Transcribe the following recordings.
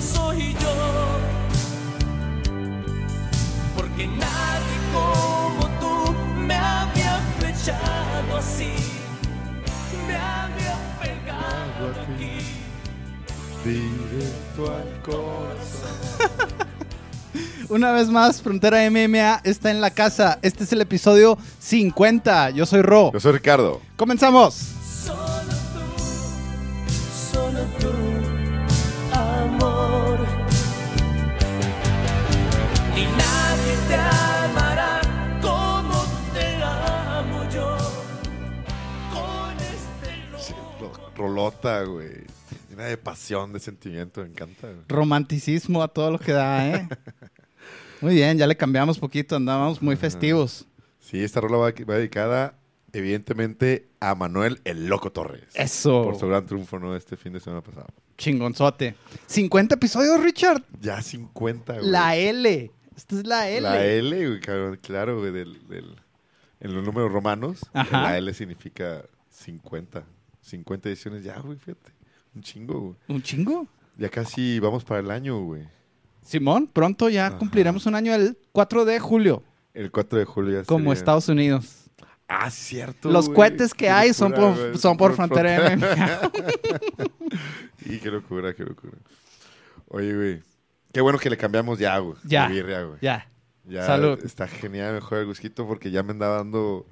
soy yo. Porque nadie como tú me había flechado así. Me había pegado aquí. Directo al corazón. Una vez más, Frontera MMA está en la casa. Este es el episodio 50. Yo soy Ro. Yo soy Ricardo. Comenzamos. Rolota, güey. Llena de pasión, de sentimiento, me encanta. güey. Romanticismo a todo lo que da, ¿eh? Muy bien, ya le cambiamos poquito. Andábamos muy festivos. Sí, esta rola va, va dedicada, evidentemente, a Manuel el Loco Torres. Eso. Por su gran triunfo, ¿no? Este fin de semana pasado. Chingonzote. 50 episodios, Richard. Ya 50, güey. La L. Esta es la L. La L, güey, cabrón, claro, güey, del, del- en los números romanos, Ajá. la L significa 50. 50 ediciones ya, güey, fíjate. Un chingo, güey. ¿Un chingo? Ya casi vamos para el año, güey. Simón, pronto ya Ajá. cumpliremos un año el 4 de julio, El 4 de julio ya como sería- Estados Unidos. Ah, cierto. Los cohetes que Qué hay son por, son por frontera MMA. Y qué locura, qué locura. Oye, güey. Qué bueno que le cambiamos ya, güey. Ya. birria, ya. Ya Salud. está genial mejor el gusquito porque ya me andaba dando,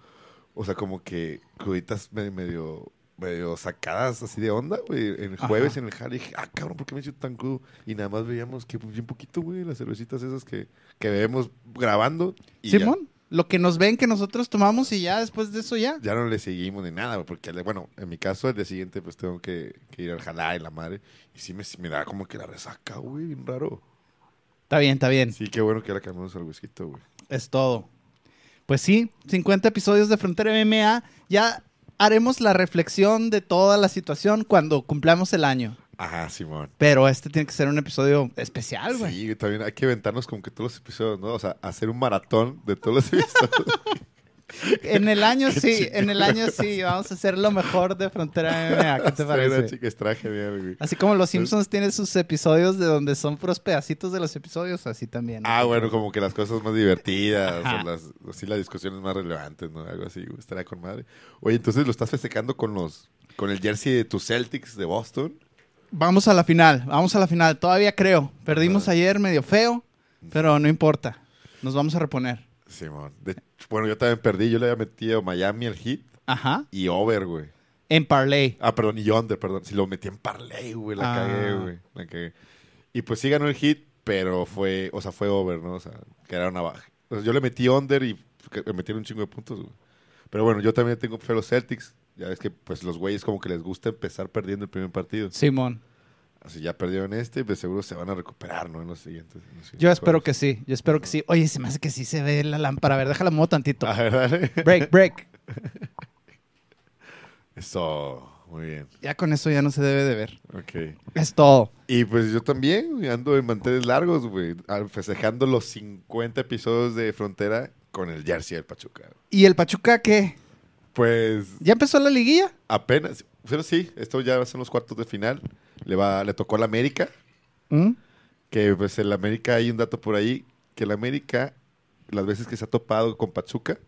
o sea, como que cruditas me- medio, medio sacadas así de onda, güey. En Ajá. jueves en el jale dije, ah, cabrón, ¿por qué me siento tan crudo? Y nada más veíamos que pues, bien poquito, güey, las cervecitas esas que, que vemos grabando. Y ya- Simón, lo que nos ven que nosotros tomamos y ya después de eso ya. Ya, no le seguimos ni nada, güey, porque, bueno, en mi caso, el día siguiente, pues tengo que, que ir al jalá y la madre. Y sí me, me da como que la resaca, güey, bien raro. Está bien, está bien. Sí, qué bueno que le cambiamos al whisky, güey. Es todo. Pues sí, 50 episodios de Frontera MMA. Ya haremos la reflexión de toda la situación cuando cumplamos el año. Ajá, Simón. Pero este tiene que ser un episodio especial, güey. Sí, también hay que aventarnos como que todos los episodios, ¿no? O sea, hacer un maratón de todos los episodios. En el año Qué sí, en el año sí, vamos a hacer lo mejor de Frontera MMA. ¿Qué te parece? genial, güey. Así como los Simpsons tienen sus episodios de donde son puros pedacitos de los episodios, así también. Ah, bueno, como que las cosas más divertidas, Ajá. o las, así las discusiones más relevantes, ¿no? Algo así, güey, estaría con madre. Oye, entonces lo estás festejando con los, con el jersey de tus Celtics de Boston. Vamos a la final, vamos a la final. Todavía creo. Perdimos Ajá. ayer medio feo, pero no importa. Nos vamos a reponer. Simón. De- bueno, yo también perdí, yo le había metido Miami al hit Ajá. y over, güey. En Parlay. Ah, perdón, y under, perdón. Si lo metí en parlay, güey, la Ah. cagué, güey. La cagué. Y pues sí ganó el hit, pero fue, o sea, fue over, ¿no? O sea, que era una baja. O sea, yo le metí under y me metieron un chingo de puntos, güey. Pero bueno, yo también tengo fe a los Celtics. Ya ves que pues los güeyes como que les gusta empezar perdiendo el primer partido. Simón. Así ya perdieron este, pues seguro se van a recuperar, ¿no? En los siguientes. en los Yo espero juegos. que sí. Yo espero que sí. Oye, se me hace que sí se ve la lámpara. A ver, déjala mover tantito. A ver, dale. Break, break. Eso, muy bien. Ya con eso ya no se debe de ver. Ok. Es todo. Y pues yo también ando en manteles largos, güey, festejando los 50 episodios de Frontera con el jersey del Pachuca. ¿Y el Pachuca qué? Pues ¿Ya empezó la liguilla? apenas, pero sí, esto ya va a ser los cuartos de final. Le va, le tocó al América, ¿Mm? que pues el América hay un dato por ahí, que el América, las veces que se ha topado con Pachuca,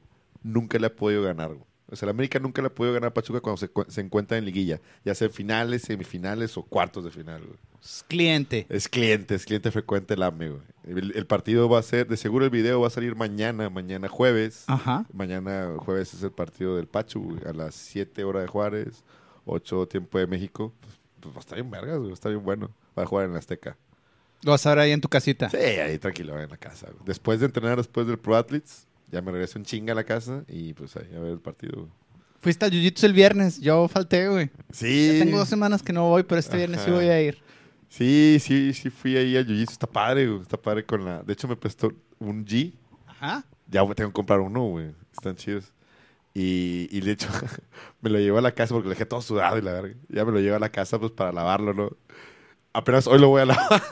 nunca le ha podido ganar. güey. O sea, el América nunca le ha podido ganar a Pachuca cuando se, se encuentra en liguilla, ya sea en finales, semifinales o cuartos de final. güey. Es cliente. Es cliente, es cliente frecuente el AME, güey. El, el partido va a ser, de seguro el video va a salir mañana, mañana jueves. Ajá. Mañana jueves es el partido del Pachu, güey, a las 7 horas de Juárez, 8 tiempo de México. Pues, pues estar bien vergas, güey, estar bien bueno. Va a jugar en la Azteca. Lo vas a ver ahí en tu casita. Sí, ahí tranquilo, en la casa. güey. Después de entrenar, después del Pro Athletes, ya me regreso en chinga a la casa y pues ahí a ver el partido, güey. Fuiste al Jiu-Jitsu el viernes. Yo falté, güey. Sí. Ya tengo dos semanas que no voy, pero este viernes sí voy a ir. Sí, sí, sí fui ahí a Jiu-Jitsu. Está padre, güey. Está padre con la... De hecho, me prestó un G. Ajá. Ya tengo que comprar uno, güey. Están chidos. Y, y de hecho, me lo llevo a la casa porque lo dejé todo sudado y la verga. Ya me lo llevo a la casa pues para lavarlo, ¿no? Apenas hoy lo voy a lavar.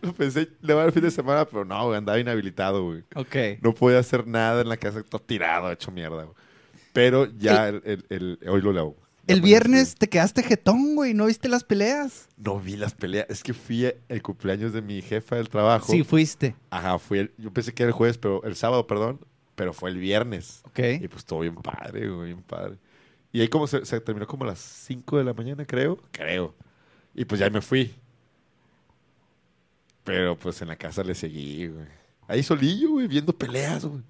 Lo Pensé lavar el fin de semana, pero no, güey, andaba inhabilitado, güey. Ok. No podía hacer nada en la casa, todo tirado, hecho mierda, güey. Pero ya el, el- el- hoy lo lavo. El viernes te quedaste jetón, güey. ¿No viste las peleas? No vi las peleas. Es que fui el cumpleaños de mi jefa del trabajo. Sí, fuiste. Ajá, fui el, yo pensé que era el jueves, pero el sábado, perdón, pero fue el viernes. Ok. Y pues todo bien padre, güey, bien padre. Y ahí como se, se terminó como a las 5 de la mañana, creo. Creo. Y pues ya me fui. Pero pues en la casa le seguí, güey. Ahí solillo, güey, viendo peleas, güey.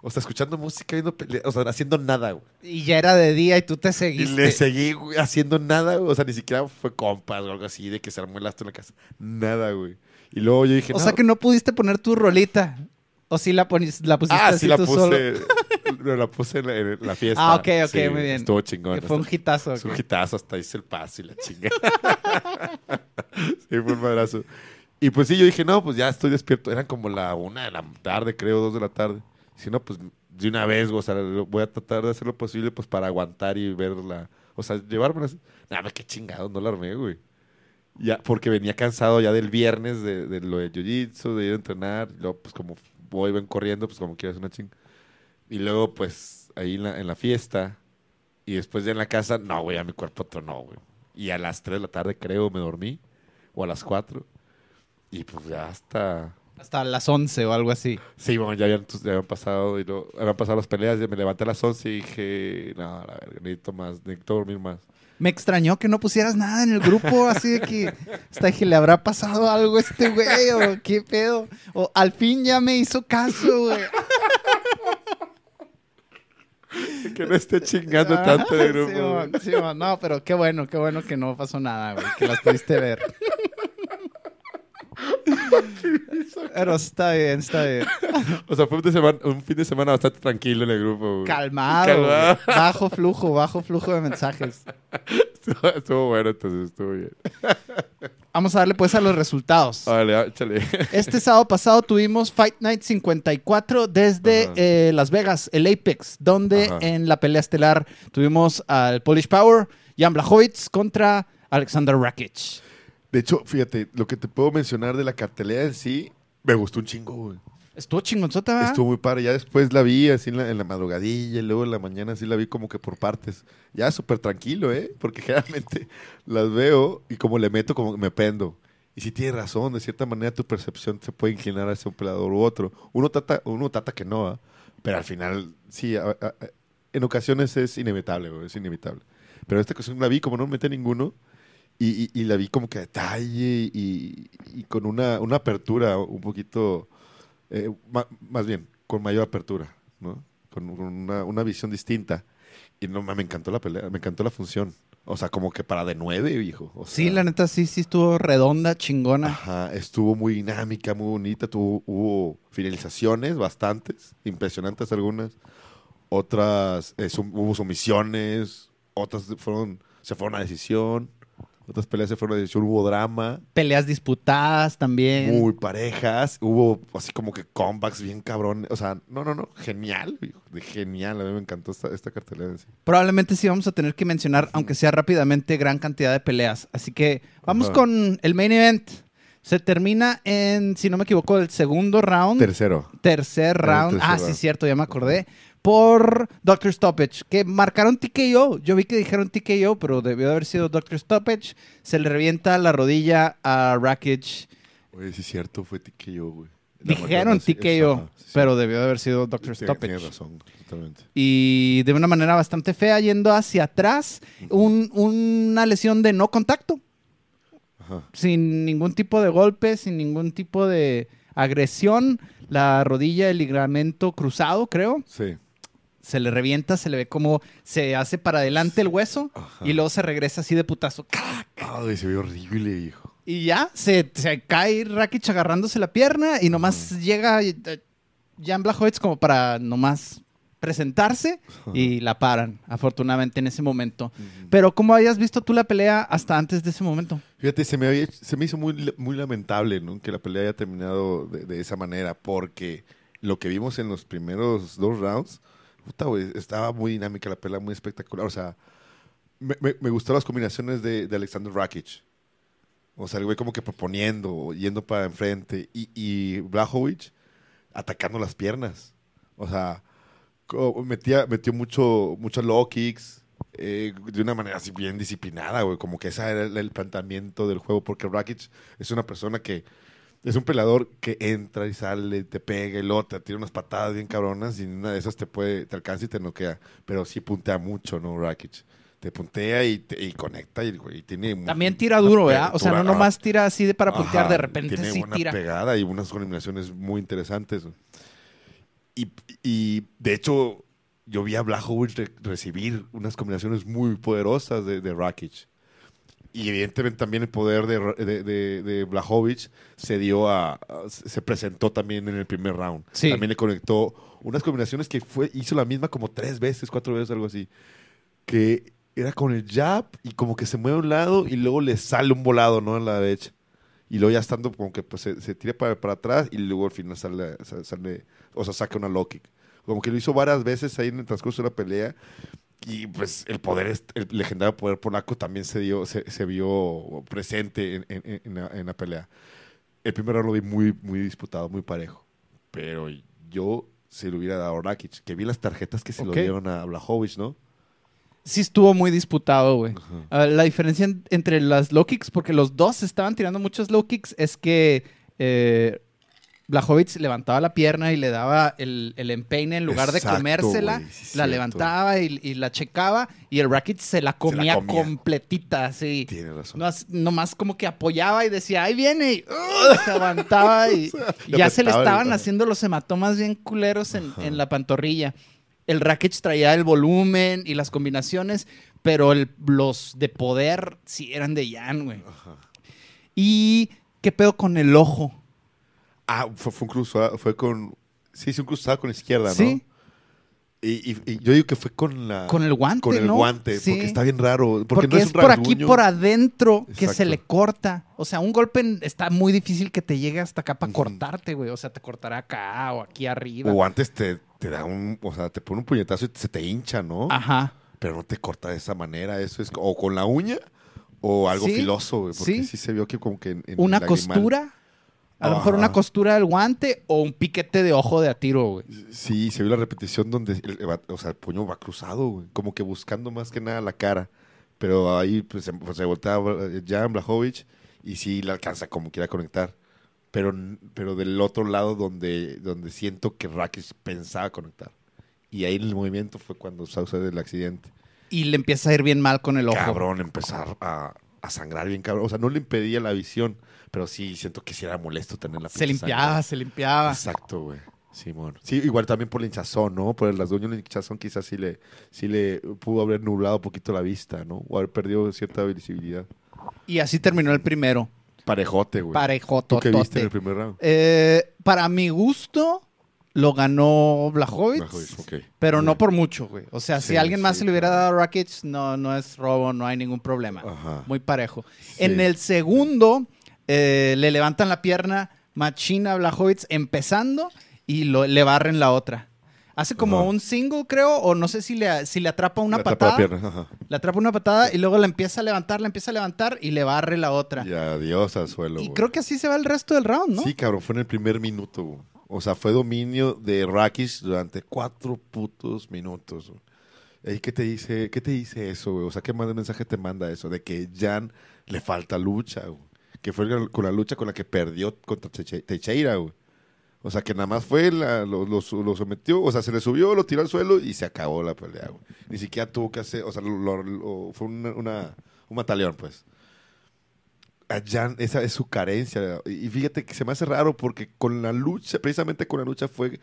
O sea, escuchando música, viendo peleas. O sea, haciendo nada, güey. Y ya era de día y tú te Y seguiste. le seguí, güey, haciendo nada, güey. O sea, ni siquiera fue compas o algo así de que se armó el astro en la casa. Nada, güey. Y luego yo dije, o sea que no pudiste poner tu rolita. O sí la, ponis- la pusiste Ah, así sí la tú solo. puse. no, la puse en la, en la fiesta. Ah, ok, ok, Sí, muy bien. Estuvo chingón. Que fue un hitazo. Es un hitazo, hasta hice el paso y la chinga. sí, fue un madrazo. Y pues sí, yo dije, no, pues ya estoy despierto. Eran como la una de la tarde, creo, dos de la tarde. Si no, pues de una vez, o sea, voy a tratar de hacer lo posible pues para aguantar y verla. O sea, llevármela así. Nada, qué chingado, no la armé, güey. Ya, porque venía cansado ya del viernes de, de lo de jiu-jitsu, de ir a entrenar. Y luego, pues como voy, ven corriendo, pues como quieras una chinga. Y luego, pues, ahí en la, en la fiesta. Y después ya en la casa, no, güey, a mi cuerpo tronó, güey. Y a las 3 de la tarde, creo, me dormí. O a las 4. Y pues ya hasta... Hasta las 11 o algo así. Sí, bueno, ya habían, ya habían pasado, y luego, habían pasado las peleas. Y me levanté a las 11 y dije, no, la verga, necesito más, necesito dormir más. Me extrañó que no pusieras nada en el grupo, así de que hasta dije, ¿le habrá pasado algo a este güey? ¿O qué pedo? O al fin ya me hizo caso, güey. que no esté chingando tanto de grupo. Sí, man, sí, man. no, pero qué bueno, qué bueno que no pasó nada, güey, que las pudiste ver. Pero está bien, está bien. O sea, fue un, de semana- un fin de semana bastante tranquilo en el grupo. güey. Calmado, Calmado. güey. bajo flujo, bajo flujo de mensajes. Estuvo, estuvo bueno, entonces estuvo bien. Vamos a darle pues a los resultados. Vale, ah, échale. Este sábado pasado tuvimos Fight Night 54 desde eh, Las Vegas, el Apex, donde Ajá. en la pelea estelar tuvimos al Polish Power, Jan Blachowicz contra Alexander Rakic. De hecho, fíjate, lo que te puedo mencionar de la cartelera en sí, me gustó un chingo, güey. Estuvo chingonzota, ¿verdad? Estuvo muy padre. Ya después la vi así en la, en la madrugadilla y luego en la mañana así la vi como que por partes. Ya súper tranquilo, ¿eh? Porque generalmente las veo y como le meto, como que me pendo. Y sí tiene razón, de cierta manera tu percepción se puede inclinar hacia un peleador u otro. Uno trata, uno trata que no, ¿ah? pero al final, sí, a- a- en ocasiones es inevitable, güey, es inevitable. Pero esta ocasión la vi como no mete ninguno y, y- y la vi como que a detalle y, y con una, una apertura un poquito, eh, ma- más bien, con mayor apertura, ¿no? Con, una, una visión distinta. Y no, me encantó la pelea, me encantó la función. O sea, como que para de nueve, hijo. O Sí, sea, la neta sí, sí estuvo redonda, chingona. Ajá, estuvo muy dinámica, muy bonita. Tuvo, hubo finalizaciones bastantes, impresionantes algunas. Otras, eh, sum- hubo sumisiones. Otras fueron, se fueron a decisión. Otras peleas se fueron a decisión. Hubo drama, Peleas disputadas también. muy parejas. Hubo así como que comebacks bien cabrón. O sea, no, no, no. Genial, hijo, de genial. A mí me encantó esta, esta cartelera. sí. Probablemente sí vamos a tener que mencionar, aunque sea rápidamente, gran cantidad de peleas. Así que vamos Ajá. con el main event. Se termina en, si no me equivoco, el segundo round. Tercero. tercer round. tercer ah, sí, cierto, ya me acordé. Por Doctor Stoppage, que marcaron TKO. Yo vi que dijeron TKO, pero debió de haber sido Doctor Stoppage. Se le revienta la rodilla a Rakic. Oye, sí es cierto, fue TKO, güey. La Dijeron TKO, sí, pero debió de haber sido Doctor Stoppage. Tienes razón, totalmente. Y de una manera bastante fea, yendo hacia atrás, un- una lesión de no contacto, Ajá. sin ningún tipo de golpe, sin ningún tipo de agresión. La rodilla, el ligamento cruzado, creo. Sí. Se le revienta, se le ve como se hace para adelante el hueso Ajá. y luego se regresa así de putazo. Ay, se ve horrible, hijo. Y ya se, se cae Rakic agarrándose la pierna y nomás llega eh, Jan Blachowicz como para nomás presentarse y la paran, afortunadamente, en ese momento. Pero ¿cómo habías visto tú la pelea hasta antes de ese momento? Fíjate, se me, había- se me hizo muy, muy lamentable ¿no? que la pelea haya terminado de, de esa manera, porque lo que vimos en los primeros dos rounds, puta, güey, estaba muy dinámica la pelea, muy espectacular. O sea, me, me, gustaron las combinaciones de, de Alexander Rakic. O sea, el güey como que proponiendo, yendo para enfrente, y, y Blachowicz atacando las piernas. O sea, metía, metió mucho, muchos low kicks, eh, de una manera así bien disciplinada, güey. Como que ese era el, el planteamiento del juego, porque Rakic es una persona que es un peleador que entra y sale, te pega y luego te tira unas patadas bien cabronas y una de esas te puede, te alcanza y te noquea. Pero sí puntea mucho, ¿no, Rakic? Te puntea y, te- y conecta y, güey, tiene... También tira una duro, ¿verdad? O sea, no nomás tira así de para puntear, Ajá, de repente tiene sí buena tira. pegada y unas combinaciones muy interesantes. Y, y, de hecho, yo vi a Blachowicz re- recibir unas combinaciones muy poderosas de, de Rakic. Y evidentemente también el poder de, de, de, de Blachowicz se dio a, a- se presentó también en el primer round. Sí. También le conectó unas combinaciones que fue, hizo la misma como tres veces, cuatro veces, algo así. Que era con el jab y como que se mueve a un lado y luego le sale un volado, ¿no? En la derecha. Y luego ya estando como que pues, se, se tira para, para atrás y luego al final sale, sa- sale, o sea, saca una low kick. Como que lo hizo varias veces ahí en el transcurso de la pelea. Y pues el poder, el legendario poder polaco también se dio, se, se vio presente en, en- en la, en la pelea. El primer round lo vi muy, muy disputado, muy parejo. Pero yo se lo hubiera dado a Rakic, que vi las tarjetas que se lo dieron a Blachowicz, ¿no? Sí estuvo muy disputado, güey. Ah, la diferencia en- entre las low kicks, porque los dos estaban tirando muchos low kicks, es que eh, Blachowicz levantaba la pierna y le daba el, el empeine en lugar Exacto, de comérsela, sí, la cierto. levantaba y, y la checaba y el Rakic se la comía, comía. completita, así. Tiene razón. No, nomás como que apoyaba y decía, ahí viene, y ¡uh! se aguantaba y, ya se le estaban haciendo los hematomas bien culeros en, la pantorrilla. El Rakic traía el volumen y las combinaciones, pero el- los de poder sí eran de Jan, güey. ¿Y qué pedo con el ojo? Ah, fue, fue un cruzado, fue con... Sí, sí, un cruzado con la izquierda, ¿no? Sí. Y, y- y yo digo que fue con la... Con el guante, Con el ¿no? guante, Sí. porque está bien raro. Porque, Porque, no es, es, un por aquí, por adentro, que se le corta. O sea, un golpe está muy difícil que te llegue hasta acá para cortarte, güey. O sea, te cortará acá o aquí arriba. O antes te, te da un... O sea, te pone un puñetazo y se te hincha, ¿no? Ajá. Pero no te corta de esa manera. Eso es... O con la uña o algo Sí, filoso, güey. Porque sí. sí. se vio que como que... En, en una costura. A lo mejor una costura del guante o un piquete de ojo de a tiro, güey. Sí, se vio la repetición donde el, o sea, el puño va cruzado, güey, como que buscando más que nada la cara. Pero ahí pues, se, pues, se voltea eh, Jan Blachowicz y sí le alcanza como quiera conectar. Pero, pero del otro lado donde, donde siento que Rakic pensaba conectar. Y ahí en el movimiento fue cuando sucede el accidente. Y le empieza a ir bien mal con el ojo. Cabrón, empezar a, a sangrar bien cabrón. O sea, no le impedía la visión, pero sí siento que sí era molesto tener la Se limpiaba, sangre. se limpiaba. Exacto, güey. Simón. Sí, igual también por la hinchazón, ¿no? Por el rasguño la hinchazón quizás sí le, sí le pudo haber nublado un poquito la vista, ¿no? O haber perdido cierta visibilidad. Y así terminó el primero. Parejote, güey. ¿Tú Parejototote. qué viste en el primer round? Eh, para mi gusto, lo ganó Blachowicz. Blachowicz, ok. Pero no por mucho, güey. O sea, si alguien más sí, se le hubiera dado a Rakic, no, no es robo, no hay ningún problema. Ajá. Muy parejo. Sí. En el segundo, eh, le levantan la pierna Machina Blachowicz empezando y lo- le barren la otra. Hace como Ajá. un single, creo, o no sé si le, si le atrapa una Le atrapa la patada. ajá. Le atrapa una patada y luego la empieza a levantar, la empieza a levantar y le barre la otra. Y adiós al suelo, y creo que así se va el resto del round, ¿no? Sí, cabrón, fue en el primer minuto. O sea, fue dominio de Rakic durante cuatro putos minutos, güey. Ey, ¿Qué te dice, qué te dice eso, güey? O sea, ¿qué más mensaje te manda eso? De que Jan le falta lucha, güey. Que fue con la lucha con la que perdió contra Teixeira, güey. O sea, que nada más fue, la- lo, sometió, o sea, se le subió, lo tiró al suelo y se acabó la pelea, güey. Ni siquiera tuvo que hacer, o sea, fue una- un mataleón, pues. A Jan, esa es su carencia. Y fíjate que se me hace raro porque con la lucha, precisamente con la lucha fue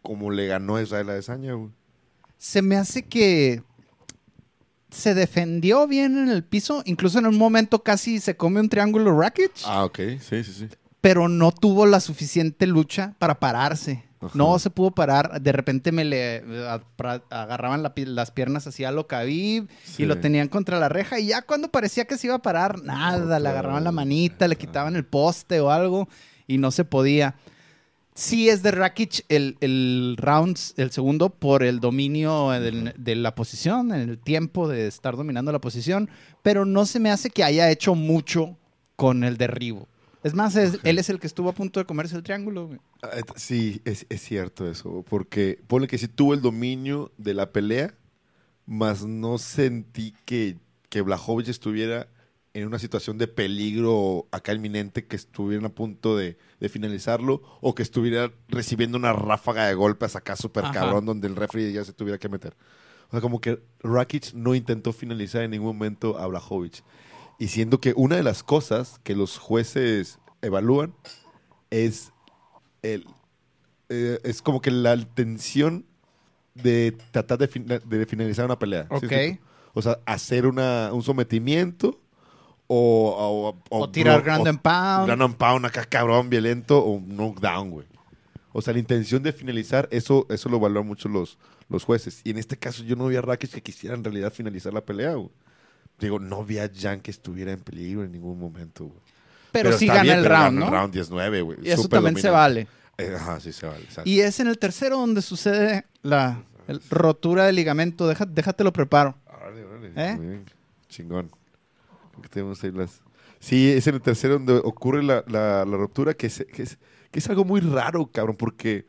como le ganó a Israel a Desaña, güey. se me hace que se defendió bien en el piso. Incluso en un momento casi se come un triángulo Rakic, Ah, ok, sí, sí, sí. pero no tuvo la suficiente lucha para pararse. Ajá. No se pudo parar. De repente me le agarraban la las piernas así a lo Khabib Sí. y lo tenían contra la reja. Y ya cuando parecía que se iba a parar, nada. Le agarraban la manita, le quitaban el poste o algo y no se podía. Sí es de Rakic el, el round, el segundo, por el dominio del- de la posición, en el tiempo de estar dominando la posición, pero no se me hace que haya hecho mucho con el derribo. Es más, es- él es el que estuvo a punto de comerse el triángulo. güey. Ah, Sí, es, es cierto eso. Porque pone que sí tuvo el dominio de la pelea, Más no sentí que, que Blachowicz estuviera en una situación de peligro acá inminente, que estuvieran a punto de, de finalizarlo o que estuviera recibiendo una ráfaga de golpes acá súper cabrón donde el referee ya se tuviera que meter. O sea, como que Rakic no intentó finalizar en ningún momento a Blachowicz. Y siendo que una de las cosas que los jueces evalúan es el eh, es como que la tensión de tratar de, fin- de finalizar una pelea. ¿sí? O sea, hacer una, un sometimiento o, o, O tirar ground and pound. ground and pound acá cabrón, violento o knockdown, güey. O sea, la intención de finalizar, eso, eso lo valoran mucho los, los jueces. Y en este caso yo no vi a Rakic que quisiera en realidad finalizar la pelea, güey. Digo, no vi a Jan que estuviera en peligro en ningún momento, güey. Pero, sí gana bien, el pero round, gana ¿no? el round 19, güey. Y eso también se vale. Eh, ajá, sí se vale. exacto. Y es en el tercero donde sucede la el- rotura del ligamento. Deja, déjate lo preparo. Órale, órale. ¿Eh? Chingón. Tenemos ahí las... Sí, es en el tercero donde ocurre la, la- la ruptura, que es, que, es, que es algo muy raro, cabrón, porque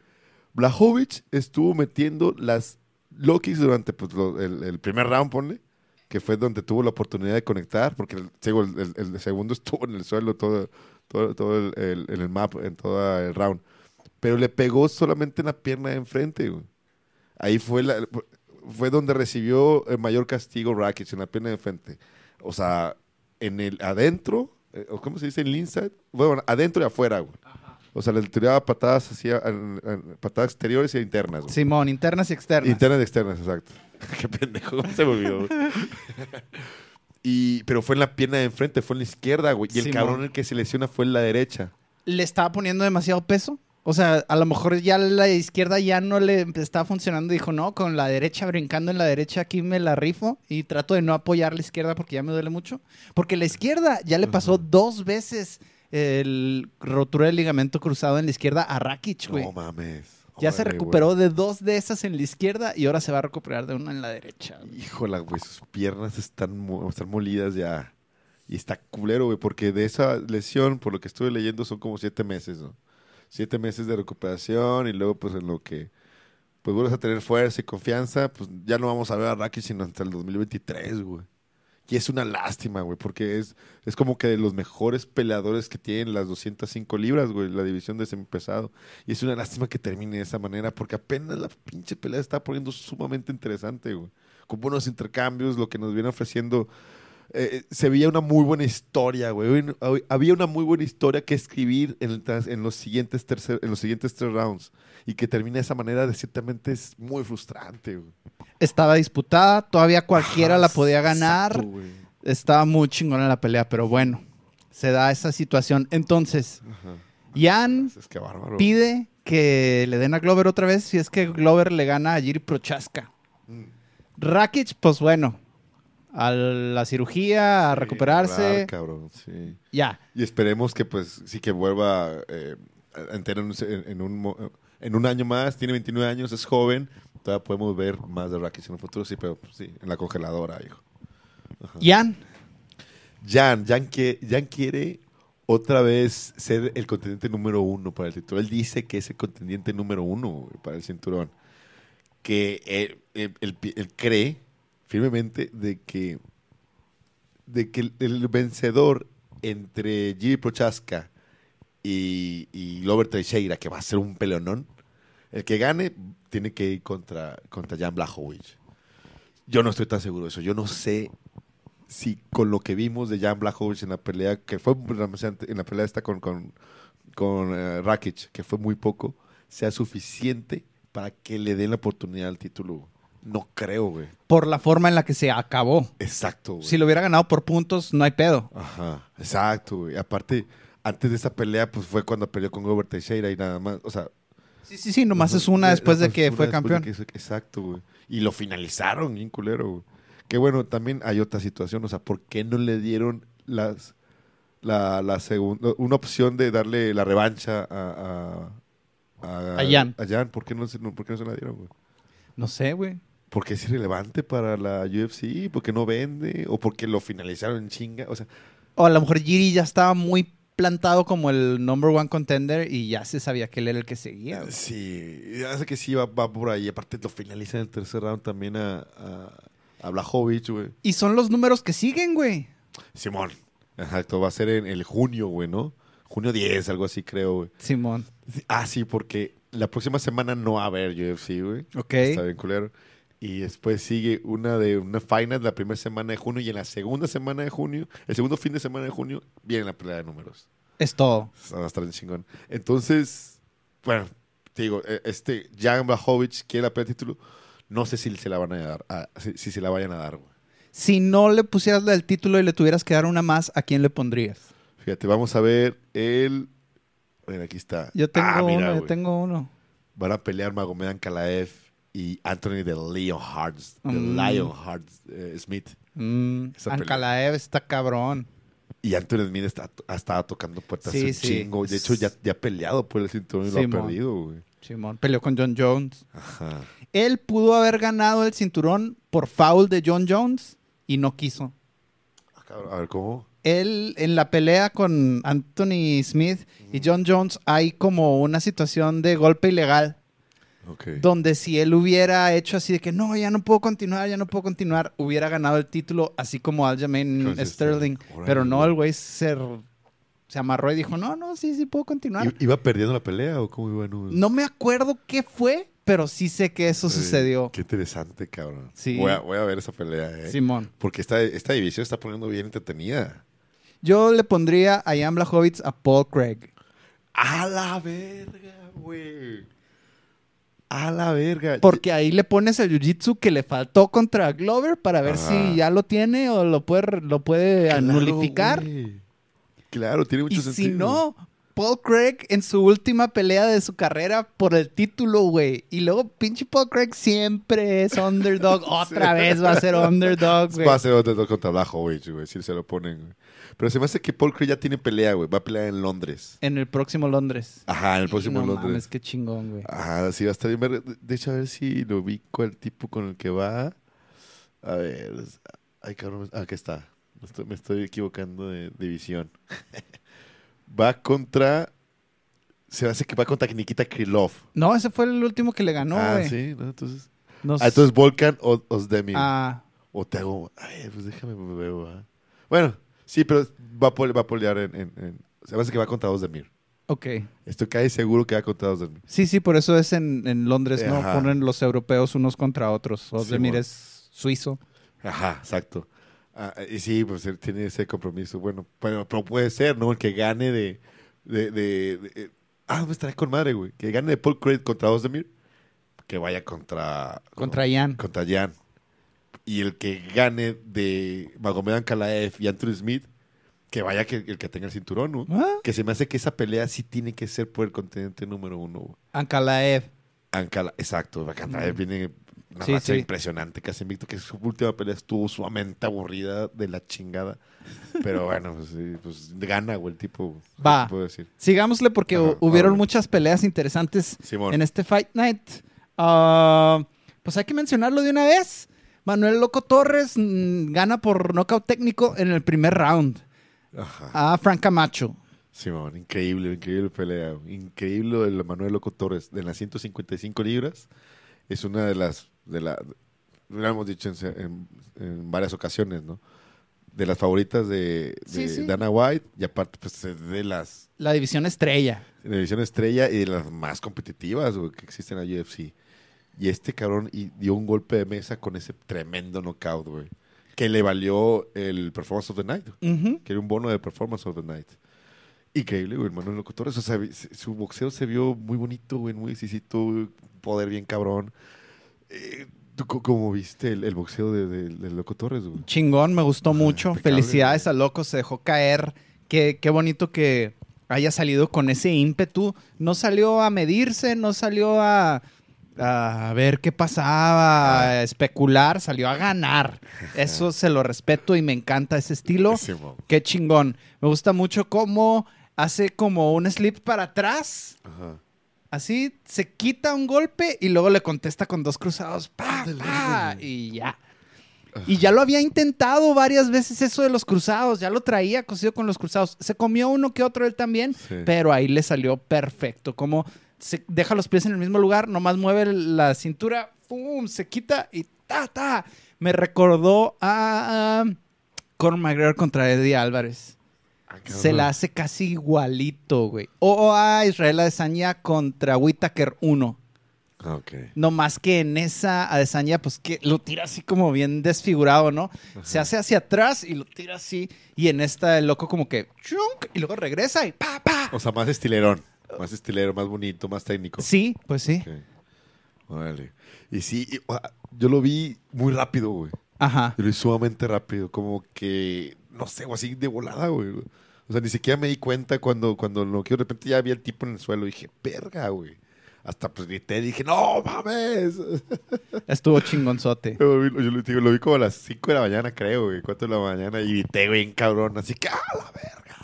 Blajovic estuvo metiendo las low durante pues, lo- el, el primer round, ponle, que fue donde tuvo la oportunidad de conectar, porque el, el- el- segundo estuvo en el suelo todo, todo, todo el, el map, en todo el round. Pero le pegó solamente en la pierna de enfrente, güey. Ahí fue, la, fue donde recibió el mayor castigo Rakic, en la pierna de enfrente. O sea, en el adentro, eh, o ¿cómo se dice? En el inside. Bueno, adentro y afuera, güey. O sea, le tiraba patadas hacia, patadas exteriores y internas, güey. Simón, internas y externas. Internas y externas, exacto. Qué pendejo, se me olvidó. güey. y, pero fue en la pierna de enfrente, fue en la izquierda, güey. Y el Simón. cabrón el que se lesiona fue en la derecha. ¿Le estaba poniendo demasiado peso? O sea, a lo mejor ya la izquierda ya no le estaba funcionando. Dijo, no, con la derecha, brincando en la derecha, aquí me la rifo y trato de no apoyar la izquierda porque ya me duele mucho. Porque la izquierda ya le pasó dos veces el rotura del ligamento cruzado en la izquierda a Rakic, güey. No mames. ya se recuperó güey. de dos de esas en la izquierda y ahora se va a recuperar de una en la derecha. güey. Híjola, güey, sus piernas están, mo- están molidas ya. Y está culero, güey, porque de esa lesión, por lo que estuve leyendo, son como siete meses, ¿no? Siete meses de recuperación y luego, pues, en lo que pues vuelves a tener fuerza y confianza, pues ya no vamos a ver a Rakic sino hasta el 2023, güey. Y es una lástima, güey, porque es, es como que de los mejores peleadores que tienen las 205 libras, güey, la división de semipesado. Y es una lástima que termine de esa manera, porque apenas la pinche pelea está poniendo sumamente interesante, güey. Con buenos intercambios, lo que nos viene ofreciendo. Eh, se veía una muy buena historia, güey. Había una muy buena historia que escribir en, el tras- en los, siguientes tercer, en los siguientes tres rounds. Y que termine de esa manera, de ciertamente es muy frustrante, güey. Estaba disputada, todavía cualquiera la podía ganar. exacto. Estaba muy chingona la pelea, pero bueno, se da esa situación. Entonces, Ajá. Jan Es que bárbaro. pide que le den a Glover otra vez si es que Glover le gana a Jiri Prochaska. Mm. Rakic, pues bueno, a la cirugía, a recuperarse, cabrón, sí. ya. Y esperemos que pues sí que vuelva eh, a entero en, un, en un año más. Tiene 29 años, es joven. Todavía podemos ver más de Rakic en el futuro, sí, pero sí, en la congeladora, hijo. Jan, Jan, Jan, que, Jan quiere otra vez ser el contendiente número uno para el título. Él dice que es el contendiente número uno para el cinturón. Que él, él- él él cree firmemente de que, de que el, vencedor entre Jiri Prochaska y, y Glover Teixeira, que va a ser un peleonón, el que gane tiene que ir contra, contra Jan Blachowicz. Yo no estoy tan seguro de eso. Yo no sé si con lo que vimos de Jan Blachowicz en la pelea, que fue en la pelea esta con, con, con eh, Rakic, que fue muy poco, sea suficiente para que le den la oportunidad al título. No creo, güey. por la forma en la que se acabó. Exacto, güey. Si lo hubiera ganado por puntos, no hay pedo. Ajá, exacto, güey. Aparte, antes de esa pelea, pues fue cuando peleó con Glover Teixeira y nada más. O sea, Sí, sí, sí, nomás es una después de que fue campeón. que exacto, güey. Y lo finalizaron, bien culero, güey. Que bueno, también hay otra situación, o sea, ¿por qué no le dieron las la, la segunda una opción de darle la revancha a a, A Jan. A Jan, ¿por qué no se, no, por qué no se la dieron, güey? No sé, güey. ¿Porque es irrelevante para la UFC? ¿Porque no vende? ¿O porque lo finalizaron en chinga? O sea, O a lo mejor Jiri ya estaba muy plantado como el number one contender y ya se sabía que él era el que seguía. güey. sí, hace que sí va, va por ahí. Aparte lo finaliza en el tercer round también a, a, a Blachowicz, güey. Y son los números que siguen, güey. Simón. Exacto, va a ser en el junio, güey, ¿no? Junio 10, algo así creo, güey. Simón. Ah, sí, porque la próxima semana no va a haber UFC, güey. Ok. Está bien culero. Y después sigue una de una final la primera semana de junio y en la segunda semana de junio, el segundo fin de semana de junio, viene la pelea de números. Es todo. A estar chingón. Entonces, bueno, te digo, eh, este Jan Blachowicz quiere la pelea de título. No sé si se la van a dar, a- si, si se la vayan a dar, güey. Si no le pusieras del título y le tuvieras que dar una más, ¿a quién le pondrías? Fíjate, vamos a ver el. Bueno, aquí está. Yo tengo Ah, mira, uno, yo tengo uno. Van a pelear Magomed Ankalaev y Anthony de Leon Hards, de Mm. Eh, Smith. Mm. Ankalaev está cabrón. Y Anthony Smith está, ha estado tocando puertas Sí, un sí. chingo. De hecho, ya, ya ha peleado por el cinturón y lo ha perdido, güey. Simón. Peleó con John Jones. Ajá. Él pudo haber ganado el cinturón por foul de John Jones y no quiso. Ah, A ver, ¿cómo? Él, en la pelea con Anthony Smith y John Jones, hay como una situación de golpe ilegal. Donde si él hubiera hecho así de que no, ya no puedo continuar, ya no puedo continuar, hubiera ganado el título, así como Aljamain Sterling. Pero no, el güey se, se amarró y dijo, no, no, sí, sí puedo continuar. ¿I- ¿Iba perdiendo la pelea o cómo iba? No, No me acuerdo qué fue, pero sí sé que eso sucedió. Qué interesante, cabrón. Sí. Voy a, voy a ver esa pelea, ¿eh? Simón. Porque esta, esta división está poniendo bien entretenida. Yo le pondría a Jan Blachowicz a Paul Craig. ¡A la verga, güey! ¡A la verga! Porque ahí le pones el jiu-jitsu que le faltó contra Glover para ver Ajá. si ya lo tiene o lo puede, lo puede Claro, nulificar. güey. Claro, tiene mucho Y sentido. si no, Paul Craig en su última pelea de su carrera por el título, güey. Y luego pinche Paul Craig siempre es underdog. Otra vez va a ser underdog, güey. Va a ser otro contra Blachowicz, güey, si se lo ponen, güey. Pero se me hace que Paul Craig ya tiene pelea, güey. Va a pelear en Londres. En el próximo Londres. Ajá, en el próximo no Londres. mames, qué chingón, güey. Ajá, sí, va a estar bien. De- De hecho, a ver si lo ubico al tipo con el que va. A ver. Ay, cabrón. ah, Aquí está. Me estoy, me estoy equivocando de división. va contra. Se me hace que va contra Nikita Krylov. No, ese fue el último que le ganó, ah, sí, ¿no? Entonces. Ah, entonces Volkan o Osdemir. Ah, O te hago. Ay, pues déjame me veo. ah. Bueno, sí, pero va a, pole- va a polear en. en, en- se me hace que va contra Osdemir. ok. Estoy casi seguro que va contra Osdemir. Sí, sí, por eso es en, en Londres, ¿no? Ajá. Ponen los europeos unos contra otros. Ozdemir Simón. es suizo. Ajá, exacto. Ah, y sí, pues él tiene ese compromiso. Bueno, pero, pero puede ser, ¿no? El que gane de. de, de- de- eh, ah, me estaré con madre, güey. Que gane de Paul Craig contra Ozdemir. Que vaya contra. Contra Jan. Contra Jan. Y el que gane de Magomed Ankalaev y Anthony Smith. Que vaya que, el que tenga el cinturón, ¿no? Ah, Que se me hace que esa pelea sí tiene que ser por el continente número uno. güey. Ankalaev. Ankala, exacto, Ankalaev Mm. viene una Sí, sí. impresionante, casi invicto, que su última pelea estuvo sumamente aburrida de la chingada. Pero bueno, pues, sí, pues gana, güey, el tipo. ¿qué Va. puedo decir? Sigámosle porque Ajá, hu- hubieron muchas peleas interesantes Simón. en este Fight Night. Ah, pues hay que mencionarlo de una vez. Manuel Loco Torres mm, gana por nocaut técnico en el primer round Ajá. a Frank Camacho. Simón, increíble, increíble pelea. Increíble de Manuel Loco Torres, de las 155 libras. Es una de las, de la, lo hemos dicho en, en- en varias ocasiones, ¿no? De las favoritas de, de Sí, sí. Dana White y aparte pues de las La división estrella. la división estrella y de las más competitivas güey, que existen en la UFC. Y este cabrón y dio un golpe de mesa con ese tremendo knockout, güey. Que le valió el Performance of the Night, que era un bono de Performance of the Night. Increíble, güey, Manuel Loco Torres. O sea, su boxeo se vio muy bonito, güey, muy exquisito, poder bien cabrón. Eh, ¿Tú cómo viste el, el boxeo de, de- de Loco Torres, güey? Chingón, me gustó Ajá, mucho. Felicidades a Loco, se dejó caer. Qué, qué bonito que haya salido con ese ímpetu. No salió a medirse, no salió a, a ver qué pasaba, Ah. a especular, salió a ganar. Eso se lo respeto y me encanta ese estilo. Qué chingón. Me gusta mucho cómo hace como un slip para atrás. Ajá. Así se quita un golpe y luego le contesta con dos cruzados. ¡Pa, pa! Y ya. Y ya lo había intentado varias veces eso de los cruzados. Ya lo traía cosido con los cruzados. Se comió uno que otro él también, Sí. pero ahí le salió perfecto. Como se deja los pies en el mismo lugar, nomás mueve la cintura, ¡pum! Se quita y ¡ta, ta! Me recordó a um, Conor McGregor contra Eddie Álvarez. Ah, Se la hace casi igualito, güey. O a Israel Adesanya contra Whittaker 1. Ah, ok. No más que en esa Adesanya, pues que lo tira así como bien desfigurado, ¿no? Se hace hacia atrás y lo tira así. Y en esta el loco como que... chunk, y luego regresa y pa, pa. O sea, más estilerón. Más estilero, más bonito, más técnico. Sí, pues sí. Ok. Órale. Y sí, y, yo lo vi muy rápido, güey. Ajá. Yo lo vi sumamente rápido. Como que, no sé, o así de volada, güey. O sea, ni siquiera me di cuenta cuando, cuando lo que de repente ya vi al tipo en el suelo. Y dije, verga, güey. Hasta pues grité, dije, no mames. Estuvo chingonzote. Yo, lo vi- yo lo, digo, lo vi como a las 5 de la mañana, creo, güey. 4 de la mañana. Y grité, güey, en cabrón. Así que, ¡ah, la verga!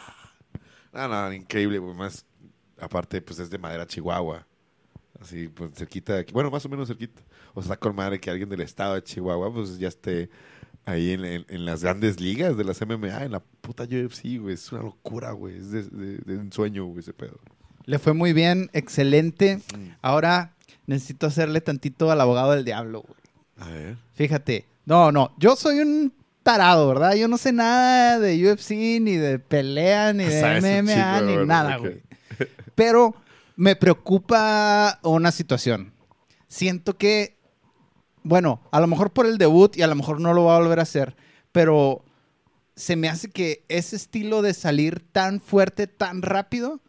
No, no, increíble, güey. Más, aparte, pues es de madera Chihuahua. Así, pues cerquita de aquí. Bueno, más o menos cerquita. O sea, con madre que alguien del estado de Chihuahua, pues ya esté ahí en, en- en las grandes ligas de las MMA, en la puta UFC, güey. Es una locura, güey. Es de, de- de un sueño, güey, ese pedo. Le fue muy bien, excelente. Ahora necesito hacerle tantito al abogado del diablo, güey. A ver. Fíjate. No, no, yo soy un tarado, ¿verdad? Yo no sé nada de UFC, ni de pelea, ni de MMA, ni bueno, nada, güey. Pero me preocupa una situación. Siento que, bueno, a lo mejor por el debut y a lo mejor no lo va a volver a hacer, pero se me hace que ese estilo de salir tan fuerte, tan rápido,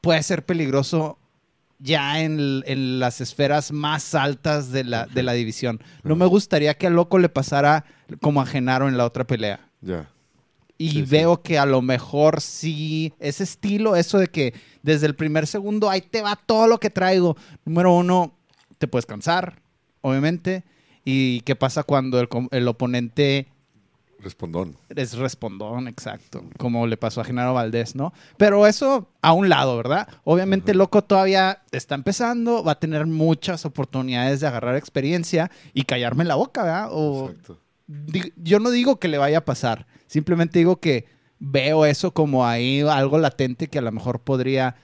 puede ser peligroso ya en, en las esferas más altas de la, de la división. No me gustaría que a Loco le pasara como a Genaro en la otra pelea. Ya. Y Sí, sí. veo que a lo mejor sí, ese estilo, eso de que desde el primer segundo ahí te va todo lo que traigo. Número uno, te puedes cansar, obviamente. ¿Y qué pasa cuando el, el oponente Respondón. es respondón, exacto, como le pasó a Genaro Valdés, ¿no? Pero eso a un lado, ¿verdad? Obviamente Loco todavía está empezando, va a tener muchas oportunidades de agarrar experiencia y callarme la boca, ¿verdad? O Exacto. Yo no digo que le vaya a pasar, simplemente digo que veo eso como ahí algo latente que a lo mejor podría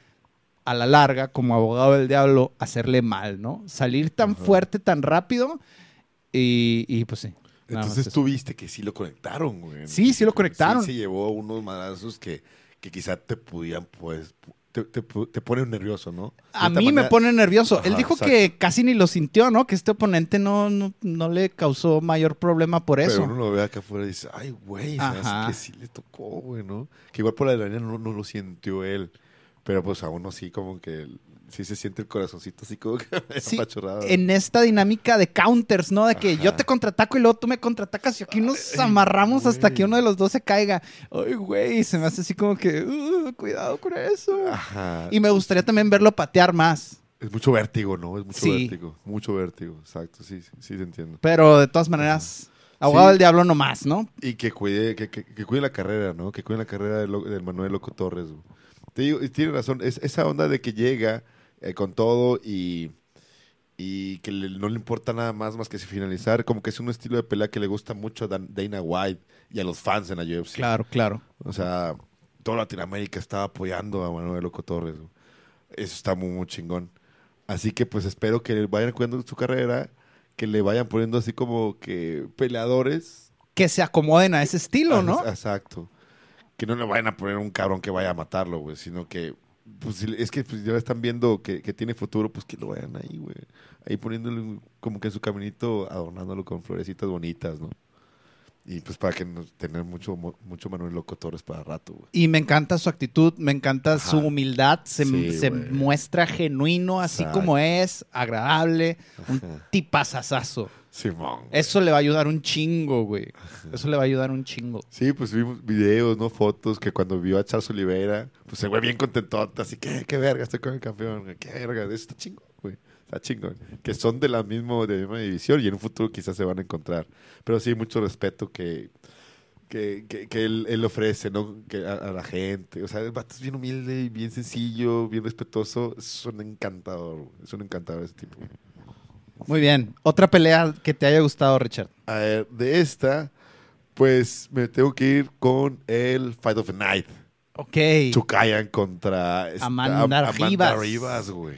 a la larga, como abogado del diablo, hacerle mal, ¿no? Salir tan Ajá. fuerte, tan rápido y, y pues sí. Entonces tú viste que sí lo conectaron, güey. Sí, sí lo conectaron. Sí, se llevó unos madrazos que, que quizá te pudieran, pues, te, te, ponen nervioso, ¿no? De A mí me pone nervioso. Él dijo exacto. que casi ni lo sintió, ¿no? Que este oponente no, no, no le causó mayor problema por eso. Pero uno lo ve acá afuera y dice, ay, güey, que sí le tocó, güey, ¿no? Que igual por la adrenalina no, no lo sintió él. Pero pues aún así como que sí se siente el corazoncito así como que Sí, apachurrado. en esta dinámica de counters, ¿no? De que Ajá. yo te contraataco y luego tú me contraatacas y aquí nos amarramos hasta que uno de los dos se caiga. Ay, güey, se me hace así como que, "Uh, cuidado con eso. Ajá. Y me gustaría también verlo patear más. Es mucho vértigo, ¿no? Es mucho Sí. vértigo. Mucho vértigo, exacto, sí, sí, sí te entiendo. Pero de todas maneras, abogado Sí. del diablo no más, ¿no? Y que cuide, que, que- que cuide la carrera, ¿no? Que cuide la carrera del, Manuel Loco Torres. güey. Te digo, y tiene razón, es esa onda de que llega eh, con todo y, y que le- no le importa nada más más que si finalizar, como que es un estilo de pelea que le gusta mucho a Dan- Dana White y a los fans en la UFC. Claro, claro. O sea, toda Latinoamérica estaba apoyando a Manuel Loco Torres. Eso está muy, muy chingón. Así que pues espero que vayan cuidando su carrera, que le vayan poniendo así como que peleadores Que se acomoden a ese estilo, Ah, ¿no? Exacto. Que no le vayan a poner un cabrón que vaya a matarlo, güey, sino que, pues, es que pues, ya están viendo que, que tiene futuro, pues que lo vayan ahí, güey. Ahí poniéndole como que en su caminito, adornándolo con florecitas bonitas, ¿no? Y pues para que nos tener mucho, mucho Manuel Loco Torres para rato, güey. Y me encanta su actitud, me encanta su humildad, se, Sí, se güey. muestra genuino, así Exacto. como es, agradable, un tipazazazo. Simón. güey. Eso le va a ayudar un chingo, güey. Eso le va a ayudar un chingo. Sí, pues vimos videos, ¿no? Fotos que cuando vio a Charles Oliveira, pues se fue bien contentote, así que, qué verga, estoy con el campeón, güey, qué verga, eso está güey. Está chingón. Que son de la, mismo, de la misma división y en un futuro quizás se van a encontrar. Pero sí, mucho respeto que, que, que, que él, él ofrece, ¿no? Que a, a la gente. O sea, el vato es bien humilde bien sencillo, bien respetuoso. Es un encantador. Es un encantador ese tipo. Muy bien. Otra pelea que te haya gustado, Richard. A ver, de esta, pues me tengo que ir con el Fight of the Night. Ok. Chukayan contra Amanda Am- Rivas. Rivas, güey.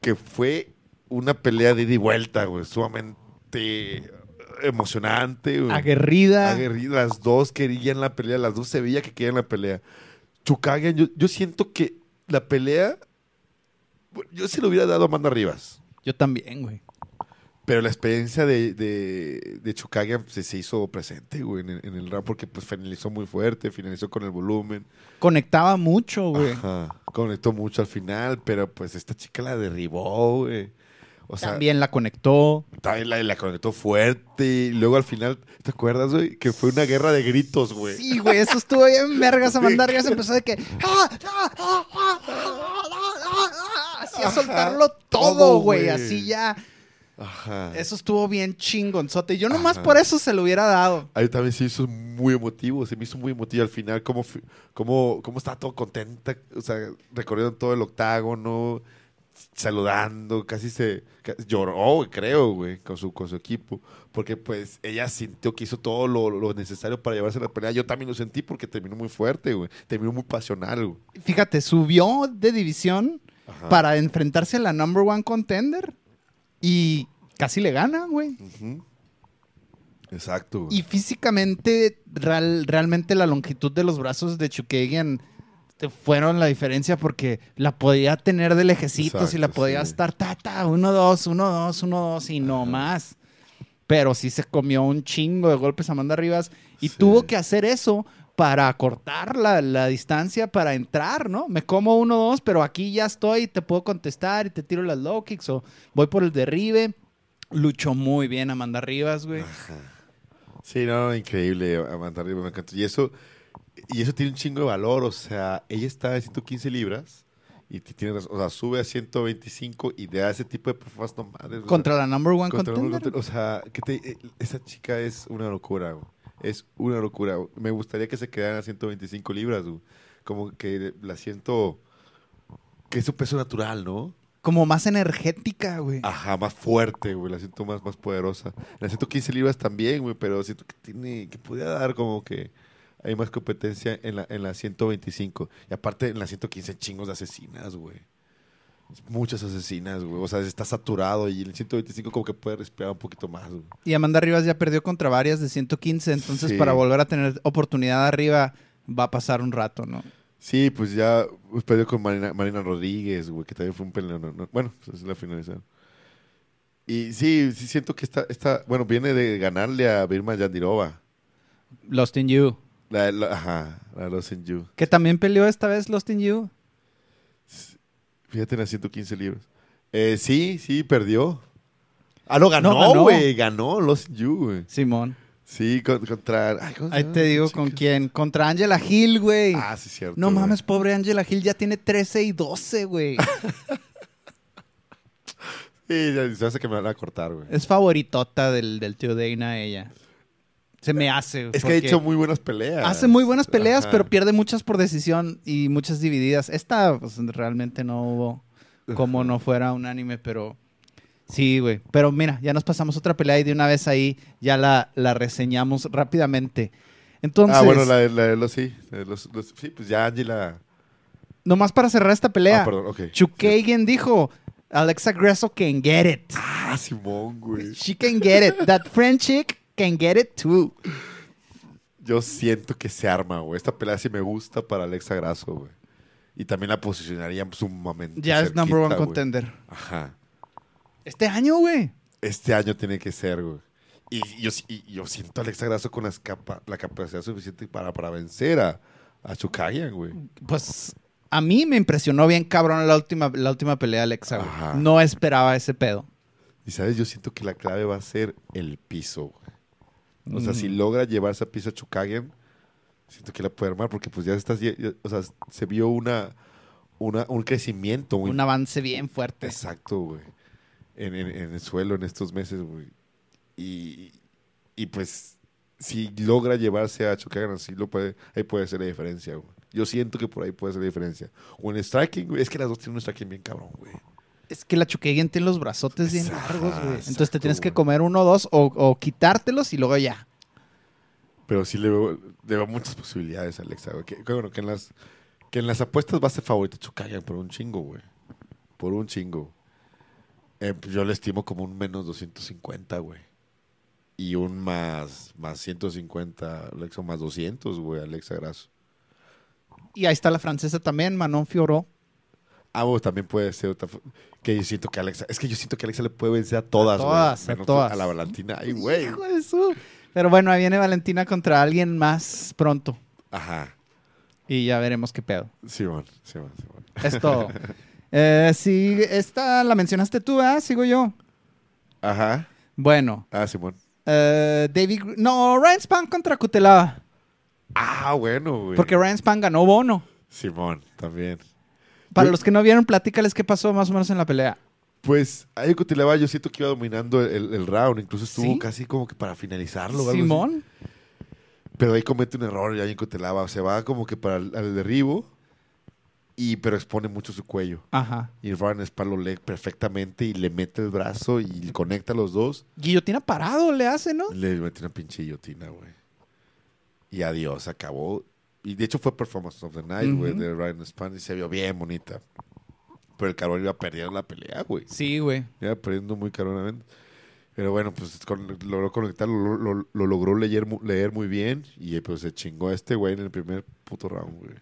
Que fue una pelea de ida y vuelta, güey. Sumamente emocionante, güey. Aguerrida. Aguerrida. Las dos querían la pelea, las dos se veía que querían la pelea. Chukagian, yo, yo siento que la pelea, yo se lo hubiera dado a Amanda Rivas. Yo también, güey. Pero la experiencia de, de, de se, se hizo presente, güey, en, el- en el round porque pues finalizó muy fuerte, finalizó con el volumen. Conectaba mucho, güey. Ajá. Conectó mucho al final, pero pues esta chica la derribó, güey. O sea, También la conectó. también la, la conectó fuerte. Y luego al final, ¿te acuerdas, güey? Que fue una guerra de gritos, güey. Sí, güey, eso estuvo bien vergas. Amanda Rivas empezó de que... "Ah, ah, ah, ah, ah, ah, ah, ah", Así a soltarlo todo, güey. Así ya. Ajá. Eso estuvo bien chingonzote. Y yo nomás Ajá. por eso se lo hubiera dado. A mí también se hizo muy emotivo, se me hizo muy emotivo al final, cómo, cómo, cómo estaba todo contenta, o sea, recorriendo todo el octágono, saludando, casi se lloró, creo, güey, con su, con su equipo, porque pues ella sintió que hizo todo lo, lo necesario para llevarse la pelea. Yo también lo sentí porque terminó muy fuerte, güey, terminó muy pasional, güey. Fíjate, subió de división Ajá. para enfrentarse a la number one contender. Y casi le gana, güey. Exacto, güey. Y físicamente, real- realmente la longitud de los brazos de Chukagian fueron la diferencia porque la podía tener de lejecitos y la Exacto, podía sí. estar, ta, ta, uno, dos, uno, dos, uno, dos y no más. Pero sí se comió un chingo de golpes Amanda Rivas y Sí. tuvo que hacer eso para cortar la, la distancia para entrar, ¿no? Me como uno, dos, pero aquí ya estoy, te puedo contestar y te tiro las low kicks o voy por el derribe. Luchó muy bien Amanda Rivas, güey. Sí, no, increíble, Amanda Rivas, me encantó. Y eso, y eso tiene un chingo de valor, o sea, ella está de 115 libras y tiene, o sea, sube a 125 y de ese tipo de performance no o sea, Contra la number one contra contender. contender, O sea, que te- eh, esa chica es una locura, güey. Es una locura. Me gustaría que se quedaran a 125 libras, güey. Como que la siento que es su peso natural, ¿no? Como más energética, güey. Ajá, más fuerte, güey. La siento más, más poderosa. La 115 libras también, güey, pero siento que tiene, que podría dar como que hay más competencia en la, en la 125. Y aparte, en la 115 chingos de asesinas, güey. Muchas asesinas, güey. O sea, está saturado y el 125 como que puede respirar un poquito más, güey. Y Amanda Rivas ya perdió contra varias de 115, entonces Sí. para volver a tener oportunidad arriba va a pasar un rato, ¿no? Sí, pues ya pues, perdió con Marina, Marina Rodríguez, güey, que también fue un peleón. no- no- Bueno, pues la finalizaron. Y sí, sí siento que está, está, bueno, viene de ganarle a Birma Yandirova. Lost in You. La, la- ajá, la Lost in You. Que también peleó esta vez Lost in You. Fíjate las 115 libras. Eh, sí, sí, perdió. Ah, no, ganó, güey. Ganó Lost in You, güey. Simón. Sí, con- contra. ay, ¿cómo se Ahí te digo chica? con quién. Contra Angela Hill, güey. Ah, sí, cierto. no mames, pobre Angela Hill ya tiene 13 y 12, güey. Sí, ya, se hace que me van a cortar, güey. es favoritota del, del tío Dana ella. Se me hace. Es que ha hecho muy buenas peleas. Hace muy buenas peleas, Ajá. pero pierde muchas por decisión y muchas divididas. Esta pues, realmente no hubo como no fuera un anime, pero sí, güey. Pero mira, ya nos pasamos otra pelea y de una vez ahí ya la, la reseñamos rápidamente. Entonces, ah, bueno, la de, la de los sí. de los- los- sí, pues ya Angela. nomás para cerrar esta pelea, Ah, perdón, ok. Chukagian dijo, Alexa Grasso can get it. Ah, Simón, güey. She can get it. That French chick can get it too. Yo siento que se arma, güey. Esta pelea sí me gusta para Alexa Grasso, güey. Y también la posicionaría sumamente. Ya es number one güey. contender. Ajá. Este año, güey. Este año tiene que ser, güey. Y yo, y yo siento a Alexa Grasso con las capa- la capacidad suficiente para, para vencer a, a Chukagian, güey. Pues a mí me impresionó bien cabrón la última, la última pelea de Alexa, güey. Ajá. No esperaba ese pedo. Y sabes, yo siento que la clave va a ser el piso, güey. O sea, Mm. si logra llevarse a piso a Chukagian, siento que la puede armar porque pues ya estás, ya- o sea, se vio una, una, un crecimiento muy Un avance bien fuerte. exacto, güey. En, en- en el suelo en estos meses, güey. Y, y pues, si logra llevarse a Chukagian así, lo puede, ahí puede ser la diferencia, güey. Yo siento que por ahí puede ser la diferencia. O en striking, güey. Es que las dos tienen un striking bien cabrón, güey. Es que la Chukagian tiene los brazotes bien largos, güey. Entonces te tienes que comer uno o dos o, quitártelos y luego ya. Pero sí le veo, le veo muchas posibilidades Alexa, güey. Que, que bueno, que en las, que en las apuestas va a ser favorito Chukagian por un chingo, güey. Por un chingo. Eh, pues yo le estimo como un menos 250, güey. y un más, más 150 Alexa, más 200, güey, Alexa Grasso. Y ahí está la francesa también, Manon Fiorot. Ah, bueno, también puede ser otra. Que yo siento que Alexa. Es que yo siento que Alexa le puede vencer a todas, A todas, a Menos todas. A la Valentina. Ay, güey. Hijo de su- Pero bueno, ahí viene Valentina contra alguien más pronto. Ajá. Y ya veremos qué pedo. Simón, Simón, Simón. Es todo. Eh, sí, esta la mencionaste tú, ¿ah? Sigo yo. Ajá. Bueno, Ah, Simón. eh, David... No, Ryan Span contra Cutelaba. Ah, bueno, güey. Porque Ryan Span ganó bono. Simón, también. Para los que no vieron, platícales qué pasó más o menos en la pelea. Pues, ahí Cutilaba yo siento que iba dominando el, el round. Incluso estuvo ¿Sí? casi como que para finalizarlo. o algo así. Simón. Pero ahí comete un error y ahí en Cutilaba se va como que para el, al derribo. Y, pero expone mucho su cuello. Ajá. Y Ryan Span lo lee perfectamente y le mete el brazo y conecta a los dos. Guillotina parado le hace, ¿no? Le metió una pinche guillotina, güey. Y adiós, acabó. Y de hecho fue Performance of the Night, güey, de Ryan Span y se vio bien bonita. Pero el cabrón iba perdiendo la pelea, güey. Sí, güey. Iba perdiendo muy cabronamente. Pero bueno, pues con- logró conectar, lo, lo- lo logró leer, leer muy bien y pues se chingó a este güey en el primer puto round, güey.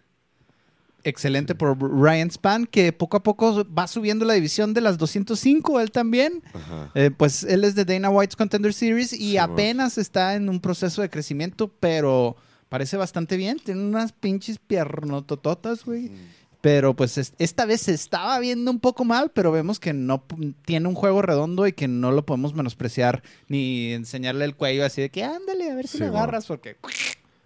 Excelente por Ryan Span, que poco a poco va subiendo la división de las 205, él también. Ajá. Eh, pues él es de Dana White's Contender Series y Sí, apenas está en un proceso de crecimiento, pero parece bastante bien. Tiene unas pinches piernotototas, güey. Pero pues es- esta vez se estaba viendo un poco mal, pero vemos que no tiene un juego redondo y que no lo podemos menospreciar ni enseñarle el cuello así de que ándale, a ver si Sí, lo bueno. agarras, porque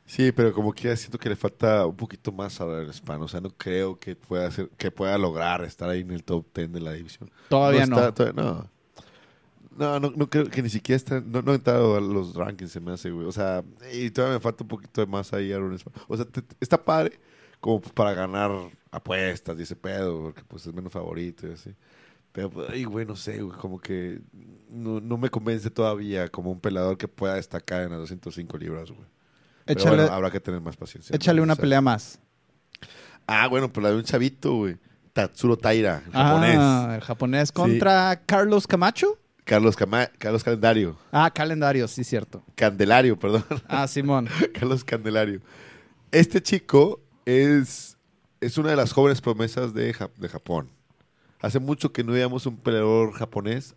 Sí, pero como que siento que le falta un poquito más a Ryan Span. O sea, no creo que pueda, hacer, que pueda lograr estar ahí en el top 10 de la división. todavía no. está- todavía no. No, no, no creo que ni siquiera está, no, no ha entrado a los rankings, se me hace, güey. O sea, y todavía me falta un poquito de más ahí a Aaron Span. O sea, te- te- está padre como para ganar apuestas ese pedo, porque pues es menos favorito y así. Pero, pues, ay, güey, no sé, güey, como que no, no me convence todavía como un pelador que pueda destacar en las 205 libras, güey. Pero Échale, bueno, habrá que tener más paciencia. échale una pelea más. Ah, bueno, pues la de un chavito, güey. Tatsuro Taira, el japonés. Ah, el japonés contra Carlos Camacho. Carlos, Cama- Carlos Calendario. Ah, calendario, sí, cierto. Candelario, perdón. Ah, Simón. Carlos Candelario. Este chico es, es una de las jóvenes promesas de, Ja- de Japón. Hace mucho que no veíamos un peleador japonés.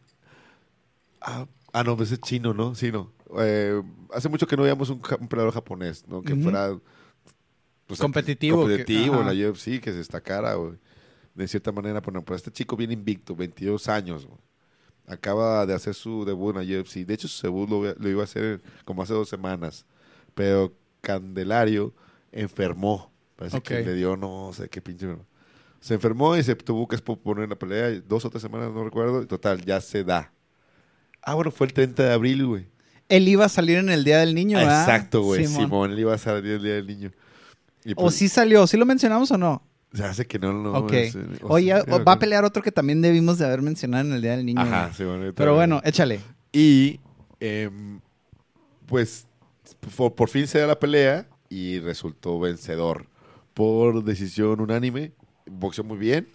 Ah, ah, no, pues es chino, ¿no? Sí, no. Eh, hace mucho que no veíamos un, ja- un peleador japonés, ¿no? Que fuera pues, Competitivo, que- competitivo en ajá. la UFC, que se destacara, güey. De cierta manera, bueno, pues este chico viene invicto, 22 años, güey. Acaba de hacer su debut en la UFC. De hecho, su debut lo, lo iba a hacer como hace dos semanas. Pero Candelario enfermó. Parece que le dio, no sé qué pinche. Se enfermó y se tuvo que poner en la pelea. Dos o tres semanas, no recuerdo. Y total, ya se da. Ah, bueno, fue el 30 de abril, güey. Él iba a salir en el Día del Niño, ¿verdad? Exacto, güey. Simón. Simón. él iba a salir el día del niño. Y ¿O pues, sí salió? ¿Sí lo mencionamos o no? Se hace que no, no. ok. es, Oye, va a pelear otro que también debimos de haber mencionado en el Día del Niño. Ajá, güey. sí, bueno, Pero bueno, échale. Y em, pues por, por fin se da la pelea y resultó vencedor por decisión unánime. Boxeó muy bien.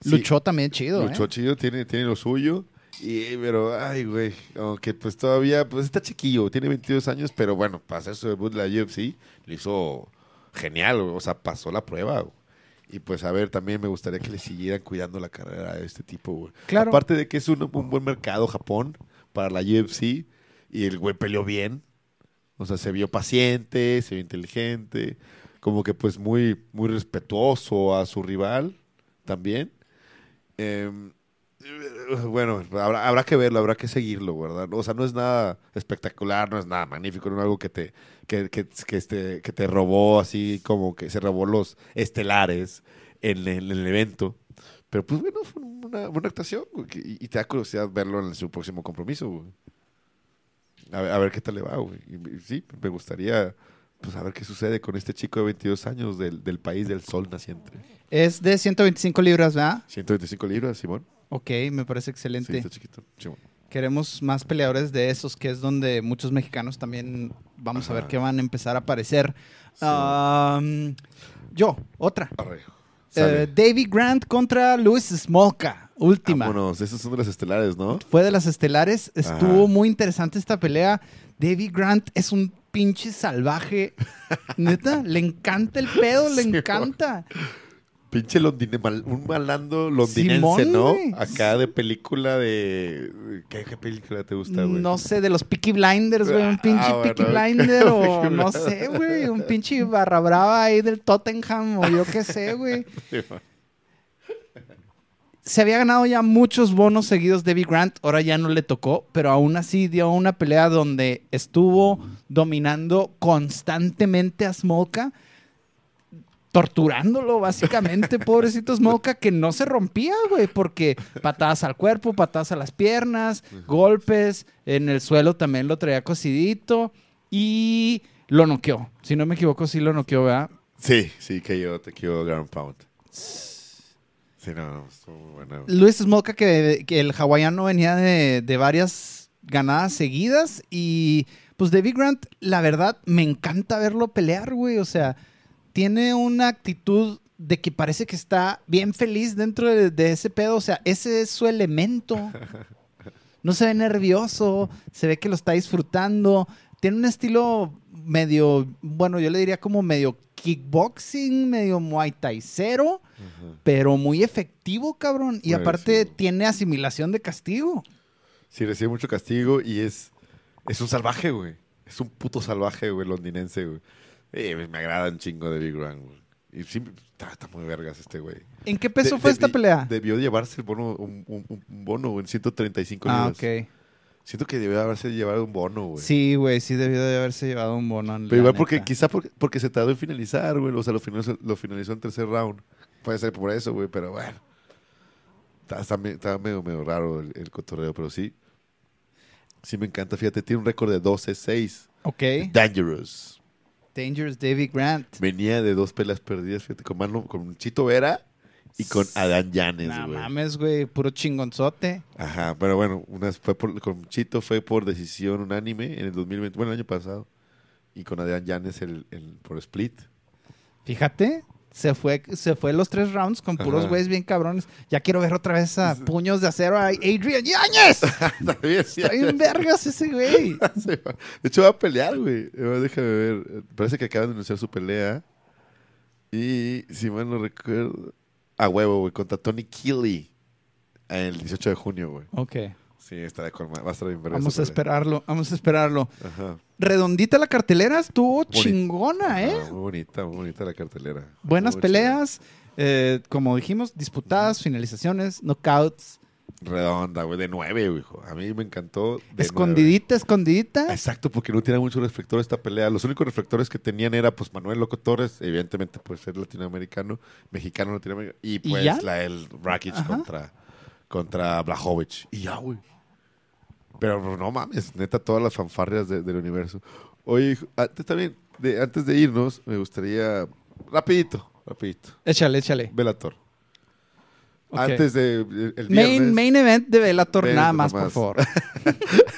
Sí, Luchó también chido, luchó ¿eh? chido, tiene, tiene lo suyo. Y, pero, ay, güey, aunque pues todavía, pues está chiquillo, tiene 22 años, pero bueno, para hacer su debut la UFC, lo hizo genial, o sea, pasó la prueba. güey. Y pues, a ver, también me gustaría que le siguieran cuidando la carrera a este tipo, güey. Claro. Aparte de que es un, un buen mercado Japón para la UFC y el güey peleó bien. O sea, se vio paciente, se vio inteligente, como que pues muy, muy respetuoso a su rival también. Eh, bueno, habrá, habrá que verlo, habrá que seguirlo, ¿verdad? O sea, no es nada espectacular, no es nada magnífico, no es algo que te, que, que, que este, que te robó así como que se robó los estelares en, el- en el evento. Pero pues bueno, fue una buena actuación güey, y, y te da curiosidad verlo en su próximo compromiso. güey. A ver, a ver qué tal le va, güey. Y- y sí, me gustaría pues a ver qué sucede con este chico de 22 años del, del país del sol naciente. Es de 125 libras, ¿verdad? 125 libras, Simón. Ok, me parece Sí, excelente. está chiquito. Queremos más peleadores de esos, que es donde muchos mexicanos también vamos a ver que van a empezar a aparecer. Sí. Um, yo, otra. Sale. Davy Grant contra Luis Smolka. última. Vámonos, esas son de las estelares, ¿no? Fue de las estelares. Estuvo Ajá. muy interesante esta pelea. David Grant es un pinche salvaje. Neta, le encanta el pedo, le Sí, encanta. Pinche londine, mal- un malando londinense, Simón, ¿no? Acá de película de... ¿Qué, qué película te gusta, güey? No sé, de los Peaky Blinders, güey. Un Ah, pinche bueno, Peaky ok. Blinder o no sé, güey. Un pinche barra brava ahí del Tottenham o yo qué sé, güey. Sí, se había ganado ya muchos bonos seguidos David Grant, ahora ya no le tocó, pero aún así dio una pelea donde estuvo dominando constantemente a Smolka, torturándolo básicamente, pobrecito Smolka, que no se rompía, güey, porque patadas al cuerpo, patadas a las piernas, golpes, en el suelo también lo traía cosidito y lo noqueó. Si no me equivoco, sí lo noqueó, ¿verdad? Sí, sí, que yo te quiero Ground Pound. Sí, no, no, estuvo muy buena. güey. Luis Smolka, que, que el hawaiano venía de, de varias ganadas seguidas. Y pues David Grant, la verdad, me encanta verlo pelear, güey. O sea, tiene una actitud de que parece que está bien feliz dentro de, de ese pedo. O sea, ese es su elemento. No se ve nervioso, se ve que lo está disfrutando. Tiene un estilo medio, bueno, yo le diría como medio kickboxing, medio muay thai cero pero muy efectivo, cabrón. Y aparte tiene asimilación de castigo. Sí, recibe mucho castigo y es, es un salvaje, güey. Es un puto salvaje, güey, londinense, güey. Eh, me agrada un chingo de Big güey. Y sí, está, está muy vergas este güey. ¿En qué peso De- fue esta pelea? Debió llevarse el bono, un, un- un bono, en 135 ah, libras. ok. Siento que debió haberse llevado un bono, güey. Sí, güey, sí debió de haberse llevado un bono. Pero igual porque quizá porque, porque se tardó en finalizar, güey. O sea, lo finalizó, lo finalizó en tercer round. Puede ser por eso, güey, pero bueno. Está, está está medio, medio raro el, el cotorreo, pero sí. Sí me encanta, fíjate, tiene un récord de 12-6. Ok. Dangerous. Dangerous David Grant. Venía de dos peleas perdidas, fíjate, con, Marlon, con Chito Vera y con Adán Llanes, No güey. mames, güey, puro chingonzote. Ajá, pero bueno, una fue por, con Chito fue por decisión unánime en el 2020, bueno, el año pasado. Y con Adán Llanes el, el- por split. Fíjate, se fue, se fue los tres rounds con puros güeyes bien cabrones. Ya quiero ver otra vez a puños de acero a Adrian Yáñez. Está bien, vergas ese güey. De hecho, va a pelear, güey. Eh, Déjame ver. Parece que acaban de anunciar su pelea. Y, si mal no recuerdo... A huevo, güey. Contra Tony Keeley. El 18 de junio, güey. Ok, Sí, está de colma- Va a estar bien vamos a esperarlo, vamos a esperarlo. Ajá. Redondita la cartelera, estuvo Boni- chingona, ¿eh? Ajá, muy bonita, muy bonita la cartelera. Buenas Muy peleas, eh, como dijimos, disputadas, finalizaciones, knockouts. Redonda, güey. De nueve, güey. hijo. A mí me encantó. de escondidita, nueve. escondidita. Exacto, porque no tenía mucho reflector esta pelea. Los únicos reflectores que tenían era pues Manuel Loco Torres, evidentemente pues ser latinoamericano, mexicano latinoamericano, y pues la el Rakic contra, contra Blajovic. Y ya, güey. Pero no mames, neta, todas las fanfarrias de- del universo. Oye, antes también, de, antes de irnos, me gustaría, rapidito, rapidito, Échale, échale. Velator. Antes de el, Main, main event de Bellator, Ven, nada más, por favor.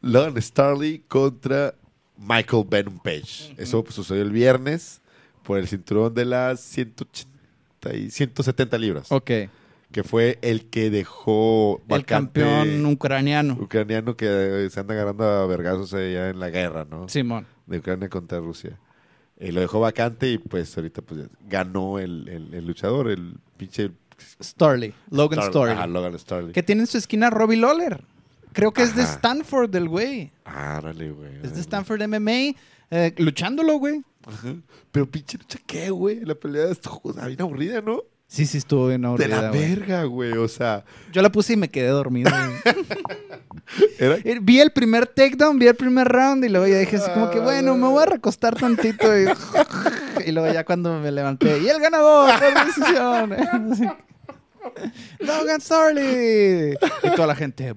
Logan Starley contra Michael Venom Page. Eso pues, sucedió el viernes por el cinturón de las 180 y 170 libras, Ok. Que fue el que dejó El campeón ucraniano. ucraniano que eh, se anda agarrando a vergazos allá en la guerra, ¿no? Simón. De Ucrania contra Rusia. Y lo dejó vacante y pues ahorita pues ganó el, el- el luchador, el pinche Starley. Logan Star- Starley. Ajá, Logan Starley. Que tiene en su esquina Robbie Lawler. Creo que es de. Stanford el güey. Ah, güey. Es de. Stanford MMA. eh, luchándolo, güey. Ajá. Pero pinche lucha, ¿qué, güey? La pelea estuvo bien aburrida, ¿no? Sí, sí, estuvo bien de aburrida, la güey. verga, güey. O sea, Yo la puse y me quedé dormido. era... Eh, vi el primer takedown, vi el primer round y luego ya dije así como que, bueno, me voy a recostar tantito. Y, y luego ya cuando me levanté, y el ganador decisión. Logan Starley. Y toda la gente.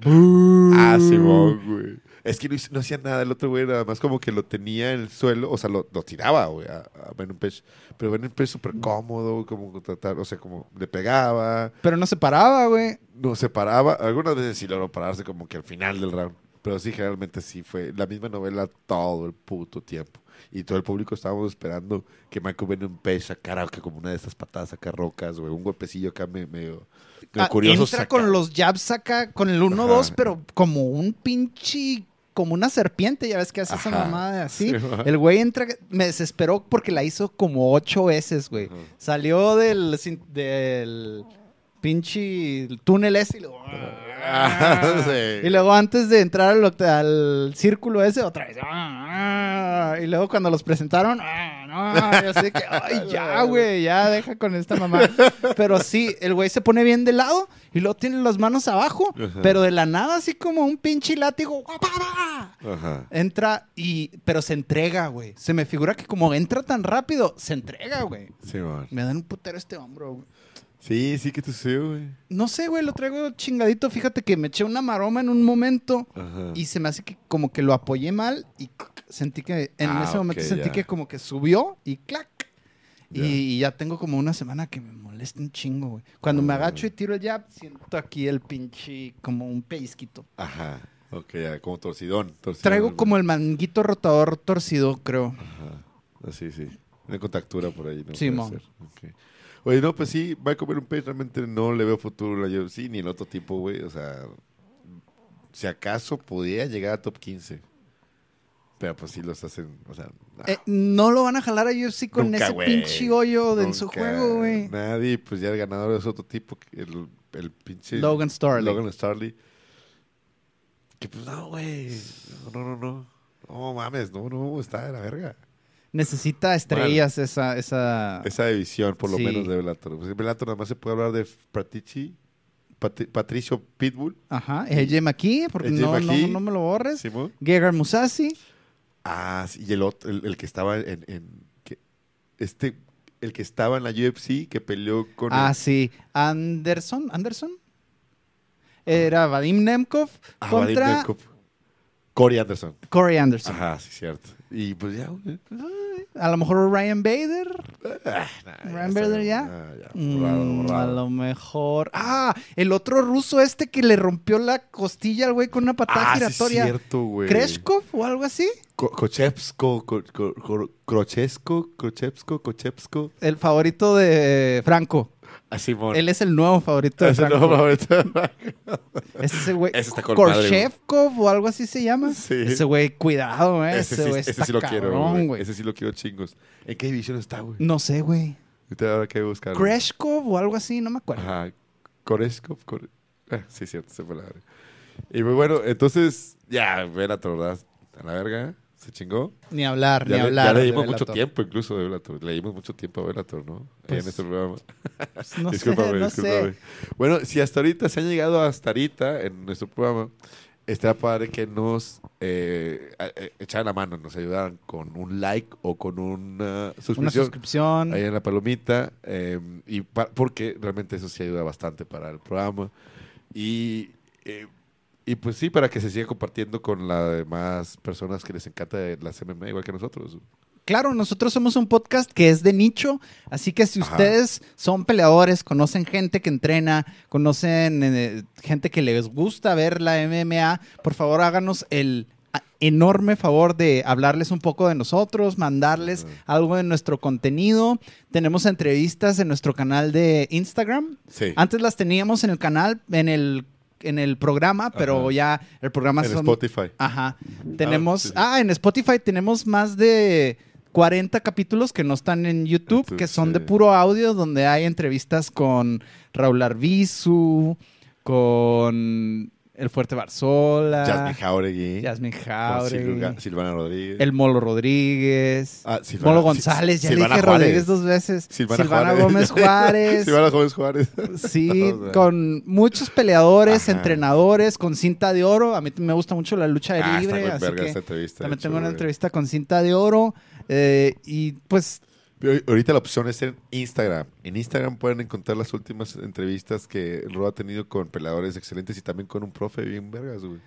Ah, Simón, güey. Es que no, hacía nada el otro güey, nada más como que lo tenía en el suelo, o sea, lo, lo tiraba, güey, a, a Venom Page. Pero Venom Page súper cómodo, como tratar, o sea, como le pegaba, Pero no se paraba, güey. no se paraba. Algunas veces sí logró pararse como que al final del round. Pero sí, generalmente sí fue la misma novela todo el puto tiempo. Y todo el público estábamos esperando que Michael Venom Page sacara que como una de esas patadas acá rocas, güey. Un golpecillo acá me- medio, medio Ah, curioso. entra saca- con los jabs acá, con el 1-2, Ajá. pero como un pinche. Como una serpiente, ya ves que hace esa Ajá. mamada de así. Sí, el güey entra, me desesperó porque la hizo como ocho veces, güey. Salió del, del pinche túnel ese y luego... Ah, sí. Y luego antes de entrar al, círculo ese, otra vez. "Ah, ah", Y luego cuando los presentaron, "Ah, no", y así que, ay, ya, güey, ya deja con esta mamá. Pero sí, el güey se pone bien de lado y luego tiene las manos abajo, Ajá. pero de la nada, así como un pinche látigo. Ajá. Entra y. Pero se entrega, güey. Se me figura que como entra tan rápido, se entrega, güey. Sí, man. Me dan un putero este hombro, güey. Sí, sí que te sucedió, güey. No sé, güey, lo traigo chingadito. Fíjate que me eché una maroma en un momento. Ajá. Y se me hace que como que lo apoyé mal y sentí que en Ah, ese momento sentí ya. que como que subió y clac. Y, Ya. y ya tengo como una semana que me molesta un chingo, güey. Cuando me Ah. agacho y tiro el jab, siento aquí el pinche como un pellizquito. Ajá. Ok, ya, como torcidón. torcidón Traigo como el manguito rotador torcido, creo. Ajá. Así, sí. Una contactura por ahí, ¿no? Sí, Puede mo. ser. Ok. Oye, no, pues sí, Michael Venom Page realmente no le veo futuro a la UFC ni el otro tipo, güey. O sea, si acaso podía llegar a top 15. Pero pues sí los hacen, o sea... nah, Eh, no lo van a jalar a UFC con nunca, ese güey. pinche hoyo de en su juego, güey. Nadie, pues ya el ganador es otro tipo, el, el pinche... Logan Starley. Logan Starley. Que pues no, güey. No, no, no, no. No mames, no, no, está de la verga. Necesita estrellas esa, esa... Esa división, por lo Sí. menos, de Bellator. Pues en Bellator nada más se puede hablar de Patici, Pat- Patricio Pitbull, Ajá, AJ McKee, porque no, no, no me lo borres. Simón. Gegard Musasi. Ah, sí, y el otro, el, el que estaba en, en- que- este, el que estaba en la UFC, que peleó con Ah, el- sí. Anderson. ¿Anderson? Era Vadim Nemkov Ah, Vadim contra Nemkov. Corey Anderson. Corey Anderson. Ajá, sí, cierto. Y pues ya. A lo mejor Ryan Bader. Ah, nah, Ryan Bader ya. Ah, ya, Mm, borrado, a lo mejor. Ah, el otro ruso este que le rompió la costilla al güey con una patada Ah, sí, giratoria. cierto, güey. Kreshkov o algo así. Ko- Kochevsko, Ko- Ko- Ko- Krochesko, Krochevsko, Kochevsko. El favorito de Franco. Así, mon. Él es el nuevo favorito de Ese no, Franco. favorito. Ese güey. Ese está. Korshevkov o algo así se llama. Sí. Ese güey, cuidado, eh. Ese, Ese güey ese está sí lo quiero, güey. Ese sí lo quiero chingos. ¿En qué división está, güey? No sé, güey. Ahorita habrá que buscar. Kreshkov o algo así, no me acuerdo. Ajá. Koreskov. Kore- Ah, sí, cierto, se fue la verga. Y muy bueno, entonces, ya, Bellator, ¿verdad? A la verga, se chingó. Ni hablar, Ya, ni le- hablar. ya de leímos mucho tiempo incluso de Bellator. Leímos mucho tiempo a Bellator, ¿no? Pues, en este programa. Pues no discúlpame, sé, no discúlpame. sé. Bueno, si hasta ahorita se han llegado hasta ahorita en nuestro programa, estaría padre que nos eh, eh, echaran la mano, nos ayudaran con un like o con una Una suscripción suscripción. ahí en la palomita, eh, y pa- porque realmente eso sí ayuda bastante para el programa. Y, eh, y pues sí, para que se siga compartiendo con las demás personas que les encanta las MMA, igual que nosotros. Claro, nosotros somos un podcast que es de nicho, así que si Ajá. ustedes son peleadores, conocen gente que entrena, conocen eh, gente que les gusta ver la MMA, por favor háganos el a- enorme favor de hablarles un poco de nosotros, mandarles algo de nuestro contenido. Tenemos entrevistas en nuestro canal de Instagram. Sí. Antes las teníamos en el canal, en el, en el programa, pero Ajá. ya el programa en son- Spotify. Ajá. Tenemos. sí, sí. Ah, en Spotify tenemos más de 40 capítulos que no están en YouTube, que son de puro audio, donde hay entrevistas con Raúl Arbizu, con El Fuerte Barzola, Jasmine Jauregui. Yasmin con Jauregui, Silvana, Silvana Rodríguez. El Molo Rodríguez, Ah, Silvana- Molo Sil- González, ya le Silvana dije Juárez. Rodríguez dos veces, Silvana, Silvana, Juárez. Gómez Juárez. Silvana Gómez Juárez. Sí, O sea. con muchos peleadores, Ajá. entrenadores, con cinta de oro. A mí me gusta mucho la lucha de Ah, está libre, con así verga que esta entrevista, también tengo una entrevista con cinta de oro. eh, y pues, ahorita la opción es en Instagram. En Instagram pueden encontrar las últimas entrevistas que Ro ha tenido con peleadores excelentes y también con un profe bien vergas, güey.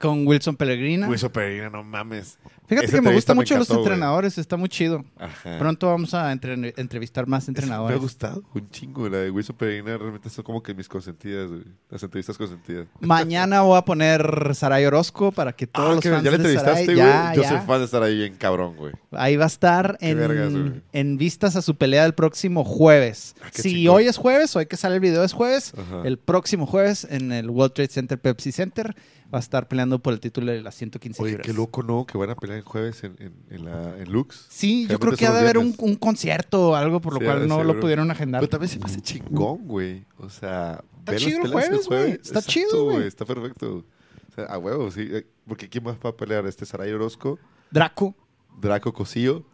Con Wilson Pellegrina. Wilson Pereira, no mames. Fíjate Esa que me gusta mucho los encantó, entrenadores, está muy chido. Ajá. Pronto vamos a entre- entrevistar más Esa Me entrenadores. ha gustado un chingo. La de Wilson Pereira realmente son como que mis consentidas, güey. Las entrevistas consentidas. Mañana voy a poner Saray Orozco para que todos Ah, los que fans ya le de entrevistaste, Saray, güey. ya, Yo ya. soy fan de estar ahí bien cabrón, güey. Ahí va a estar en, vergas, en vistas a su pelea el próximo jueves. Ah, si chingón. hoy es jueves, hoy que sale el video es jueves, Ajá. el próximo jueves en el World Trade Center Pepsi Center va a estar peleando por el título de las 115 Oye, libras. qué loco, ¿no? Que van a pelear el jueves en, en, en la, en Lux. Sí, yo creo que ha de haber un, concierto o algo por lo Sí, cual no lo pudieron agendar. Pero también se hace chingón, güey. O sea, Está chido el jueves, güey. Está Exacto, chido, güey. Está perfecto. O sea, a huevo, sí. Eh, Porque ¿quién más va a pelear? Este Saray Orozco, Draco, Draco Cosillo.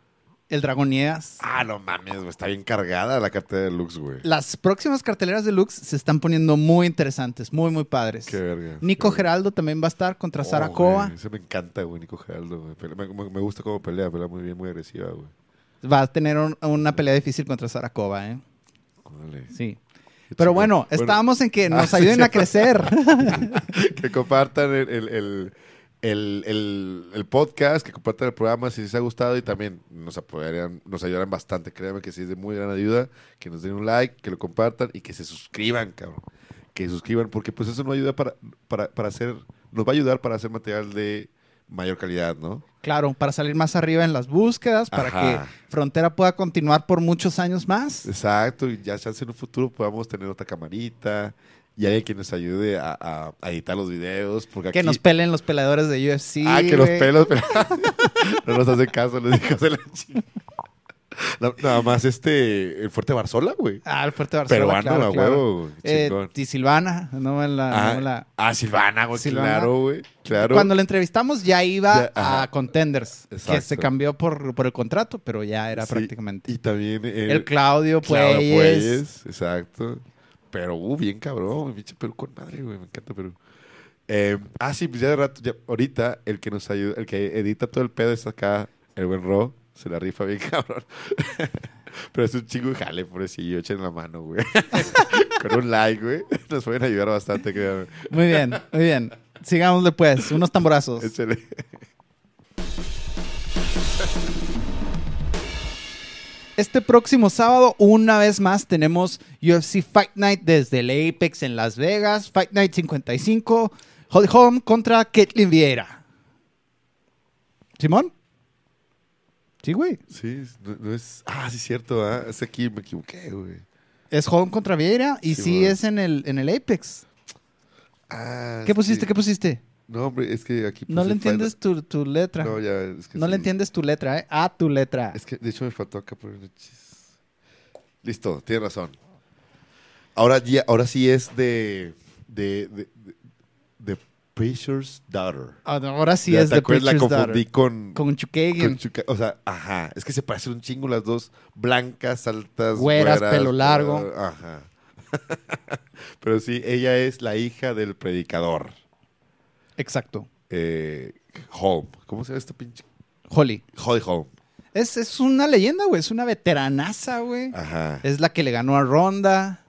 El Dragón Niegas. Ah, no mames, güey, está bien cargada la cartera de Lux, güey. Las próximas carteleras de Lux se están poniendo muy interesantes, muy, muy padres. Qué verga. Nico qué verga. Geraldo también va a estar contra Oh, Sara. Ese me encanta, güey, Nico Geraldo. güey. Me, me- me gusta cómo pelea, pelea muy bien, muy agresiva, güey. Va a tener un- una pelea difícil contra Sara Cova, ¿eh? Sí. Pero chingón. bueno, estábamos en que Ah, nos sí, ayuden sí. a crecer. que compartan el, el, el, el- el- el podcast, que compartan el programa si les ha gustado y también nos apoyarían, nos ayudarán bastante. Créanme que sí es de muy gran ayuda, que nos den un like, que lo compartan y que se suscriban, cabrón. Que se suscriban, porque pues eso nos ayuda para, para, para hacer, nos va a ayudar para hacer material de mayor calidad, ¿no? claro, para salir más arriba en las búsquedas, para Ajá. que Frontera pueda continuar por muchos años más. Exacto, y ya chance en un futuro podamos tener otra camarita y alguien que nos ayude a, a- a editar los videos. Porque Que aquí- nos peleen los peladores de UFC. ah, que los güey. pelos. no nos hacen caso los hijos de la chica. No, nada más este, el Fuerte Barzola, güey. Ah, el Fuerte Barcelona. Peruano, claro, claro. Eh, y Silvana, no en la, no Ah, la- ah, Silvana, güey, Silvana. claro, güey. Claro. Cuando la entrevistamos ya iba Ya, a Contenders, que se cambió por, por el contrato, pero ya era Sí, prácticamente. Y también el, el Claudio Claudio. Puelles, exacto. Pero, uh, bien cabrón, pinche Perú con madre, güey, me encanta Perú. Eh, ah, sí, pues ya de rato, ya, ahorita el que nos ayuda, el que edita todo el pedo es acá, el buen Ro, se la rifa bien cabrón. Pero es un chingo de jale, pobrecillo, echen la mano, güey. con un like, güey, nos pueden ayudar bastante, créanme. Muy bien, muy bien. Sigámosle pues, unos tamborazos. Échale. Este próximo sábado, una vez más, tenemos UFC Fight Night desde el Apex en Las Vegas. Fight Night 55, Holly Holm contra Caitlin Vieira. ¿Simón? Sí, güey. Sí, no, no es... Ah, sí, cierto, ah, es aquí, me equivoqué, güey. Es Holm contra Vieira y Sí, es en el, en el Apex. Ah, ¿Qué pusiste? ¿Qué pusiste? No, hombre, es que aquí... No le entiendes tu, tu letra. No, No, ya, es que le sí. entiendes tu letra, ¿eh? A tu letra. Es que de hecho me faltó acá chis. Listo, tienes razón. Ahora, ya, ahora sí es de. de. de. de, de Preacher's Daughter. Ah, no, Ahora sí Ya, es ¿te de acuerdas? La Preacher's confundí Daughter. con. Con o sea, ajá. Es que se parecen un chingo las dos. Blancas, altas. Güeras, pelo largo. uh, Ajá. Pero sí, ella es la hija del predicador. Exacto. Eh, Holm. ¿Cómo se llama esta pinche? Holly. Holly Holm. Es, es una leyenda, güey. Es una veteranaza, güey. Ajá. Es la que le ganó a Ronda.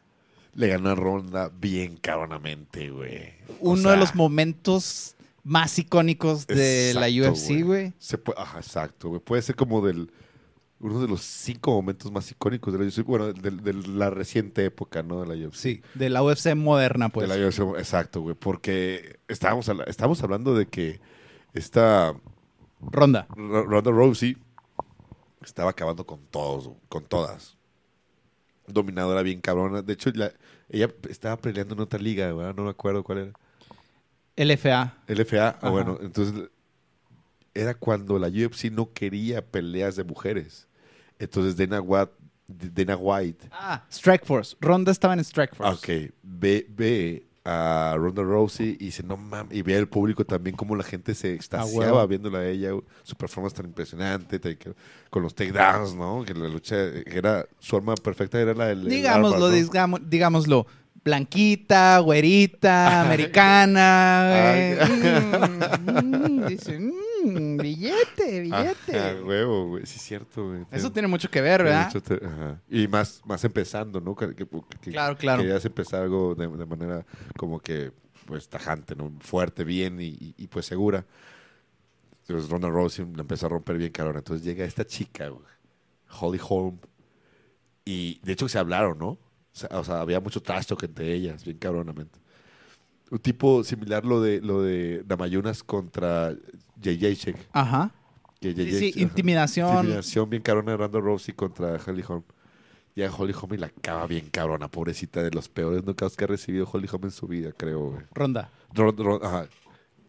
Le ganó a Ronda bien cabronamente, güey. Uno sea, de los momentos más icónicos de la UFC, güey. Ajá, exacto, güey. Puede ser como del uno de los cinco momentos más icónicos de la UFC. Bueno, de, de la reciente época, ¿no? De la UFC. Sí, de la UFC moderna, pues. De la UFC, exacto, güey. Porque estábamos, estábamos hablando de que esta Ronda. R- Ronda Rousey estaba acabando con todos, con todas. Dominadora bien cabrona. De hecho, la- ella estaba peleando en otra liga, ¿verdad? No me acuerdo cuál era. LFA. LFA, ah, bueno, entonces era cuando la UFC no quería peleas de mujeres. Entonces Dana White, Dana White Ah, Strike Force. Ronda estaba en Strike Force. ok, ve, ve a Ronda Rousey y dice, no mames, y ve al público también como la gente se extasiaba viéndola a ella, su performance tan impresionante, con los takedowns, ¿no? Que la lucha, que era, su arma perfecta era la del... el Digámoslo, ¿no? digamo- digámoslo. Blanquita, güerita, americana. Ay. güey. Mm, mm, dice, mm, billete, billete. Ajá, huevo, güey, sí es cierto, güey. Eso tiene mucho que ver, ¿verdad? Te- ajá. Y más, más empezando, ¿no? Que, que- que- Claro, claro. Querías empezar algo de, de manera como que pues tajante, ¿no? Fuerte, bien y, y- y, pues segura. Entonces Ronda Rousey la empezó a romper bien cabrón. Entonces llega esta chica, güey, Holly Holm. Y de hecho se hablaron, ¿no? O sea, o sea, había mucho trash talk entre ellas, bien cabronamente. Un tipo similar lo de lo de Damayunas contra JJ Shek. Ajá. Sí, ajá. intimidación. Intimidación bien cabrona de Ronda Rousey contra Holly Holm. Ya Holly Holm y la acaba bien cabrona, pobrecita, de los peores knockouts que ha recibido Holly Holm en su vida, creo, güey. Ronda. Ron- Ron- ajá.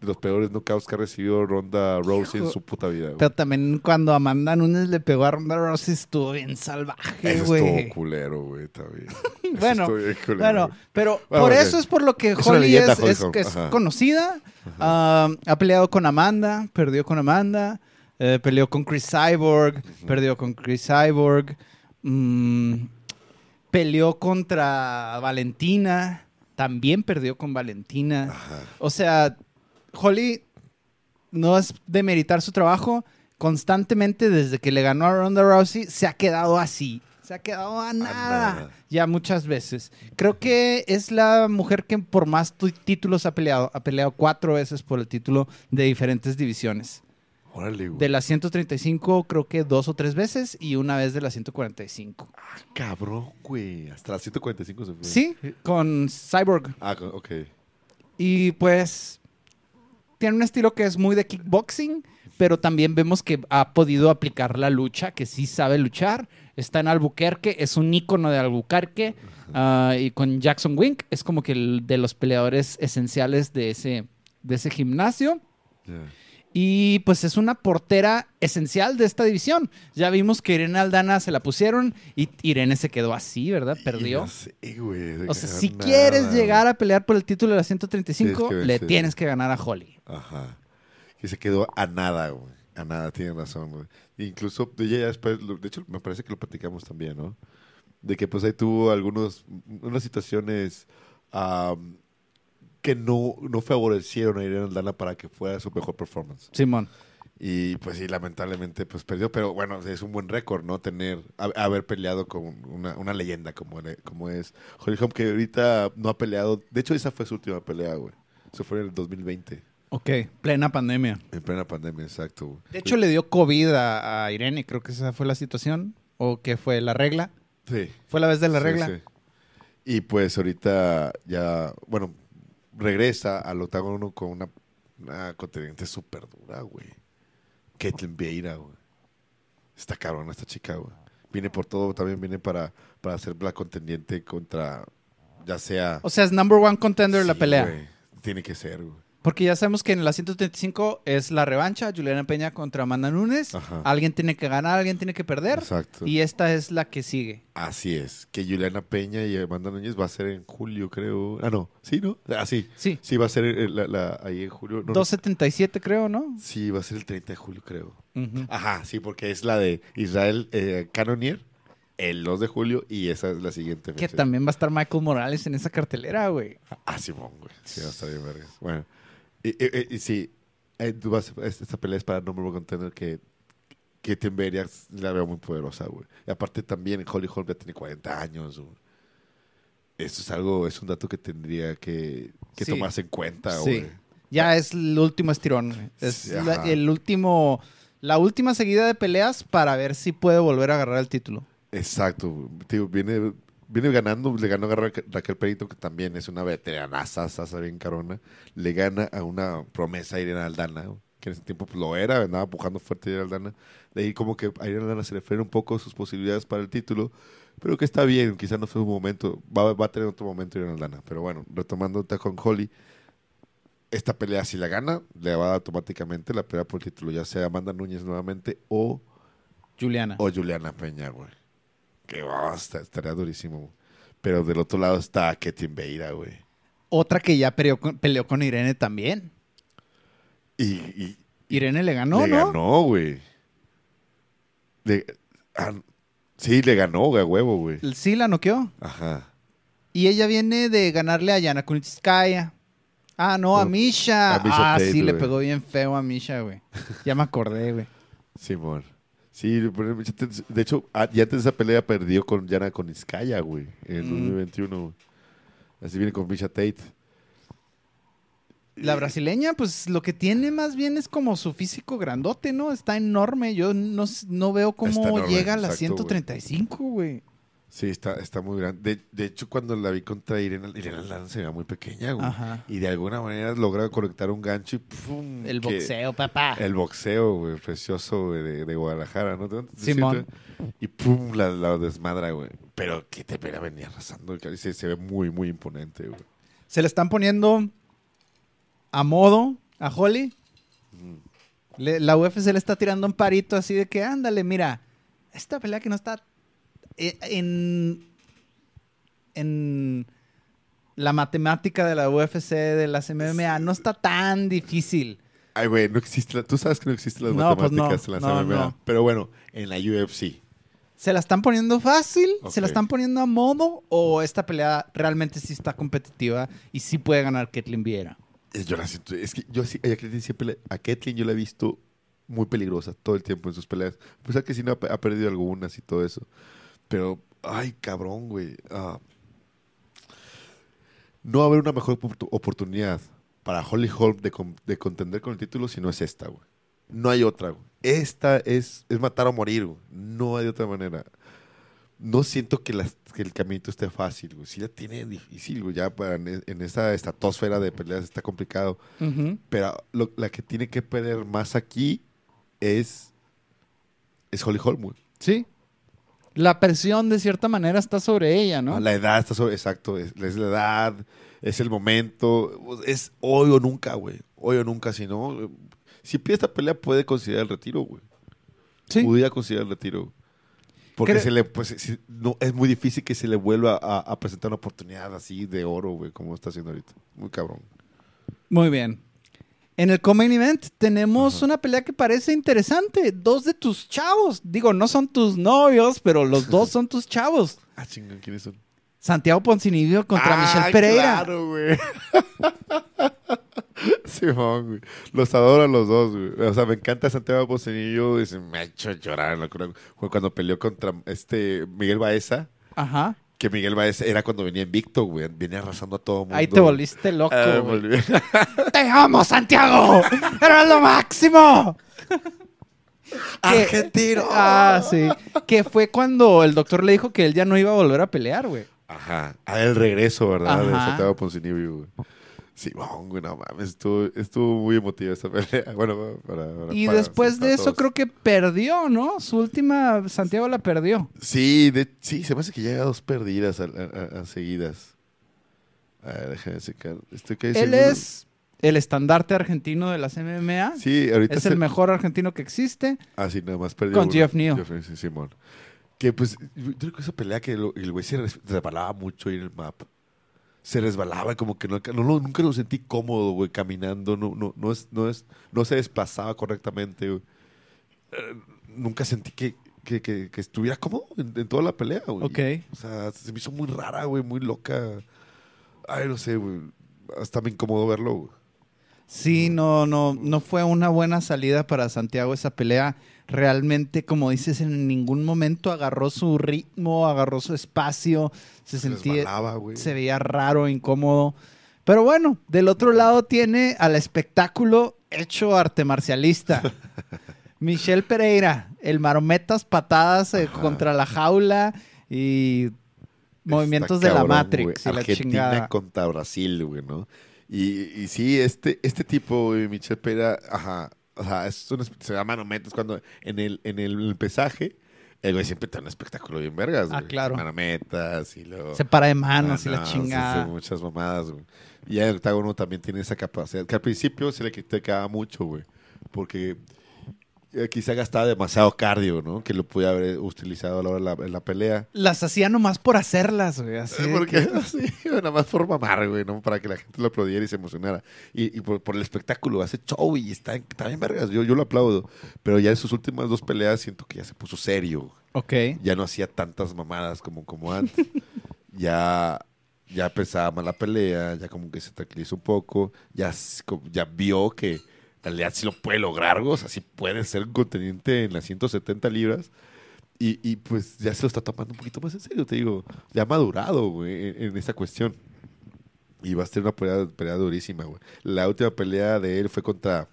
De los peores knockouts que ha recibido Ronda Rousey en su puta vida, güey. Pero también cuando Amanda Nunes le pegó a Ronda Rousey estuvo bien salvaje, Eso güey. estuvo culero, güey, también. Bueno, bien culero, Bueno, güey. pero Bueno, por eso es por lo que Es Holly es, es- es conocida. Ah, ha peleado con Amanda, perdió con Amanda, eh, peleó con Chris Cyborg, perdió con Chris Cyborg, mm, peleó contra Valentina, también perdió con Valentina. Ajá. O sea, Holly no es demeritar su trabajo. Constantemente, desde que le ganó a Ronda Rousey, se ha quedado así. Se ha quedado a nada. nada. Ya muchas veces. Creo que es la mujer que por más tu- títulos ha peleado. Ha peleado cuatro veces por el título de diferentes divisiones. Órale, güey. De las 135, creo que dos o tres veces. Y una vez de las 145. Ah, cabrón, güey. Hasta las 145 se fue. Sí, con Cyborg. Ah, ok. Y pues tiene un estilo que es muy de kickboxing, pero también vemos que ha podido aplicar la lucha, que sí sabe luchar. Está en Albuquerque, es un ícono de Albuquerque. ah, y con Jackson Wink es como que el de los peleadores esenciales de ese, de ese gimnasio. Ya. Y pues es una portera esencial de esta división. Ya vimos que Irene Aldana se la pusieron y Irene se quedó así, ¿verdad? Perdió. Y no sé, güey, O sea, si nada, quieres llegar a pelear por el título de la 135, Tienes que le tienes que ganar a Holly. Ajá. Que se quedó a nada, güey. A nada, tienen razón, güey. Incluso ella ya después, de hecho, me parece que lo platicamos también, ¿no? De que pues ahí tuvo algunos, unas situaciones am, que no, no favorecieron a Irene Aldana para que fuera su mejor performance. Simón. Y pues sí, lamentablemente pues perdió, pero bueno, es un buen récord, ¿no? Tener, ha- haber peleado con una, una leyenda como, como es Holly Holm, que ahorita no ha peleado. De hecho, esa fue su última pelea, güey. Eso fue en el 2020, Ok, plena pandemia. en plena pandemia, exacto. güey. De hecho, le dio COVID a, a Irene, creo que esa fue la situación. ¿O que fue la regla? Sí. ¿Fue la vez de la Sí, regla? sí. Y pues ahorita ya, bueno, regresa al octágono con una, una contendiente súper dura, güey. Caitlyn Vieira, güey. Está cabrón esta chica, güey. Viene por todo, también viene para, para ser la contendiente contra, ya sea... O sea, es number one contender la Sí, pelea. güey. Tiene que ser, güey. Porque ya sabemos que en la 135 es la revancha, Juliana Peña contra Amanda Nunes. Ajá. Alguien tiene que ganar, alguien tiene que perder. Exacto. Y esta es la que sigue. Así es. Que Juliana Peña y Amanda Núñez va a ser en julio, creo. Ah, no. Sí, ¿no? Ah, sí. Sí. Sí, va a ser eh, la- la- ahí en julio. No, no. 277 creo, ¿no? Sí, va a ser el 30 de julio, creo. Ujú. Ajá, sí, porque es la de Israel eh, Canonier el 2 de julio y esa es la siguiente Que fecha. también va a estar Michael Morales en esa cartelera, güey. Ah, Simón, güey. Sí, va a estar bien vergas. Bueno, y, y- y sí, eh, esta pelea es para number one contender que, que Tim la veo muy poderosa, güey. Y aparte también Holly Holm ya tiene 40 años, güey. Eso es algo, es un dato que tendría que, que Sí. tomarse en cuenta, Sí. güey. Ya es el último estirón. Es Sí, la- el último, la última seguida de peleas para ver si puede volver a agarrar el título. Exacto. Tío, viene, viene ganando, le ganó a Ra- Raquel Perito, que también es una veteranaza, sasa bien carona. Le gana a una promesa Irene Aldana, que en ese tiempo pues, lo era, andaba empujando fuerte Irene Aldana. De ahí como que a Irene Aldana se le frena un poco sus posibilidades para el título, pero que está bien, quizás no fue un momento, va, va a tener otro momento Irene Aldana. Pero bueno, retomando con Holly, esta pelea si la gana, le va a dar automáticamente la pelea por el título, ya sea Amanda Núñez nuevamente o Juliana. o Juliana Peña, güey. Que va, está- estaría durísimo. Pero del otro lado está Ketin Beira, güey. Otra que ya peleó con, peleó con Irene también. Y, y Irene le ganó, le ¿no? ganó, güey. Le- ah, sí, le ganó, güey, huevo, güey. Sí, la noqueó. Ajá. Y ella viene de ganarle a Yana Kunitskaya. Ah, no, a Misha. a Misha ah, Tate, sí, le pegó bien feo a Misha, güey. Ya me acordé, güey. Simón. Sí, de hecho, ah, ya antes de esa pelea perdió con Yana Koniskaya, güey. En el Mm. 2021, güey. Así viene con Misha Tate. La brasileña, pues lo que tiene más bien es como su físico grandote, ¿no? Está enorme. Yo no, no veo cómo enorme, llega a las exacto, güey. 135, güey. Sí, está, está muy grande. De, de hecho, cuando la vi contra Irene, Irene Aldana se veía muy pequeña, güey. Ajá. Y de alguna manera logra conectar un gancho y ¡pum! El que- boxeo, papá. El boxeo, güey, precioso, güey, de, de Guadalajara, ¿no? ¿Te- te Simón. Y pum, la, la desmadra, güey. Pero que te pena venía arrasando. Se, se ve muy, muy imponente, güey. Se le están poniendo a modo a Holly. Le- la UFC le está tirando un parito así de que, ándale, mira, esta pelea que no está en, en la matemática de la UFC, de las MMA, no está tan difícil. Ay, güey, no existe. la- Tú sabes que no existen las No, pues no, matemáticas en la no, MMA. Pero bueno, en la UFC. ¿Se la están poniendo fácil? ¿Se la están poniendo a modo? ¿O esta pelea realmente sí está competitiva y sí puede ganar Ketlin Vieira? Eh, Yo la siento. Es que yo sí, a Ketlin siempre. a Ketlin yo la he visto muy peligrosa todo el tiempo en sus peleas. A pesar que sí no ha perdido algunas y todo eso. Pero, ay, cabrón, güey. Ah. no va a haber una mejor oportu- oportunidad para Holly Holm de, con- de contender con el título si no es esta, güey. No hay otra, güey. Esta es, es matar o morir, güey. No hay de otra manera. No siento que, las- que el caminito esté fácil, güey. Sí la tiene difícil, güey. Ya para en, en esa estratosfera de peleas está complicado. Pero lo- la que tiene que perder más aquí es, es Holly Holm, güey. Sí. La presión de cierta manera está sobre ella, ¿no? Ah, La edad está sobre, exacto, es, es la edad, es el momento, es hoy o nunca, güey. Hoy o nunca, si no, si pierde esta pelea puede considerar el retiro, güey. Sí. Pudiera considerar el retiro. Porque se le, pues, si- no, es muy difícil que se le vuelva a, a presentar una oportunidad así de oro, güey, como está haciendo ahorita. Muy cabrón. Muy bien. En el Comain Event tenemos una pelea que parece interesante. Dos de tus chavos. Digo, no son tus novios, pero los dos son tus chavos. Ah, chingón, ¿quiénes son? Santiago Poncinibio contra Ah, Michelle Pereira. Claro, güey. Güey. Los adoro a los dos, güey. O sea, me encanta Santiago Pocenillo. y se me ha hecho llorar. Fue cuando peleó contra este Miguel Baeza. Ajá. Que Miguel Baeza era cuando venía invicto, güey. Venía arrasando a todo mundo. Ahí te volviste loco. Ah, güey. ¡Te amo, Santiago! ¡Eres lo máximo! ¡Argentino! Ah, sí. Que fue cuando el doctor le dijo que él ya no iba a volver a pelear, güey. Ajá. Ah, el regreso, ¿verdad? De. Santiago Poncinibio, güey. Bon, güey, no mames. Estuvo, estuvo muy emotiva esa pelea. Bueno, para, para- Y para- después de eso todos. creo que perdió, ¿no? Su última, Santiago la perdió. Sí, de- sí, se me hace que llega a dos perdidas a, a- a- a seguidas. A ver, déjame checar. Estoy casi Él seguro. es el estandarte argentino de las MMA. Sí, ahorita es se- el mejor argentino que existe. Ah, sí, nada más perdió. Con uno. Jeff Neal. Jeff sí, Simón. Que pues, yo creo que esa pelea que el güey se res- resbalaba mucho ahí en el map. Se resbalaba y como que no, no nunca lo sentí cómodo, güey, caminando. No, no, no, es, no, es, no se desplazaba correctamente, güey. Eh, nunca sentí que, que, que- que estuviera cómodo en, en toda la pelea, güey. Ok. O sea, se me hizo muy rara, güey, muy loca. Ay, no sé, güey. Hasta me incomodó verlo, güey. Sí, no, no, no fue una buena salida para Santiago esa pelea. Realmente, como dices, en ningún momento agarró su ritmo, agarró su espacio, se, Se sentía, se veía raro, incómodo. Pero bueno, del otro lado tiene al espectáculo hecho arte marcialista. Michelle Pereira, el marometas patadas eh, contra la jaula y movimientos Está de la Matrix y la chingada. contra Brasil, güey, ¿no? Y, y sí, este, este tipo, güey, Michel Pera, ajá, o sea, es un, se llama manometas cuando en el, en el pesaje, el güey siempre da un espectáculo bien vergas, Ah, claro. Manometas y luego... Se para de manos Ah, y la chingada. sí, muchas mamadas, güey. Y el octágono también tiene esa capacidad, que al principio se le criticaba mucho, güey, porque eh, quizá gastaba demasiado cardio, ¿no? Que lo podía haber utilizado a la hora de la, en la pelea. Las hacía nomás por hacerlas, güey. Así de Porque que- sí, nada más por mamar, güey, ¿no? Para que la gente lo aplaudiera y se emocionara. Y, y por, por el espectáculo, hace show y está, está bien vergas. Yo, yo lo aplaudo. Pero ya en sus últimas dos peleas siento que ya se puso serio. Ok. Ya no hacía tantas mamadas como, como antes. ya, ya pensaba más la pelea, ya como que se tranquilizó un poco. Ya, ya vio que realidad sí lo puede lograr, güey. O sea, sí puede ser un contendiente en las 170 libras. Y, y, pues ya se lo está tomando un poquito más en serio, te digo. Ya ha madurado, güey, en, en esta cuestión. Y va a ser una pelea, pelea durísima, güey. La última pelea de él fue contra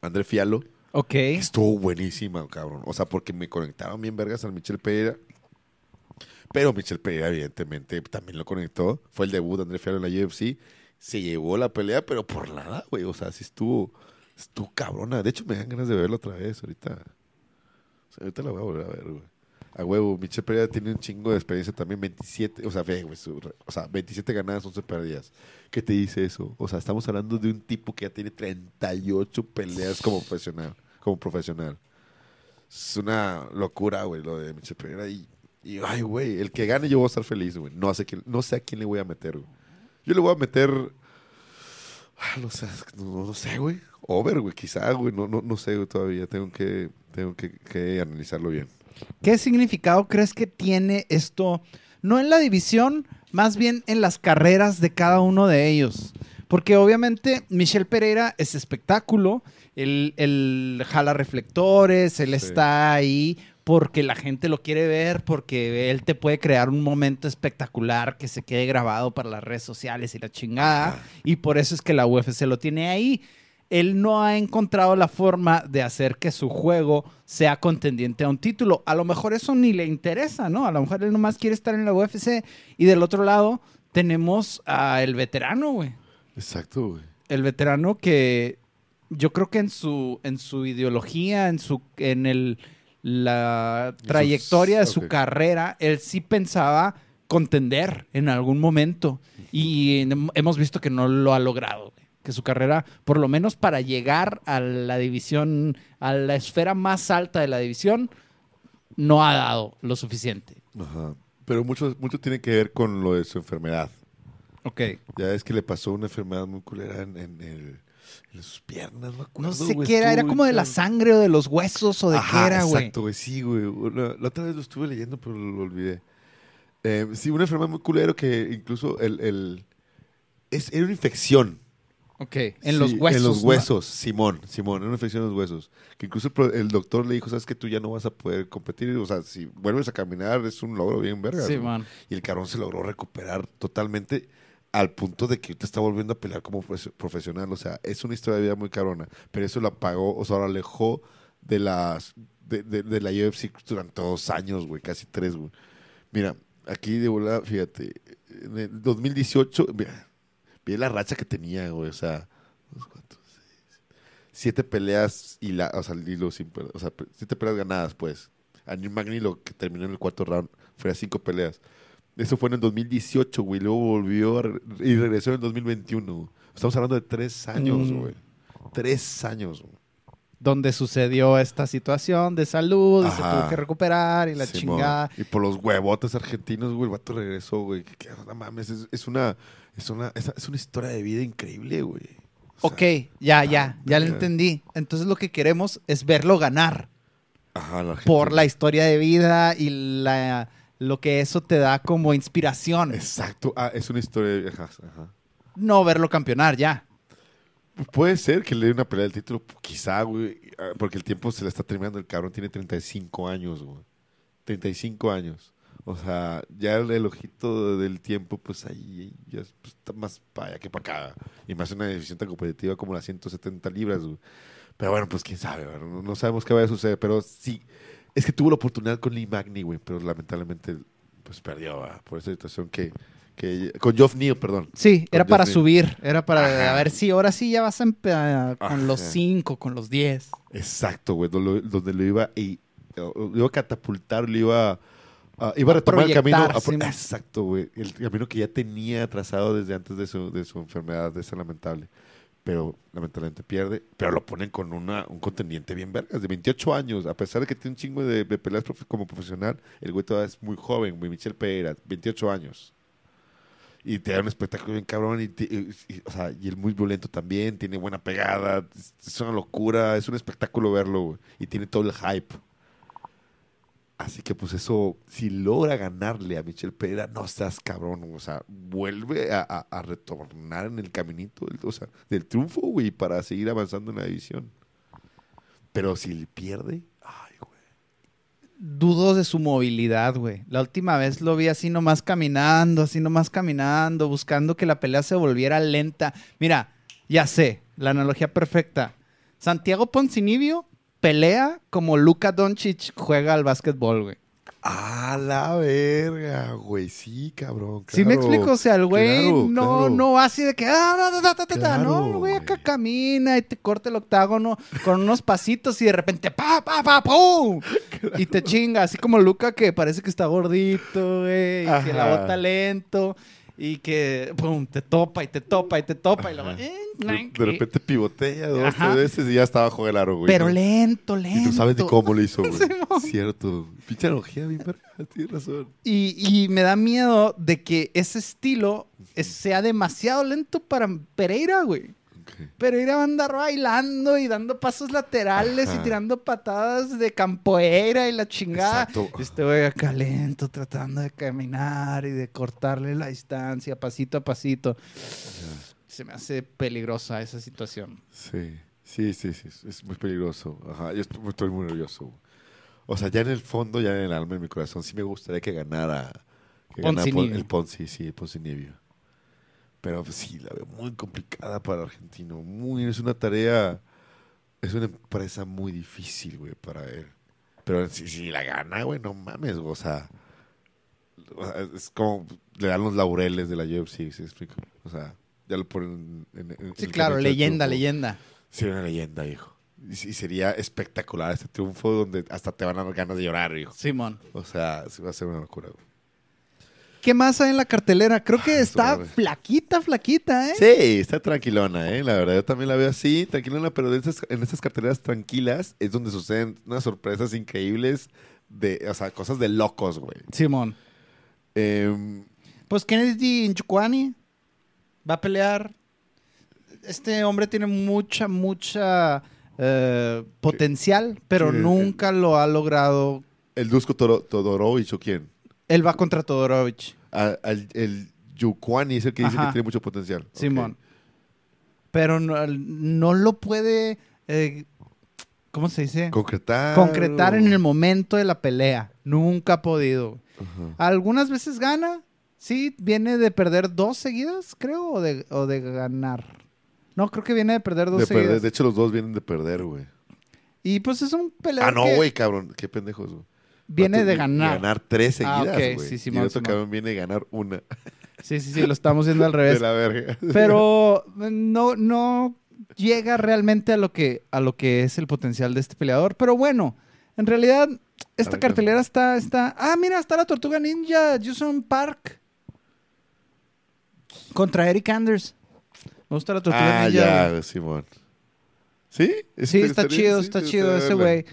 André Fialo. Ok. Estuvo buenísima, cabrón. O sea, porque me conectaron bien vergas al Michel Pereira. Pero Michel Pereira, evidentemente, también lo conectó. Fue el debut de André Fialo en la UFC. Se llevó la pelea, pero por nada, güey. O sea, sí estuvo, estuvo cabrona. De hecho, me dan ganas de verlo otra vez ahorita. O sea, ahorita la voy a volver a ver, güey. A huevo, Michel Pereira tiene un chingo de experiencia también. 27, o sea, ve, güey, o sea, 27 ganadas, 11 perdidas. ¿Qué te dice eso? O sea, estamos hablando de un tipo que ya tiene 38 peleas como profesional. Como profesional. Es una locura, güey, lo de Michel Pereira. Y, y, ay, güey, el que gane yo voy a estar feliz, güey. No sé, no sé a quién le voy a meter, güey. Yo le voy a meter... ah, no sé, güey. Over, güey, quizá, güey. No, no, no sé güey, todavía. Tengo que, tengo que, que analizarlo bien. ¿Qué significado crees que tiene esto? No en la división, más bien en las carreras de cada uno de ellos. Porque obviamente Michel Pereira es espectáculo, él, él jala reflectores, él Sí. está ahí porque la gente lo quiere ver, porque él te puede crear un momento espectacular que se quede grabado para las redes sociales y la chingada. Y por eso es que la UFC lo tiene ahí. Él no ha encontrado la forma de hacer que su juego sea contendiente a un título. A lo mejor eso ni le interesa, ¿no? A lo mejor él nomás quiere estar en la UFC. Y del otro lado tenemos a el veterano, güey. Exacto, güey. El veterano que yo creo que en su, en su ideología, en su, en el, la trayectoria de su carrera, él sí pensaba contender en algún momento. Y hem- hemos visto que no lo ha logrado. Que su carrera, por lo menos para llegar a la división, a la esfera más alta de la división, no ha dado lo suficiente. Ajá. Pero mucho, mucho tiene que ver con lo de su enfermedad. Ok. Ya es que le pasó una enfermedad muy culera en, en el- en sus piernas, no acuerdo, No sé güey, qué era, era como de la sangre o de los huesos o de Ajá, qué era, güey. Exacto, güey, sí, güey. La, otra vez lo estuve leyendo, pero lo olvidé. Eh, sí, una enfermedad muy culero que incluso el... el es, era una infección. Ok, en Sí, los huesos. En los ¿no? huesos, Simón, Simón, era una infección en los huesos. Que incluso el, el doctor le dijo, sabes que tú ya no vas a poder competir. O sea, si vuelves a caminar es un logro bien verga. Sí, ¿no? man. Y el cabrón se logró recuperar totalmente al punto de que te está volviendo a pelear como profe- profesional. O sea, es una historia de vida muy cabrona. Pero eso lo apagó, o sea, lo alejó de las de, de- de la UFC durante dos años, güey, casi tres, güey. Mira, aquí de volada, fíjate, en el 2018, mira, vi la racha que tenía, güey, o sea, dos, cuatro, seis, siete peleas y la, o sea, sin per- o sea, siete peleas ganadas, pues. A Neil Magny lo que terminó en el cuarto round fue a cinco peleas. Eso fue en el 2018, güey. Luego volvió a re- y regresó en el 2021. güey. Estamos hablando de tres años, Mm. güey. Tres años, güey. Donde sucedió esta situación de salud, y se Ajá. tuvo que recuperar y la Simón. chingada. Y por los huevotes argentinos, güey, el vato regresó, güey. Que, que, no mames, es, es una, es, una, es, es una historia de vida increíble, güey. O sea, Ok, ya, ya, ya lo entendí. Entonces lo que queremos es verlo ganar Ajá, la por la historia de vida y la, lo que eso te da como inspiración. Exacto. Ah, es una historia de ajá, ajá. No verlo campeonar ya. Puede ser que le dé una pelea del título, quizá, güey, ah, porque el tiempo se le está terminando. El cabrón tiene 35 años, güey. 35 años. O sea, ya el, el ojito del tiempo, pues ahí ya es- pues, está más para allá que para acá. Y más una división tan competitiva como las 170 libras, güey. Pero bueno, pues quién sabe, no, sabemos qué vaya a suceder. Pero sí, es que tuvo la oportunidad con Lee Magny, güey, pero lamentablemente, pues perdió, ¿verdad? por esa situación que. que con Geoff Neal, perdón. Sí, era para subir. Era para Ajá. a ver si ahora sí ya vas a empe- con Ajá. los cinco, con los diez. Exacto, güey, donde, lo- donde lo iba y lo iba a catapultar, lo iba a, a- iba a retomar el camino. a exacto, güey, el camino que ya tenía trazado desde antes de su, de su enfermedad, de esa lamentable. Pero lamentablemente pierde, pero lo ponen con una, un contendiente bien vergas, de 28 años, a pesar de que tiene un chingo de, de peleas profe- como profesional, el güey todavía es muy joven, güey, Michel Pereira, 28 años. Y te da un espectáculo bien cabrón. Y, te- y- y- o sea, y él muy violento también. Tiene buena pegada. Es, es una locura. Es un espectáculo verlo, güey. Y tiene todo el hype. Así que, pues, eso, si logra ganarle a Michelle Pereira, no seas cabrón. O sea, vuelve a, retornar en el caminito del, o sea, del triunfo, güey, para seguir avanzando en la división. Pero si pierde, ay, güey. dudo de su movilidad, güey. La última vez lo vi así nomás caminando, así nomás caminando, buscando que la pelea se volviera lenta. Mira, ya sé, la analogía perfecta. Santiago Poncinibio pelea como Luka Doncic juega al básquetbol, güey. A la verga, güey. Sí, cabrón. ¿Sí me claro. explico? O sea, el güey Claro, no, claro. no va así de que, ah. Claro, no, el güey acá camina y te corta el octágono con unos pasitos y de repente, pa, pa, pa, pum, y te chinga, así como Luca que parece que está gordito, güey, y que la bota lento y que, pum, te topa y te topa y te topa y la De, de repente pivotea dos, Ajá. tres veces y ya está bajo el aro, güey. Pero ¿no? lento, Y lento. tú sabes ni cómo lo hizo, güey. Simón. Cierto. Pinche analogía, mi verga. Tienes razón. Y, y me da miedo de que ese estilo es- sea demasiado lento para Pereira, güey. Pereira va a andar bailando y dando pasos laterales y tirando patadas de campoeira y la chingada. Exacto. Este güey acá lento, tratando de caminar y de cortarle la distancia pasito a pasito. Se me hace peligrosa esa situación. Sí, sí, sí, sí. Es- muy peligroso. Ajá. Yo estoy, estoy muy nervioso. O sea, ya en el fondo, ya en el alma, en mi corazón, sí me gustaría que ganara. Que el Ponzi, sí, el Poncinibio. Pero pues, sí, la veo muy complicada para el argentino. Muy, es una tarea, es una empresa muy difícil, güey, para él. Pero si, si la gana, güey, no mames, güey, o sea, es como le dan los laureles de la UFC, ¿sí explico? O sea, ya lo ponen en, en- en Sí, claro, leyenda, leyenda. Sería una leyenda, hijo. Y, y sería espectacular este triunfo donde hasta te van a dar ganas de llorar, hijo. Simón. O sea, sí va a ser una locura, güey. ¿Qué más hay en la cartelera? Creo que está flaquita, flaquita, ¿eh? Sí, está tranquilona, ¿eh? La verdad, yo también la veo así, tranquilona, pero de estas- en estas carteleras tranquilas es donde suceden unas sorpresas increíbles de, o sea, cosas de locos, güey. Simón. Em, Pues Kennedy Nchukwani va a pelear. Este hombre tiene mucha, mucha eh, potencial, pero nunca lo ha logrado. el Dusko Toro- Todorovic, ¿o quién? Él va contra Todorovic, A- al- el Yukwani es el que dice Ajá. que tiene mucho potencial. Simón. Pero no, no lo puede, eh, ¿cómo se dice? Concretar. Concretar en el momento de la pelea. Nunca ha podido. Ajá. Algunas veces gana. Sí, viene de perder dos seguidas, creo, o de, o de ganar. No, creo que viene de perder dos De, seguidas. perder. de hecho, los dos vienen de perder, güey. Y pues es un peleador Ah, no, que güey, cabrón. Qué pendejos, güey. Viene de ganar. ganar tres Ah, seguidas, ok, güey. sí, y Simón, el otro cabrón viene de ganar una. Sí, sí, sí, lo estamos viendo al de revés. la verga. Pero no, no llega realmente a lo, que, a lo que es el potencial de este peleador. Pero bueno, en realidad, esta cartelera está, está... Ah, mira, está la Tortuga Ninja, Jason Park. Contra Eric Anders. Me gusta la Tortuga Ah, Ninja. ya, güey. Simón. ¿Sí? Sí, Este- está estaría- chido, sí, está sí, chido ese güey.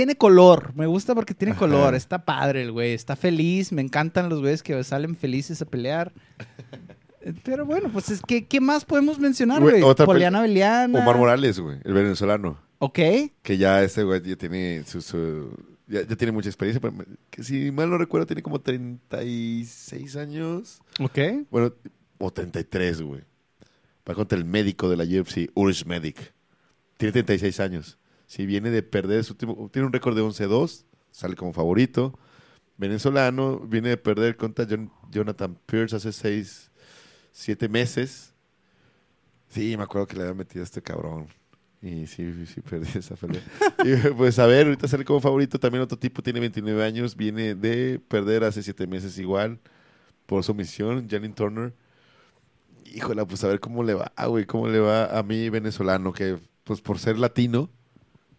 Tiene color, me gusta porque tiene Ajá. color, está padre el güey, está feliz, me encantan los güeyes que salen felices a pelear. Pero bueno, pues es que, ¿qué más podemos mencionar, Güey, Poliana Beliana. Omar Morales, güey, el venezolano. Ok. Que ya ese güey ya tiene su... su- ya, ya tiene mucha experiencia. pero que si mal no recuerdo, tiene como 36 años. Ok. Bueno, o 33, güey. Va contra el médico de la UFC, Urs Medic. Tiene 36 años. Si viene de perder su último... Tiene un récord de 11-2. Sale como favorito. Venezolano. Viene de perder contra Jon- Jonathan Pierce hace 6, 7 meses. Sí, me acuerdo que le había metido a este cabrón. Y sí, sí, perdí esa pelea. y pues a ver, ahorita sale como favorito. También otro tipo tiene 29 años. Viene de perder hace 7 meses igual. Por su misión, Janine Turner. Híjole, pues a ver cómo le va, güey. Cómo le va a mí venezolano. Que pues por ser latino,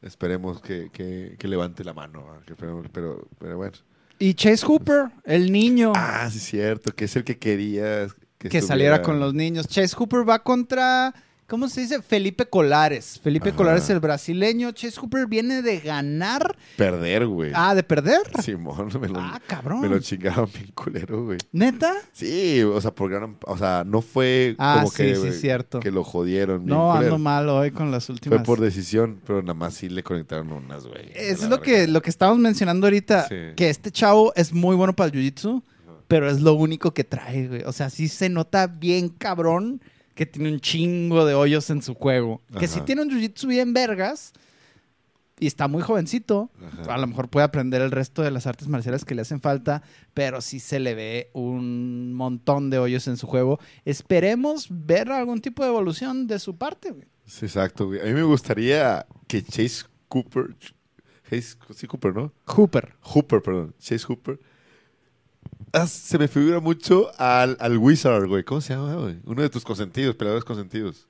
esperemos que, que- que levante la mano. ¿va? Que esperemos- pero, pero bueno. Y Chase Hooper, el niño Ah, sí, cierto. Que es el que quería que, que saliera con los niños. Chase Hooper va contra, ¿cómo se dice? Felipe Colares. Felipe Ajá. Colares, el brasileño. Chase Hooper viene de ganar. Perder, güey. Ah, de perder. Simón, me lo, Ah, cabrón. me lo chingaron bien culero, güey. ¿Neta? Sí, o sea, por gran- o sea, no fue Ah, como sí, que, sí, güey, cierto. que lo jodieron. No, ando mal hoy con las Fue últimas. por decisión, pero nada más sí le conectaron unas, güey. Es lo que, lo que estábamos mencionando ahorita, Sí. que este chavo es muy bueno para el jiu-jitsu, pero es lo único que trae, güey. O sea, sí se nota bien cabrón que tiene un chingo de hoyos en su juego. Que si tiene un jiu-jitsu bien vergas, y está muy jovencito. Ajá. A lo mejor puede aprender el resto de las artes marciales que le hacen falta, pero sí se le ve un montón de hoyos en su juego. Esperemos ver algún tipo de evolución de su parte, güey. Sí, exacto, güey. A mí me gustaría que Chase Cooper. Chase, sí, Cooper, ¿no? Hooper. Hooper, perdón. Chase Hooper. Ah, se me figura mucho al, al Wizard, güey. ¿Cómo se llama, güey? Uno de tus consentidos, peleadores consentidos.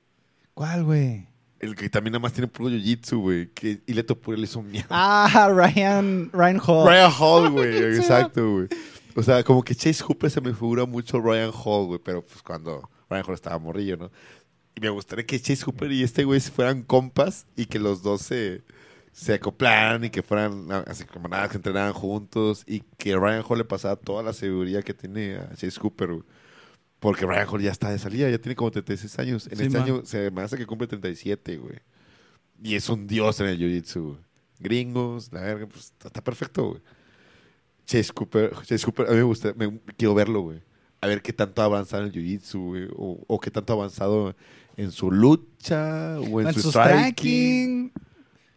¿Cuál, güey? El que también nada más tiene puro jiu-jitsu, güey. Que Ileto Pure le hizo mierda. Ah, Ryan, Ryan Hall. Ryan Hall, güey. Exacto, güey. O sea, como que Chase Hooper se me figura mucho Ryan Hall, güey. Pero pues cuando Ryan Hall estaba morrillo, ¿no? Y me gustaría que Chase Hooper y este güey fueran compas y que los dos se, se acoplaran y que fueran así como nada, que entrenaran juntos y que Ryan Hall le pasara toda la seguridad que tiene a Chase Hooper, güey. Porque Ryan Hall ya está de salida, ya tiene como 36 años. En Sí, este man. año se me hace que cumple 37, güey. Y es un dios en el jiu-jitsu, güey. Gringos, la verga, pues está, está perfecto, güey. Chase Cooper, Chase Cooper, a mí me gusta, me, quiero verlo, güey. A ver qué tanto ha avanzado en el jiu-jitsu, güey. O, o qué tanto ha avanzado en su lucha, o en, En su, su striking, striking.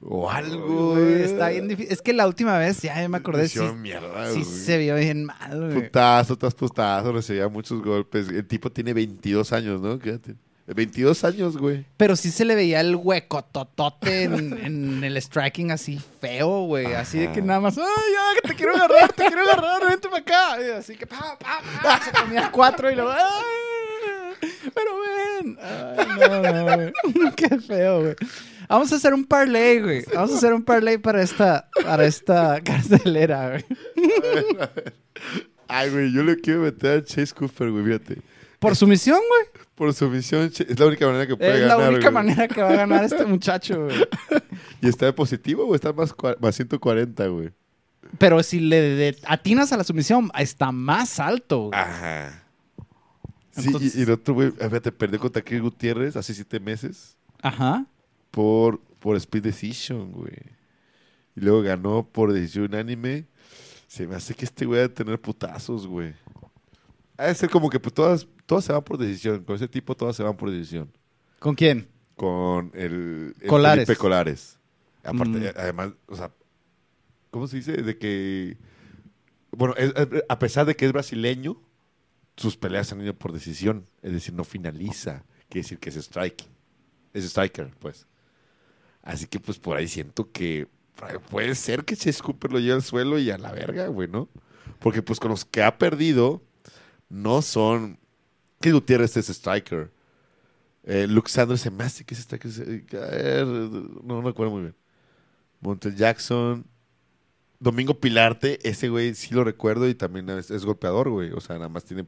O algo, Güey. Está bien difícil. Es que la última vez, ya me acordé, sí, mierda, sí se vio bien mal, güey. Putazo tras putazo, recibía muchos golpes. El tipo tiene 22 años, ¿no? Quédate. 22 años, güey. Pero sí se le veía el hueco totote en, en el striking así feo, güey. Así de que nada más, ay, ya, que te quiero agarrar, te quiero agarrar, vente para acá. Y así que, pa, pa, pa, se comía cuatro y luego, ay, pero ven. Ay, no, no, güey. Qué feo, güey. Vamos a hacer un parlay, güey. Vamos a hacer un parlay para esta, para esta carcelera, güey. Ay, güey, yo le quiero meter a Chase Cooper, güey, fíjate. Por su misión, güey. Por su misión, Ch- es la única manera que puede Es la ganar. única güey. manera que va a ganar este muchacho, güey. Y está de positivo, güey, está más, más 140, güey. Pero si le de- atinas a la sumisión, está más alto, güey. Ajá. Sí, y, y el otro, güey, fíjate, perdió contra Chris Gutiérrez hace siete meses Ajá. Por, por split decision, güey. Y luego ganó por decisión unánime. Se me hace que este güey va a tener putazos, güey. Ha de ser como que pues todas, todas se van por decisión. Con ese tipo todas se van por decisión. ¿Con quién? Con el, el Colares. Felipe Colares. Aparte, Mm. además, o sea, ¿cómo se dice? De que, bueno, es- a pesar de que es brasileño, sus peleas han ido por decisión. Es decir, no finaliza. Quiere decir que es striking. Es striker, pues. Así que, pues, por ahí siento que puede ser que Chase Cooper lo lleve al suelo y a la verga, güey, ¿no? Porque, pues, con los que ha perdido, no son... Que Gutiérrez es striker. Eh, Luke Sanders se me hace que es striker. No, no recuerdo muy bien. Montel Jackson. Domingo Pilarte, ese güey sí lo recuerdo y también es, golpeador, güey. O sea, nada más tiene,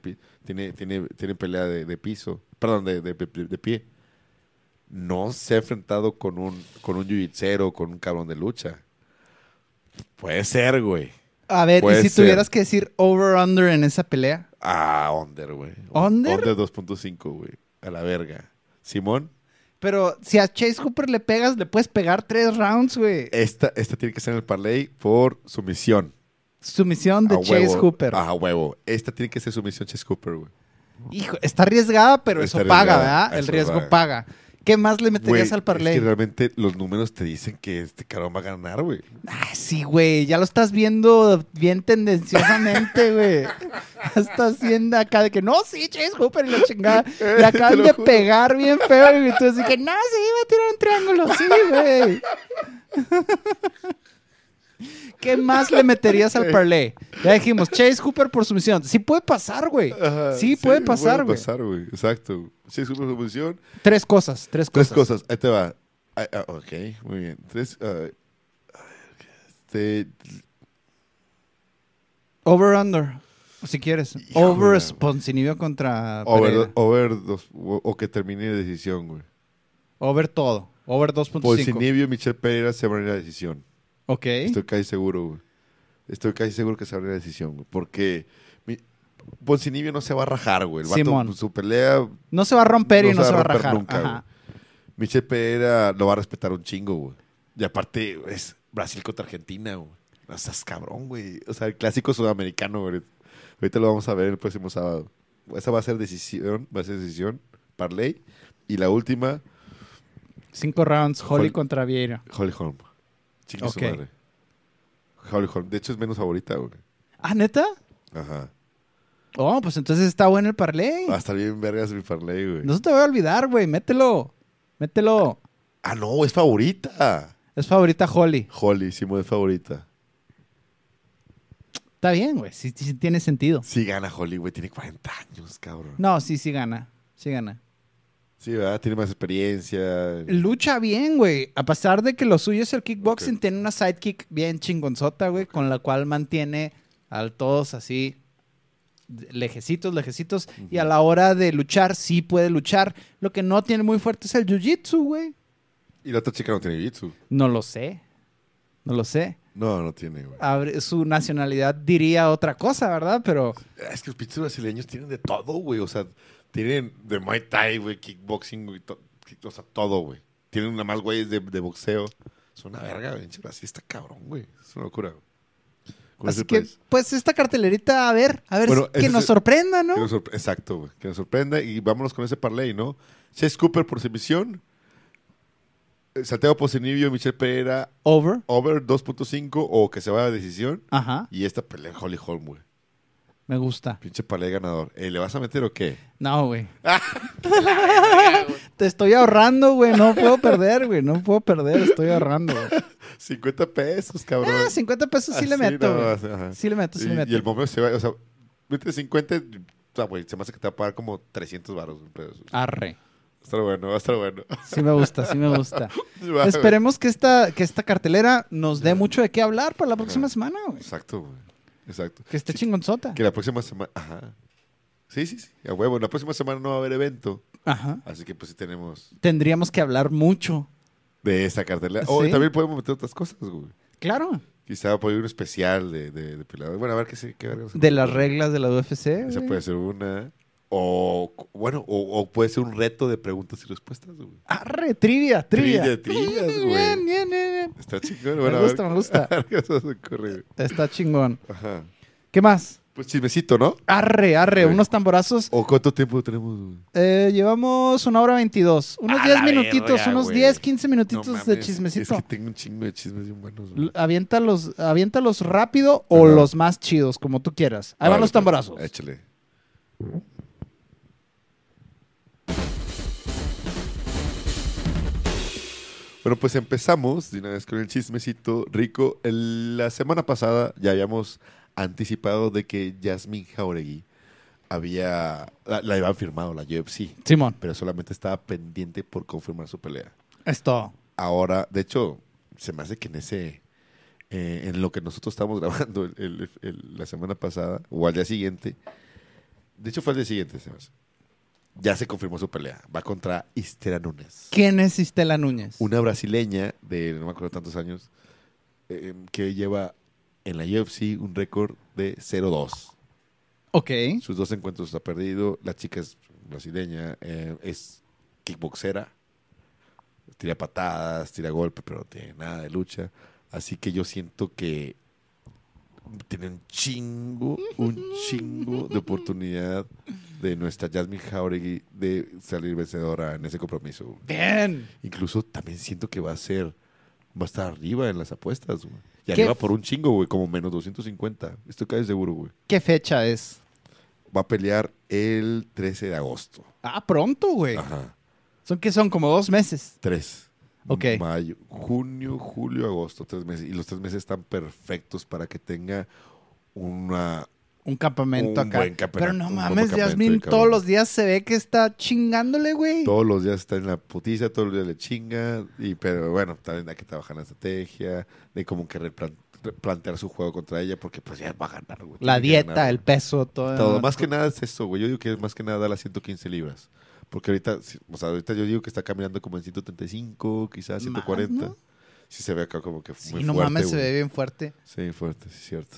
tiene, tiene, tiene pelea de, de piso. Perdón, de, de- de pie. No se ha enfrentado con un, con un jiu-jitsu, con un cabrón de lucha. Puede ser, güey. A ver, Puede y si ser. tuvieras que decir over-under en esa pelea. Ah, Under, güey. ¿Under? Under 2.5, güey. A la verga. Simón, Pero si a Chase Cooper le pegas, le puedes pegar tres rounds, güey. esta, esta tiene que ser en el parlay por sumisión. Sumisión de A Chase huevo. Cooper. A huevo. Esta tiene que ser sumisión Chase Cooper, güey. Hijo, está arriesgada, pero Está eso paga, ¿verdad? El riesgo paga. paga. ¿Qué más le meterías Güey, al parlay? Es que realmente los números te dicen que este cabrón va a ganar, güey. Ah, sí, güey. Ya lo estás viendo bien tendenciosamente, güey. Estás viendo acá de que no, sí, Chase Cooper y la chingada. Le acaban de pegar bien feo. Y tú así que no, sí, va a tirar un triángulo. Sí, güey. ¿Qué más le meterías al parlay? Ya dijimos, Chase Cooper por sumisión. Sí puede pasar, güey. Sí, puede pasar, güey. Puede pasar, güey. Exacto. Chase Cooper sumisión. Tres cosas, tres Tres cosas. cosas. Ahí te va. Ah, ok, muy bien. Tres. ah, este, Over under. Si quieres. Híjole. Over Sponsinibio contra over, dos, o, o que termine de decisión, güey. Over todo. Over 2.5. Polsinibio y Michelle Pereira se van a ir a decisión. Ok. Estoy casi seguro, güey. Estoy casi seguro que se va a ir a decisión, güey. Porque mi, Poncinibio no se va a rajar, güey. El vato, Simón. su pelea, No se va a romper y no se va a romper rajar. nunca, Ajá. güey. Michelle Pereira lo va a respetar un chingo, güey. Y aparte, es Brasil contra Argentina, güey. No seas cabrón, güey. O sea, el clásico sudamericano, güey. Ahorita lo vamos a ver el próximo sábado. Esa va a ser decisión, va a ser decisión, parlay. Y la última, Cinco rounds. Holly Holly. contra Vieira. Holly Holm. Chingue su Ok. madre. Holly Holm. De hecho, es menos favorita, güey. Ah, ¿neta? Ajá. Oh, pues entonces está bueno el parlay. Va a estar bien vergas mi parlay, güey. No se te va a olvidar, güey. Mételo. Mételo. Ah, no, es favorita. Es favorita Holly. Holly, sí, es favorita. Está bien, güey. Sí, sí tiene sentido. Sí gana Holly, güey. Tiene 40 años, cabrón. No, sí, sí gana. Sí gana. Sí, ¿verdad? Tiene más experiencia. Lucha bien, güey. A pesar de que lo suyo es el kickboxing, tiene una sidekick bien chingonzota, güey, con la cual mantiene a todos así lejecitos, lejecitos. Y a la hora de luchar, sí puede luchar. Lo que no tiene muy fuerte es el jiu-jitsu, güey. Y la otra chica no tiene jiu-jitsu. No lo sé. No lo sé. No, no tiene, güey. Su nacionalidad diría otra cosa, ¿verdad? Pero Es que los pinches brasileños tienen de todo, güey. O sea, tienen de Muay Thai, güey, kickboxing, güey. O sea, todo, güey. Tienen una más güeyes de, de boxeo. Es una verga, güey. Brasil está cabrón, güey. Es una locura, güey. ¿Cómo es Así que, país? pues esta cartelerita, a ver, a ver, Bueno, que ese nos sorprenda, ¿no? Que nos sorpre- Exacto, güey. Que nos sorprenda y vámonos con ese parlay, ¿no? Chase Cooper por submisión. eh, Santiago Posenibio, Michelle Pereira, Over. over 2.5 o que se vaya a decisión. Ajá, Y esta pelea Holly Holm, güey. Me gusta. Pinche parlay ganador. Eh, ¿Le vas a meter o qué? No, güey. Te estoy ahorrando, güey. No puedo perder, güey. No puedo perder. Estoy ahorrando, güey. 50 pesos, cabrón. Ah, 50 pesos sí le meto. Sí le meto, sí y, le meto. y el momento se va, o sea, mete 50, o sea, güey, se me hace que te va a pagar como 300 baros. Va Arre. a estar bueno, va a estar bueno. Sí me gusta, sí me gusta. Va, Esperemos que esta, que esta cartelera nos dé mucho de qué hablar para la próxima semana, güey. Exacto, güey. Exacto. Que esté Sí, chingonzota. Que la próxima semana, ajá. Sí, sí, sí, a huevo. La próxima semana no va a haber evento, Ajá. así que pues sí tenemos Tendríamos que hablar mucho. de esa cartelera. O Sí. también podemos meter otras cosas, güey. Claro. Quizá por ahí un especial de, de, de. Bueno, a ver qué se qué verga se De puede las reglas de la UFC. Esa güey. puede ser una. O, bueno, o, o puede ser un reto de preguntas y respuestas, güey. Arre, trivia, trivia. Trivia, trivias, güey. Bien, bien, bien, bien. Está chingón, Me bueno, a gusta, ver- me gusta. qué ocurre. Está chingón. Ajá. ¿Qué más? Pues chismecito, ¿no? Arre, arre, Güey. unos tamborazos. ¿O cuánto tiempo tenemos, güey? Eh, llevamos una hora veintidós. Unos A 10 la minutitos, verga, unos güey. 10, 15 No minutitos mames, de chismecito. Es que tengo un chingo de chismes bien buenos, güey. L- Aviéntalos, aviéntalos rápido o los más chidos, como tú quieras. Ahí van los tamborazos. pues, Échale. Bueno, pues empezamos de una vez con el chismecito rico. El- la semana pasada ya habíamos anticipado de que Jasmine Jauregui había la, la habían firmado la UFC, Simón, pero solamente estaba pendiente por confirmar su pelea. es todo. Ahora, de hecho, se me hace que en ese, eh, en lo que nosotros estábamos grabando el- la semana pasada, o al día siguiente, de hecho fue al día siguiente, se me hace, ya se confirmó su pelea. Va contra Istera Nunes. ¿Quién es Istela Núñez? Una brasileña de no me acuerdo tantos años, eh, que lleva en la UFC un récord de 0-2. Ok. Sus dos encuentros ha perdido. La chica es brasileña, eh, es kickboxera. Tira patadas, tira golpe, pero no tiene nada de lucha. Así que yo siento que tiene un chingo, un chingo de oportunidad de nuestra Jasmine Jauregui de salir vencedora en ese compromiso. Bien. Incluso también siento que va a ser, va a estar arriba en las apuestas, güey. Y ¿Qué arriba por un chingo, güey, como menos 250. Estoy casi seguro, güey. ¿Qué fecha es? Va a pelear el 13 de agosto. Ah, pronto, güey. Ajá. Son que son como dos meses. Tres. Ok. Mayo, junio, julio, agosto, tres meses. Y los tres meses están perfectos para que tenga una... Un campamento Un acá. buen campamento, Pero no mames, Yasmin todos los días se ve que está chingándole, güey. Todos los días está en la putiza, todos los días le chinga. Y, pero bueno, también hay que trabajar en la estrategia, de cómo que replan- replantear su juego contra ella, porque pues ya va a ganar, güey. La Tiene dieta, ganar, el peso, todo. Todo, más que nada es eso, güey. Yo digo que es más que nada las 115 libras. Porque ahorita, o sea, ahorita yo digo que está caminando como en 135, quizás Más, 140. ¿no? Sí se ve acá como que Sí, muy no fuerte, mames, se ve bien fuerte. Sí, fuerte, sí, es cierto.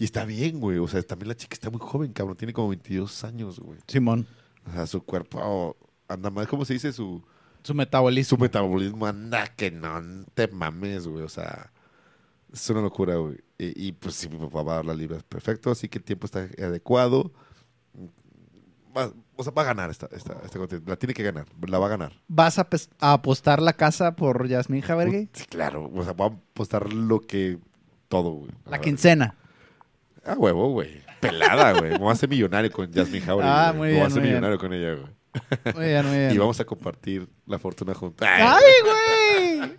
Y está bien, güey. O sea, también la chica está muy joven, cabrón. Tiene como 22 años, güey. Simón. O sea, su cuerpo anda más, ¿cómo se dice? Su, Su metabolismo. su metabolismo anda que no te mames, güey. O sea, es una locura, güey. Y, y, pues sí, mi papá va a dar las libras perfecto, así que el tiempo está adecuado. Va- O sea, va a ganar esta, esta. La tiene que ganar. La va a ganar. ¿Vas a, apostar la casa por Yasmin Javergui? Sí, claro. O sea, va a apostar lo que... Todo, güey. La quincena. Ah, huevo, güey. Pelada, güey. Vamos a ser millonario con Jasmine Howard. Ah, muy bien, Vamos a ser bien. millonario con ella, güey. Muy bien, muy bien. Y vamos a compartir la fortuna juntos. ¡Ay, güey! Le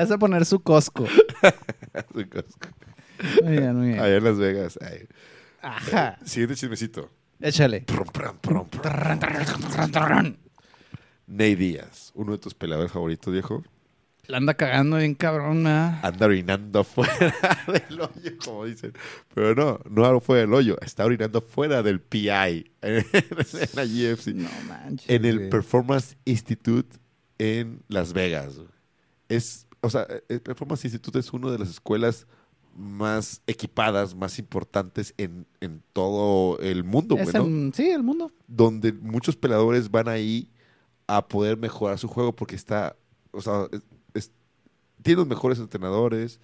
vas a poner su Costco. Muy bien, muy bien. Allá en Las Vegas. Ay. Ajá. Siguiente chismecito. Échale. Ney Díaz, uno de tus peleadores favoritos, viejo, La anda cagando bien cabrón, ¿verdad? anda orinando fuera del hoyo, como dicen. Pero no, no fuera del hoyo, está orinando fuera del PI en la UFC. No manches. en el güey. Performance Institute en Las Vegas. Es, o sea, el Performance Institute es una de las escuelas más equipadas, más importantes en, en todo el mundo, güey, sí, el mundo. Donde muchos peleadores van ahí a poder mejorar su juego porque está, o sea, tiene los mejores entrenadores,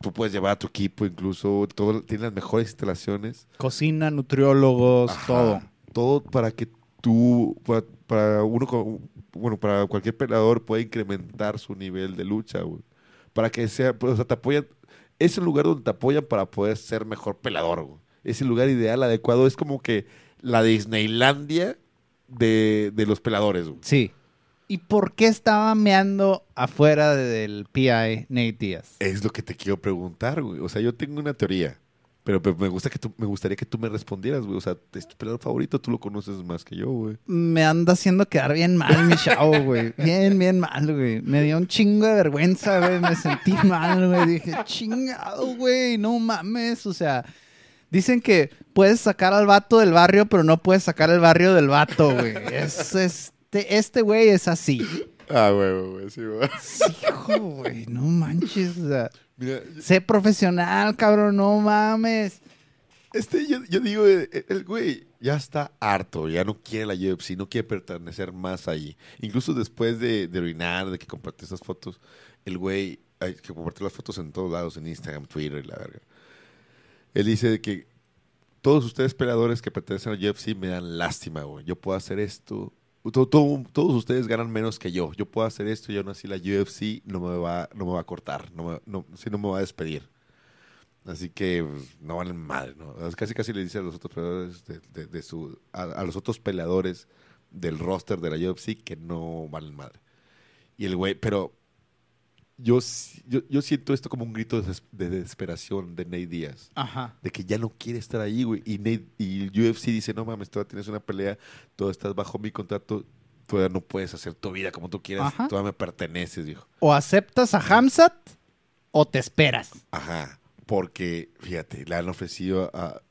tú puedes llevar a tu equipo incluso, todo, tiene las mejores instalaciones. Cocina, nutriólogos, Ajá. todo. Todo para que tú, para, para uno, bueno, para cualquier peleador pueda incrementar su nivel de lucha, güey. Para que sea, pues, o sea, te apoyan. Es el lugar donde te apoyan para poder ser mejor peleador, güey. Es el lugar ideal, adecuado. Es como que la Disneylandia de, de los peleadores, güey. Sí. ¿Y por qué estaba meando afuera del PI Nate Díaz? Es lo que te quiero preguntar, güey. O sea, yo tengo una teoría. Pero, pero me, gusta que tú, me gustaría que tú me respondieras, güey. O sea, es tu peleador favorito, tú lo conoces más que yo, güey. Me anda haciendo quedar bien mal mi chavo, güey. Bien, bien mal, güey. Me dio un chingo de vergüenza, güey. Me sentí mal, güey. Dije, chingado, güey. No mames. O sea, dicen que puedes sacar al vato del barrio, pero no puedes sacar el barrio del vato, güey. Es este, este güey es así. Ah, güey, güey. Sí, güey. Sí, hijo, güey. No manches. O sea, Mira, sé profesional, cabrón. No mames. Este, yo, yo digo, eh, eh, el güey ya está harto, ya no quiere la UFC, no quiere pertenecer más ahí. Incluso después de, de orinar, de que compartió esas fotos, el güey, ay, que compartió las fotos en todos lados, en Instagram, Twitter y la verga. Él dice que todos ustedes peleadores que pertenecen a la UFC me dan lástima, güey. Yo puedo hacer esto. To- to- todos ustedes ganan menos que yo. Yo puedo hacer esto y aún así la UFC no me va, no me va a cortar, no me, no, me va a despedir. Así que pues, no valen madre, ¿no? Casi casi le dice a los otros peleadores de su a, a los otros peleadores del roster de la UFC que no valen madre. Y el güey, pero yo, yo, yo siento esto como un grito de, des- de desesperación de Nate Díaz. Ajá. De que ya no quiere estar ahí, güey. Y, Nate- y el UFC dice, no mames, todavía tienes una pelea, todavía estás bajo mi contrato, todavía no puedes hacer tu vida como tú quieras, Ajá. todavía me perteneces, dijo. O aceptas a Hamzat o te esperas Ajá. Porque, fíjate, le han ofrecido a,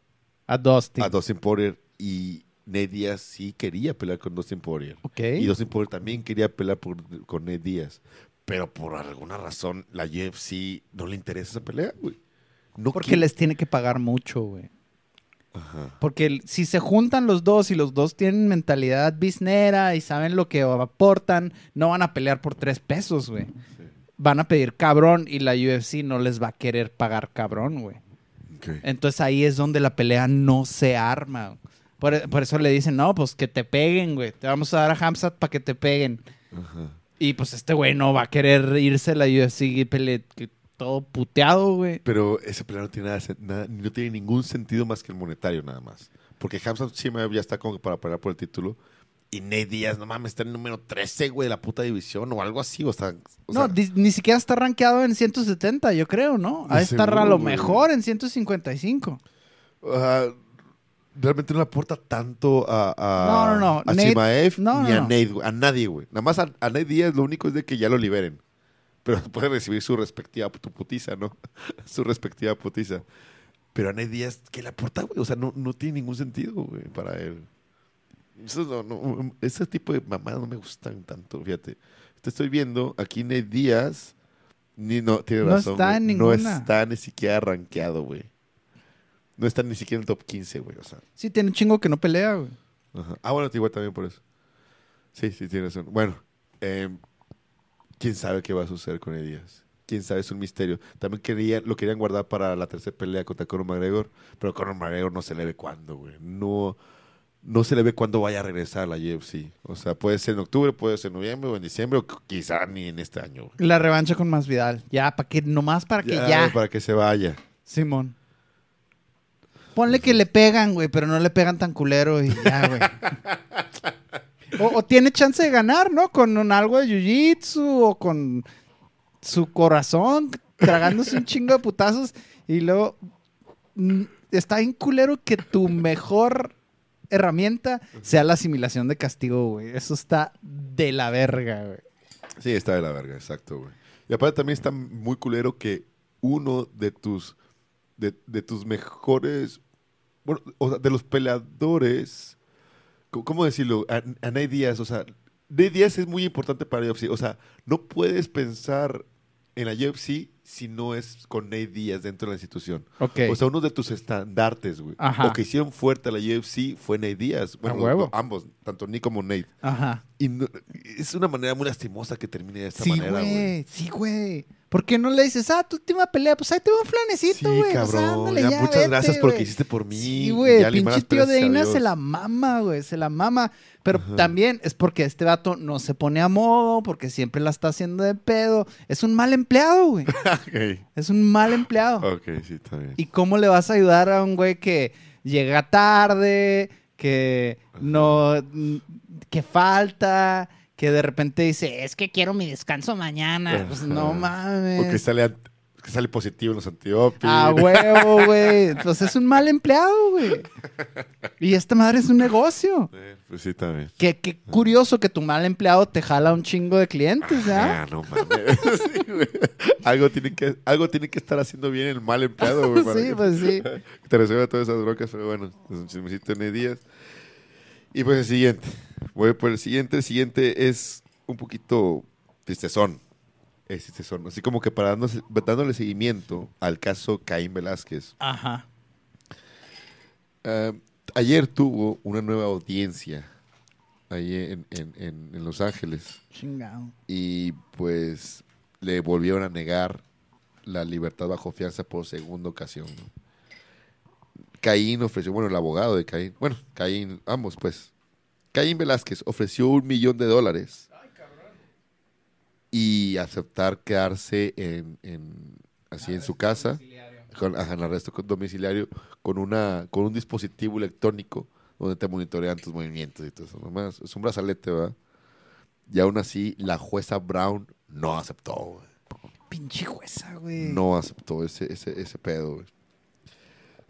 a Dustin. a Dustin Poirier y Nate Díaz sí quería pelear con Dustin Poirier. ok. Y Dustin Poirier también quería pelear por- con Nate Díaz. Pero por alguna razón la UFC no le interesa esa pelea, güey. No Porque quiere- les tiene que pagar mucho, güey. Ajá. Porque el- si se juntan los dos y los dos tienen mentalidad biznera y saben lo que aportan, no van a pelear por tres pesos, güey. Van a pedir cabrón y la UFC no les va a querer pagar cabrón, güey. Entonces ahí es donde la pelea no se arma. Por, por eso le dicen, no, pues que te peguen, güey. Te vamos a dar a Hamzat para que te peguen. Ajá. Y pues este güey no va a querer irse a la UFC y pele todo puteado, güey. Pero ese pelea no tiene, nada, nada- no tiene ningún sentido más que el monetario nada más. Porque Hamza Chimaev ya está como para pelear por el título. Y Nate Díaz, no mames, está en el número 13, güey, de la puta división o algo así. O sea, o no, sea, ni siquiera está rankeado en 170, yo creo, ¿no? A estar a lo mejor en 155. ah, realmente no le aporta tanto a, a, No, no, no. a Chimaev no, ni no, a no. Nate, a nadie, güey. Nada más a, a Nate Díaz lo único es de que ya lo liberen. Pero puede recibir su respectiva tu putiza, ¿no? su respectiva putiza. Pero a Nate Díaz, ¿qué le aporta, güey? O sea, no, no tiene ningún sentido, güey, para él. Eso no- no, ese tipo de mamadas no me gustan tanto, fíjate. Te estoy viendo, aquí Nate Díaz, ni, no, tiene No razón, está güey, en No está ni siquiera rankeado, güey. No está ni siquiera en el top 15, güey, o sea. Sí, tiene un chingo que no pelea, güey. Ajá. Ah, bueno, igual también por eso. Sí, sí, tienes razón. Bueno, eh, quién sabe qué va a suceder con Díaz. Quién sabe, es un misterio. También querían, lo querían guardar para la tercera pelea contra Conor McGregor, pero Conor McGregor no se le ve cuándo, güey. No, no se le ve cuándo vaya a regresar a la UFC. O sea, puede ser en octubre, puede ser en noviembre o en diciembre, o quizá ni en este año. güey. La revancha con Masvidal. Ya, para que, nomás para que Ya, ya. Para que se vaya. Simón. Ponle que le pegan, güey, pero no le pegan tan culero y ya, güey. O, tiene chance de ganar, ¿no? Con un- algo de jiu-jitsu o con su corazón tragándose un chingo de putazos y luego mm, está bien culero que tu mejor herramienta sea la asimilación de castigo, güey. Eso está de la verga, güey. Sí, está de la verga, exacto, güey. Y aparte también está muy culero que uno de tus de, de tus mejores bueno, o sea, de los peleadores ¿cómo- ¿cómo decirlo? A, a Nate Díaz, o sea, Nate Díaz es muy importante para la UFC, o sea, no puedes pensar en la UFC si no es con Nate Díaz dentro de la institución. Ok. O sea, uno de tus estandartes, güey. Ajá. O que hicieron fuerte a la UFC fue Nate Díaz. Bueno, huevo. ambos, tanto Nick como Nate. Ajá. Y no- es una manera muy lastimosa que termine de esta Sí, manera, güey. Sí, güey. ¿Por qué no le dices, ah, tu última pelea? Pues ahí te va un flanecito, Sí, güey. Pues, cabrón. ándale, ya, ya, muchas vete, gracias por lo que hiciste por mí. Sí, güey. Limar Pinche tío Deina adiós. se la mama, güey. Se la mama. Pero también es porque este vato no se pone a modo, porque siempre la está haciendo de pedo. Es un mal empleado, güey. Es un mal empleado. Ok, sí, está bien. ¿Y cómo le vas a ayudar a un güey que llega tarde, que no, que falta, que de repente dice, es que quiero mi descanso mañana? Pues no mames. O que sale, que sale positivo en los antidoping. Ah, huevo, güey. Entonces es un mal empleado, güey. Y esta madre es un negocio. Pues sí, bien. Qué, qué curioso que tu mal empleado te jala un chingo de clientes, ¿ya? Ah, no mames. Sí, güey. algo, tiene que, algo tiene que estar haciendo bien el mal empleado, güey. para Sí, que pues sí. Te resuelva todas esas brocas, pero bueno, es un chismecito en días. Y pues el siguiente. Voy por el siguiente. El siguiente es un poquito tristezón. Es tristezón. Así como que para dándose- dándole seguimiento al caso Caín Velázquez. Ajá. Ah, ayer tuvo una nueva audiencia ahí en, en- en- en Los Ángeles. Chingado. Y pues le volvieron a negar la libertad bajo fianza por segunda ocasión. ¿no? Caín ofreció, bueno, el abogado de Caín, bueno, Caín, ambos pues. Caín Velázquez ofreció un millón de dólares y aceptar quedarse en, en- así en su casa con ajá, en arresto domiciliario con una con un dispositivo electrónico donde te monitorean tus movimientos y todo eso. Nomás, es un brazalete, ¿verdad? Y aún así, la jueza Brown no aceptó, güey. Pinche jueza, güey. No aceptó ese, ese, ese pedo, güey.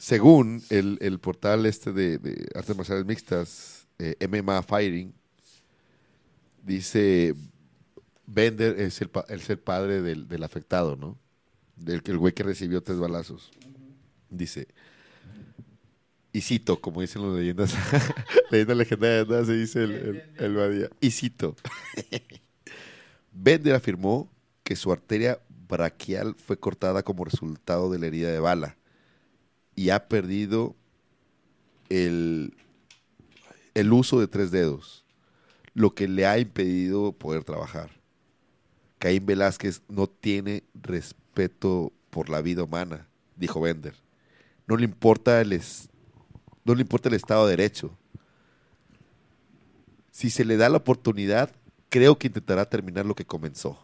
Según el, el portal este de, de artes marciales mixtas, eh, MMA Fighting, dice Bender es el, es el padre del, del afectado, ¿no? Del que el güey que recibió tres balazos. Dice, y cito, como dicen las leyendas, leyendas legendarias, ¿no? se dice el, el, el Badía. Y cito, Bender afirmó que su arteria braquial fue cortada como resultado de la herida de bala y ha perdido el, el uso de tres dedos, lo que le ha impedido poder trabajar. Caín Velázquez no tiene respeto por la vida humana, dijo Bender. No le importa el, es- no le importa el Estado de Derecho. Si se le da la oportunidad, creo que intentará terminar lo que comenzó.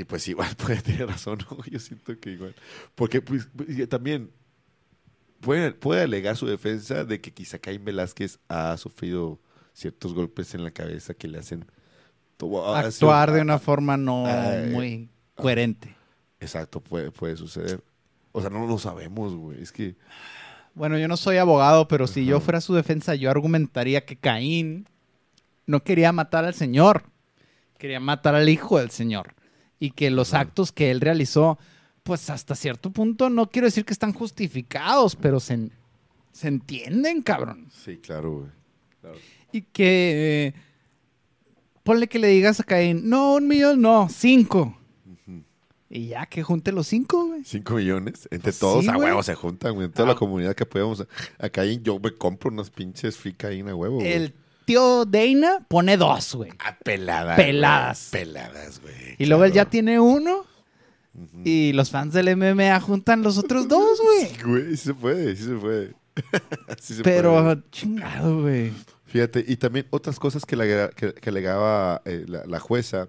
Y pues igual puede tener razón, ¿no? Yo siento que igual. Porque pues, también puede, puede alegar su defensa de que quizá Caín Velázquez ha sufrido ciertos golpes en la cabeza que le hacen Actuar de una forma no Ay. muy coherente. Exacto, puede, puede suceder. O sea, no lo sabemos, güey. Es que Bueno, yo no soy abogado, pero si yo fuera su defensa, yo argumentaría que Caín no quería matar al Señor, quería matar al Hijo del Señor. Y que los actos que él realizó, pues hasta cierto punto, no quiero decir que están justificados, pero se, se entienden, cabrón. sí, claro, güey. Claro. Y que... eh, ponle que le digas a Caín, no, un millón, no, cinco. Y ya, que junte los cinco, güey. Cinco millones. Entre Pues todos sí, a huevo se juntan, güey. En toda Ah. la comunidad que podemos. Acá ahí yo me compro unos pinches free Caín a huevo, güey. El tío Dana pone dos, güey. Ah, peladas. Peladas. Peladas, güey. Y luego él ya tiene uno. Y los fans del MMA juntan los otros dos, güey. Sí, güey, sí se puede, sí se puede. Sí se Pero puede. chingado, güey. Fíjate, y también otras cosas que, le- que, que alegaba eh, la, la jueza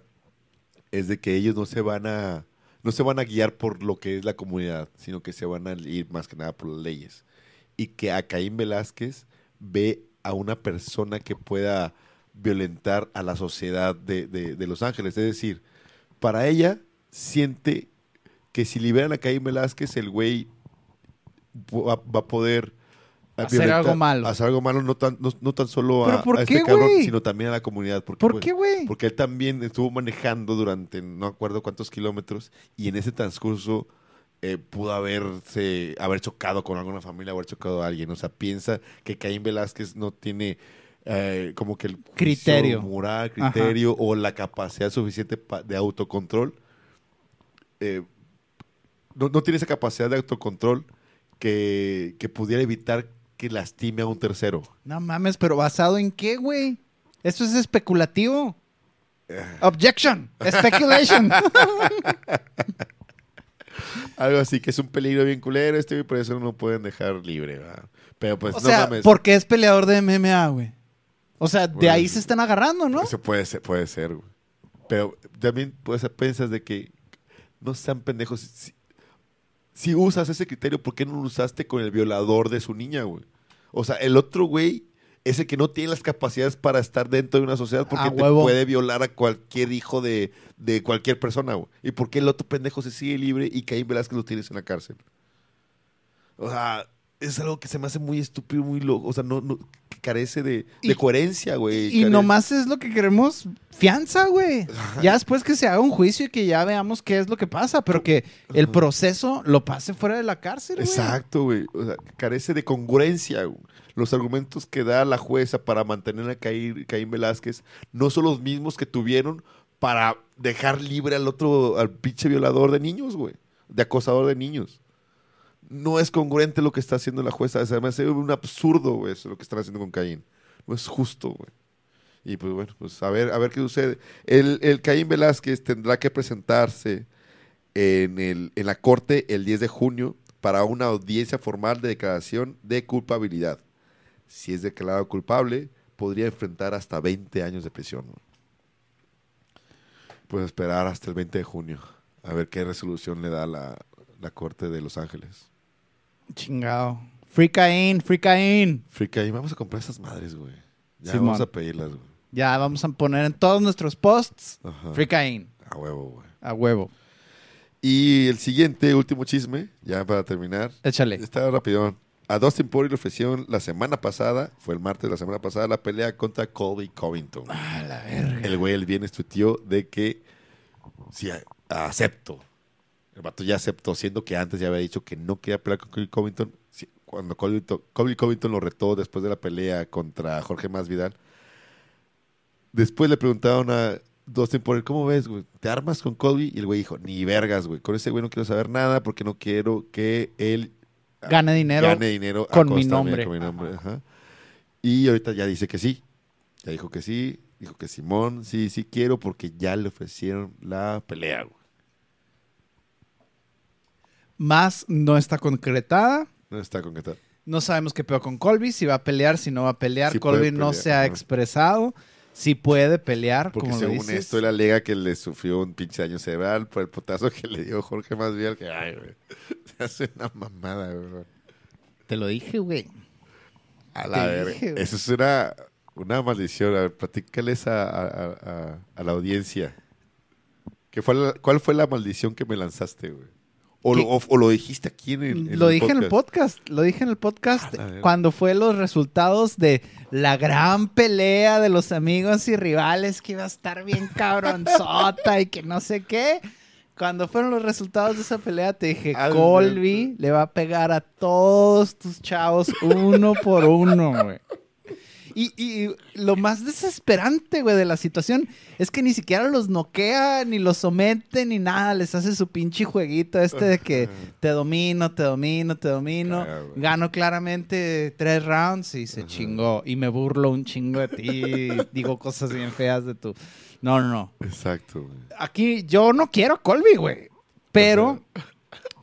es de que ellos no se van a no se van a guiar por lo que es la comunidad, sino que se van a ir más que nada por las leyes. Y que a Caín Velázquez ve a una persona que pueda violentar a la sociedad de, de- de Los Ángeles. Es decir, para ella siente que si liberan a Caín Velázquez, el güey va, va a poder eh, Hacer algo malo. Hacer algo malo, no tan, no, no tan solo ¿Pero a, a qué, este cabrón, sino también a la comunidad. Porque, ¿Por pues, qué, güey? porque él también estuvo manejando durante no acuerdo cuántos kilómetros y en ese transcurso eh, pudo haberse haber chocado con alguna familia, haber chocado a alguien. O sea, piensa que Caín Velázquez no tiene eh, como que el Criterio. moral, criterio o la capacidad suficiente de autocontrol. Eh, no, no tiene esa capacidad de autocontrol que, que pudiera evitar que lastime a un tercero. No mames, pero ¿basado en qué, güey? Eso es especulativo. Eh. Objection. Speculation. Algo así, que es un peligro bien culero este y por eso no lo pueden dejar libre, ¿verdad? Pero pues o no sea, mames. porque es peleador de MMA, güey. O sea, de Bueno, ahí se están agarrando, ¿no? Eso puede ser, puede ser, güey. Pero también puedes pensar de que no sean pendejos. Si, si usas ese criterio, ¿por qué no lo usaste con el violador de su niña, güey? O sea, el otro güey es el que no tiene las capacidades para estar dentro de una sociedad porque A te puede violar a cualquier hijo de, de cualquier persona, güey. ¿Y por qué el otro pendejo se sigue libre y Caín Velázquez lo tienes en la cárcel? O sea, es algo que se me hace muy estúpido, muy loco. O sea, no, no que carece de, coherencia, güey. Y nomás es lo que queremos, fianza, güey. Ya después que se haga un juicio y que ya veamos qué es lo que pasa, pero que el proceso lo pase fuera de la cárcel, güey. Exacto, güey. O sea, carece de congruencia. güey. Los argumentos que da la jueza para mantener a Caín, Caín Velázquez no son los mismos que tuvieron para dejar libre al otro, al pinche violador de niños, güey. De acosador de niños. No es congruente lo que está haciendo la jueza. Me hace un absurdo, eso, lo que están haciendo con Caín. No es justo, güey. Y pues bueno, pues a ver, a ver qué sucede. El, Caín Velázquez tendrá que presentarse en, la corte el 10 de junio para una audiencia formal de declaración de culpabilidad. Si es declarado culpable, podría enfrentar hasta 20 años de prisión. Pues esperar hasta el 20 de junio a ver qué resolución le da la corte de Los Ángeles. Chingado. Free Cain, free Cain. Free Caín, vamos a comprar esas madres, güey. Ya Simón. vamos a pedirlas, güey. Ya vamos a poner en todos nuestros posts Ajá. Free Cain. A huevo, güey. A huevo. Y el siguiente, último chisme, ya para terminar. Échale. Está rapidón. A Dustin Poirier le ofrecieron la semana pasada, fue el martes de la semana pasada, la pelea contra Colby Covington. A la verga. El güey el viernes tuiteó de que a- acepto. El vato ya aceptó, siendo que antes ya había dicho que no quería pelear con Colby Covington. Cuando Colby, to- Colby Covington lo retó después de la pelea contra Jorge Masvidal. Después le preguntaron a Dustin Poirier, ¿cómo ves, güey? ¿Te armas con Colby? Y el güey dijo, ni vergas, güey. Con ese güey no quiero saber nada porque no quiero que él Gane dinero gane dinero con mi mía, nombre. con mi nombre, ajá. Y ahorita ya dice que sí. Ya dijo que sí. Dijo que Simón, sí, sí quiero porque ya le ofrecieron la pelea. güey. Más no está concretada. No está con qué tal. No sabemos qué peor con Colby, si va a pelear, si no va a pelear. Sí Colby no se ha expresado. Si puede pelear, Porque como lo según dices. esto, él alega que le sufrió un pinche daño cerebral por el potazo que le dio Jorge Masvidal. Que, ay, güey. Se hace una mamada, güey. Te lo dije, güey. A la verga. Eso es una, una maldición. A ver, platícales a, a- a- a- a la audiencia. ¿Qué fue la- ¿Cuál fue la maldición que me lanzaste, güey? O, lo- o- o lo dijiste aquí en el, en lo el dije en el podcast? Lo dije en el podcast A la verga. cuando fue los resultados de la gran pelea de los amigos y rivales que iba a estar bien cabronzota y que no sé qué. Cuando fueron los resultados de esa pelea, te dije, Al- Colby le va a pegar a todos tus chavos uno por uno, güey. Y, y lo más desesperante, güey, de la situación es que ni siquiera los noquea, ni los somete, ni nada. Les hace su pinche jueguito este de que te domino, te domino, te domino. Gano claramente tres rounds y se chingó. Y me burlo un chingo de ti. digo cosas bien feas de tu... No, no, no. Exacto, güey. Aquí yo no quiero a Colby, güey. Pero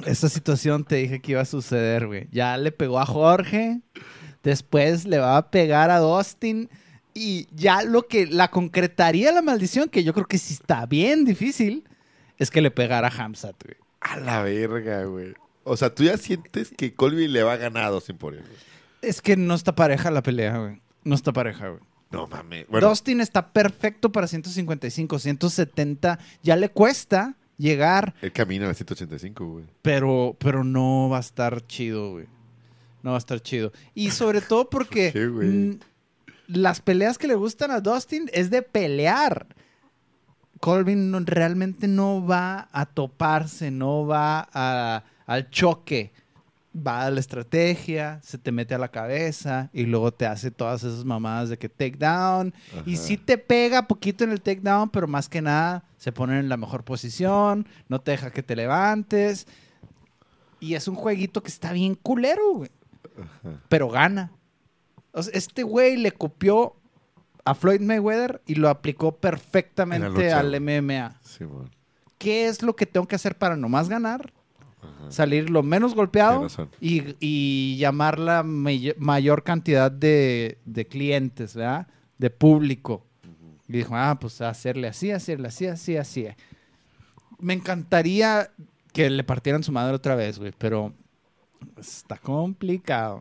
esta situación te dije que iba a suceder, güey. Ya le pegó a Jorge, después le va a pegar a Dustin y ya lo que la concretaría la maldición, que yo creo que sí está bien difícil, es que le pegara a Hamzat, güey. A la verga, güey. O sea, tú ya sientes que Colby le va sin por él. güey. Es que no está pareja la pelea, güey. No está pareja, güey. No mames. Bueno, Dustin está perfecto para 155, 170. Ya le cuesta llegar, él camina a las 185, güey. pero, pero no va a estar chido, güey. No va a estar chido. Y sobre todo porque las peleas que le gustan a Dustin es de pelear. Colvin no- realmente no va a toparse, no va a- al choque. Va a la estrategia, se te mete a la cabeza y luego te hace todas esas mamadas de que takedown. Y sí te pega poquito en el takedown, pero más que nada se pone en la mejor posición, no te deja que te levantes. Y es un jueguito que está bien culero, güey. Pero gana. O sea, este güey le copió a Floyd Mayweather y lo aplicó perfectamente al. MMA. Sí. ¿Qué es lo que tengo que hacer para nomás ganar? Ajá. Salir lo menos golpeado y, y llamar la may- mayor cantidad de, de clientes, ¿verdad? De público. Y dijo, ah, pues hacerle así, hacerle así, así, así. Me encantaría que le partieran su madre otra vez, güey, pero está complicado.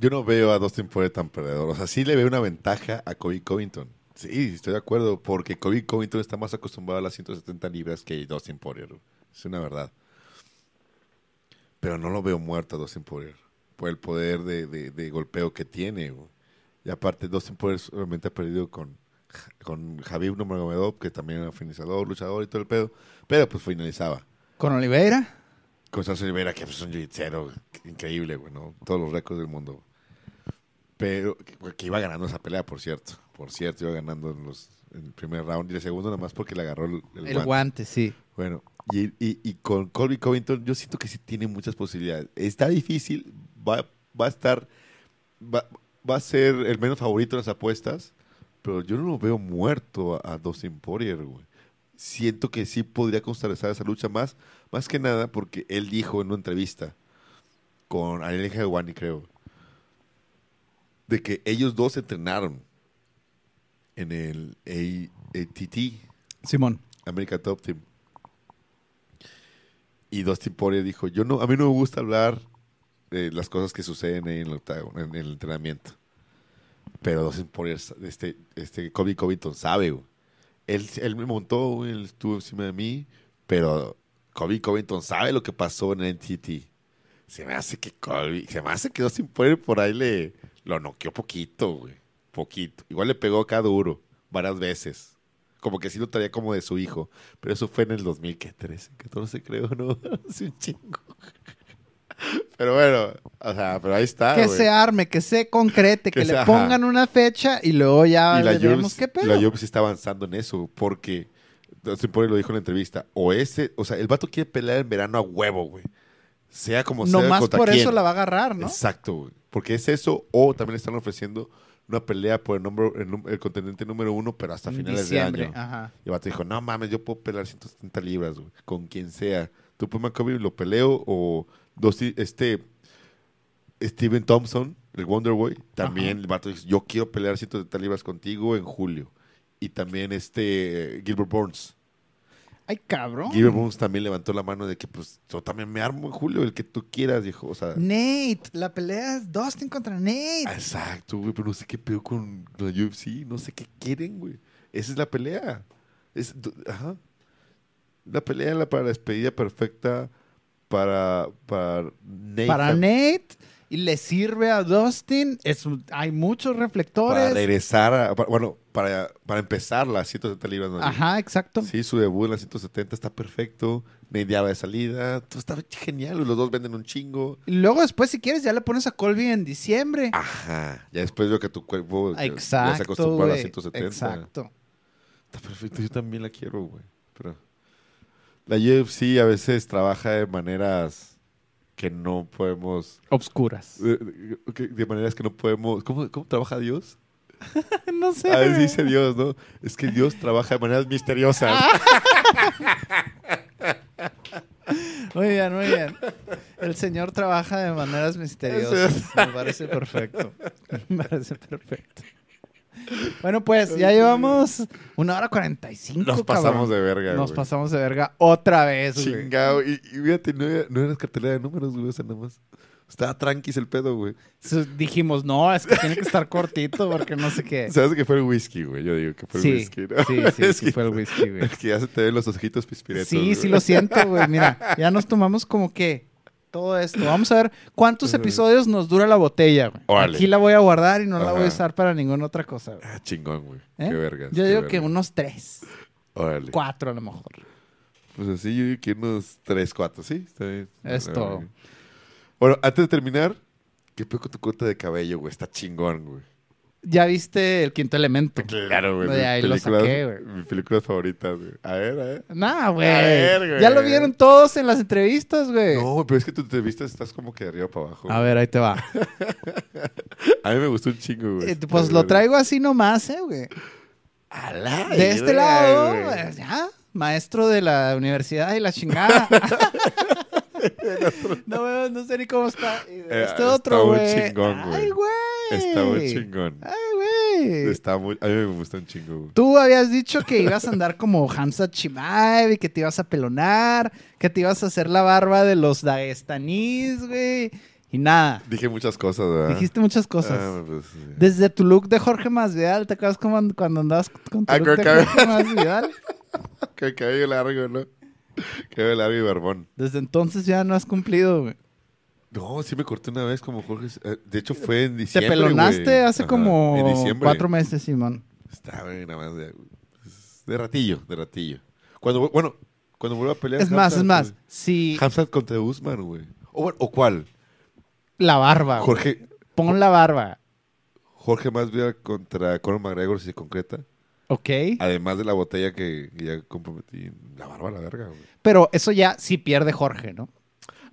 Yo no veo a Dustin Poirier tan perdedor. O sea, sí le veo una ventaja a Kobe Covington. Sí, estoy de acuerdo, porque Kobe Covington está más acostumbrado a las 170 libras que Dustin Poirier. Es una verdad. Pero no lo veo muerto a Dustin Poirier por el poder de, de- de golpeo que tiene. güey. Y aparte, Dustin Poirier obviamente ha perdido con, con Javier Nurmagomedov, que también era finalizador, luchador y todo el pedo. Pero pues finalizaba. Con Oliveira, Con Celso Rivera, que es un jiu increíble, güey, ¿no? Todos los récords del mundo. Pero que, iba ganando esa pelea, por cierto. Por cierto, iba ganando en, los, en el primer round y el segundo nada más porque le agarró el, el el, guante. guante, sí. Bueno, y, y- y con Colby Covington yo siento que sí tiene muchas posibilidades. Está difícil, va, va a estar, va, va a ser el menos favorito en las apuestas, pero yo no lo veo muerto a, a Dustin Poirier, güey. Siento que sí podría constatar esa lucha más, más que nada porque él dijo en una entrevista con Ariel Hewani, creo, de que ellos dos entrenaron en el ATT, Simón. American Top Team. Y Dustin Poirier dijo, yo no, a mí no me gusta hablar de las cosas que suceden ahí en el, en el entrenamiento. Pero Dustin Poirier, este, este Kobe Covington sabe, güey. Él, él me montó, él estuvo encima de mí, pero Kobe Covington sabe lo que pasó en NTT. Se me hace que Kobe, se me hace que Dustin Poirier por ahí le, lo noqueó poquito, güey. Poquito. Igual le pegó acá duro, varias veces. Como que sí lo traía como de su hijo. Pero eso fue en el 2013, 14 creo, ¿no? Hace un chingo. Pero bueno, o sea, pero ahí está, que se arme, que se concrete, que, Que le ajá. pongan una fecha y luego ya y la veremos qué pedo. la UFC está avanzando en eso, porque Dustin Poirier lo dijo en la entrevista, o ese, o sea, el vato quiere pelear en verano a huevo, güey. Sea como sea, Nomás por quién. eso la va a agarrar, ¿no? Exacto, güey. Porque es eso, o también le están ofreciendo una pelea por el, número, el, el contendiente número uno, pero hasta finales diciembre, de año. Ajá. Y el vato dijo, no mames, yo puedo pelear 170 libras, güey, con quien sea. Tú ponme a Kobe lo peleo, o Dusty- este Steven Thompson, el Wonder Boy, también Ajá. el vato dice, yo quiero pelear 170 libras contigo en julio. Y también este Gilbert Burns. Ay, cabrón. Gilbert Burns también levantó la mano de que, pues, yo también me armo en julio, el que tú quieras, dijo. O sea, Nate, la pelea es Dustin contra Nate. Exacto, güey, pero no sé qué pedo con la UFC, no sé qué quieren, güey. Esa es la pelea. Es, ajá. La pelea la para la despedida perfecta para, para Nate. Para Nate y le sirve a Dustin. Es, hay muchos Para reflectores. regresar, a- para- bueno, para, para empezar las 170 libras. ¿no? Ajá, exacto. Sí, su debut en las 170 está perfecto. Nate ya va de salida. Todo está genial. Los dos venden un chingo. Y luego después, si quieres, ya le pones a Colby en diciembre. Ajá. Ya después veo que tu cuerpo ya- ya se exacto, acostumbró a las güey. 170. Exacto. Está perfecto, yo también la quiero, güey. Pero la UFC a veces trabaja de maneras que no podemos. Obscuras. De, que- de maneras que no podemos. ¿Cómo, cómo trabaja Dios? no sé. A veces dice Dios, ¿no? Es que Dios trabaja de maneras misteriosas. Muy bien, muy bien. El señor trabaja de maneras misteriosas. Me parece perfecto. Me parece perfecto. Bueno, pues ya llevamos una hora cuarenta y cinco. Nos pasamos de verga, Nos güey. pasamos de verga otra vez, güey. Chingado. Y, y fíjate, no era, no era cartelera de números, güey. O sea, nada más. Estaba tranquis el pedo, güey. So, Dijimos, no, es que tiene que estar cortito porque no sé qué. ¿Sabes que fue el whisky, güey? Yo digo que fue Sí, el whisky, ¿no? sí, sí, Es sí que- fue el whisky, güey. Es que ya se te ven los ojitos pispiretos. Sí, güey. sí lo siento, güey. Mira, ya nos tomamos como que todo esto. Vamos a ver cuántos episodios nos dura la botella, güey. Órale. Aquí la voy a guardar y no la voy a usar para ninguna otra cosa, güey. Ah, chingón, güey. ¿Eh? Qué vergas. Yo qué digo que unos tres, Órale. cuatro a lo mejor. Pues así, yo digo que unos 3, 4, ¿sí? Está bien. Es todo. Bueno, antes de terminar, ¿qué pedo con tu corte de cabello, güey? Está chingón, güey. Ya viste el quinto elemento. Claro, güey. De ahí lo películas- saqué, güey. Mis películas favoritas, güey. A ver, a ver. Nah, güey. A ver, güey. Ya lo vieron todos en las entrevistas, güey. No, güey, pero es que tú te vistas, estás como que de arriba para abajo. A ver, ahí te va. A mí me gustó un chingo, güey. Eh, pues lo traigo así nomás, eh, güey. A la De este lado, güey. pues, ya, maestro de la universidad y la chingada. no, no sé ni cómo está. Eh, este está otro, muy güey. chingón, güey. Ay, güey. Está muy chingón. Ay, güey. Está muy... A mí me gustó un chingo, güey. Tú habías dicho que ibas a andar como Hamza Chimaev y que te ibas a pelonar, que te ibas a hacer la barba de los dagestanís, güey. Y nada. Dije muchas cosas, ¿verdad? Dijiste muchas cosas. Ah, pues, sí. Desde tu look de Jorge Masvidal, ¿te acuerdas cómo- cuando andabas con tu Ah, look de. Jorge Masvidal? Que cabello largo, ¿no? Largo y barbón. Desde entonces ya no has cumplido, güey. No, sí me corté una vez como Jorge. eh, De hecho, fue en Te diciembre, pelonaste güey. hace Ajá, como cuatro meses, Simón. Está, güey, nada más de, de ratillo, de ratillo. Cuando, bueno, cuando vuelva a pelear. Es más, es más. güey. Si Hamzat contra Usman, güey. O, ¿o cuál? la barba, güey. Jorge, Pon la barba. Jorge Masvidal contra Conor McGregor si se concreta. ¿Ok? Además de la botella que ya comprometí. La barba, la verga, güey. Pero eso ya sí pierde Jorge, ¿no?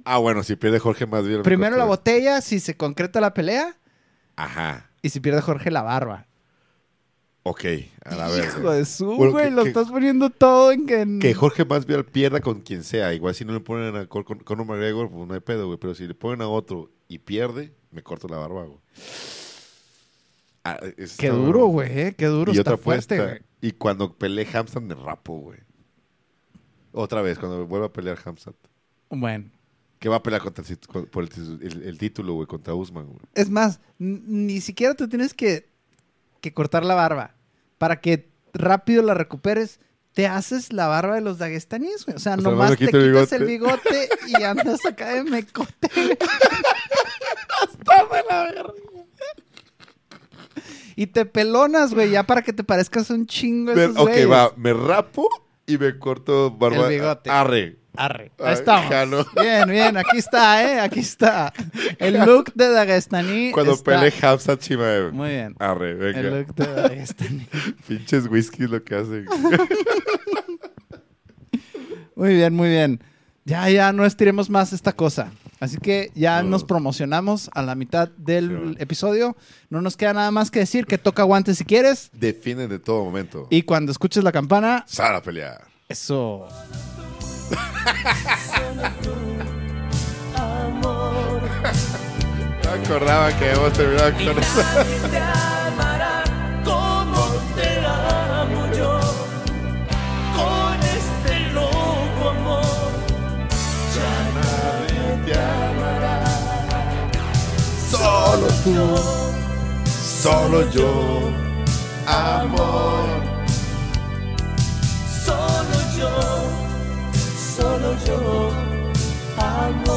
Ah, bueno, si pierde Jorge Masvidal. me Primero la botella, si se concreta la pelea, Ajá. y si pierde Jorge la barba. Ok, a la verga. Hijo de su, güey. Lo que- estás poniendo todo en que... Que Jorge Masvidal pierda con quien sea. Igual si no le ponen a Conor McGregor, pues no hay pedo, güey. Pero si le ponen a otro y pierde, me corto la barba, güey. Ah, eso Qué duro, güey. eh, Qué duro. Y está otra fuerte, apuesta. güey. Y cuando peleé Hamzat, me rapo, güey. Otra vez, cuando vuelva a pelear Hamzat. Bueno. Que va a pelear contra el, por el, tis- el- el título, güey, contra Usman, güey. Es más, ni siquiera te tienes que, que cortar la barba. Para que rápido la recuperes, te haces la barba de los daguestaníes, güey. O sea, O sea, nomás te el quitas el bigote y andas acá de mecote. güey. Hasta la verga. Y te pelonas, güey, ya para que te parezcas un chingo Me- esos ok, güeyes. va, me rapo y me corto barba. El bigote. Arre. Arre. Ahí estamos. jalo. Bien, bien, aquí está, ¿eh? Aquí está. El look de Dagestaní. Cuando está- peleé Hamzat Chimaev. Muy bien. Arre, venga. El look de Dagestaní. Pinches whisky lo que hacen. Muy bien, muy bien. Ya, ya, no estiremos más esta cosa. Así que ya No. nos promocionamos a la mitad del Sí, episodio. No nos queda nada más que decir que toca guantes si quieres. Defienden de todo momento. Y cuando escuches la campana, Sal a pelear. eso. amor. No acordaba que hemos terminado con eso. Solo tú, solo yo, amor. Solo yo, solo yo, amor.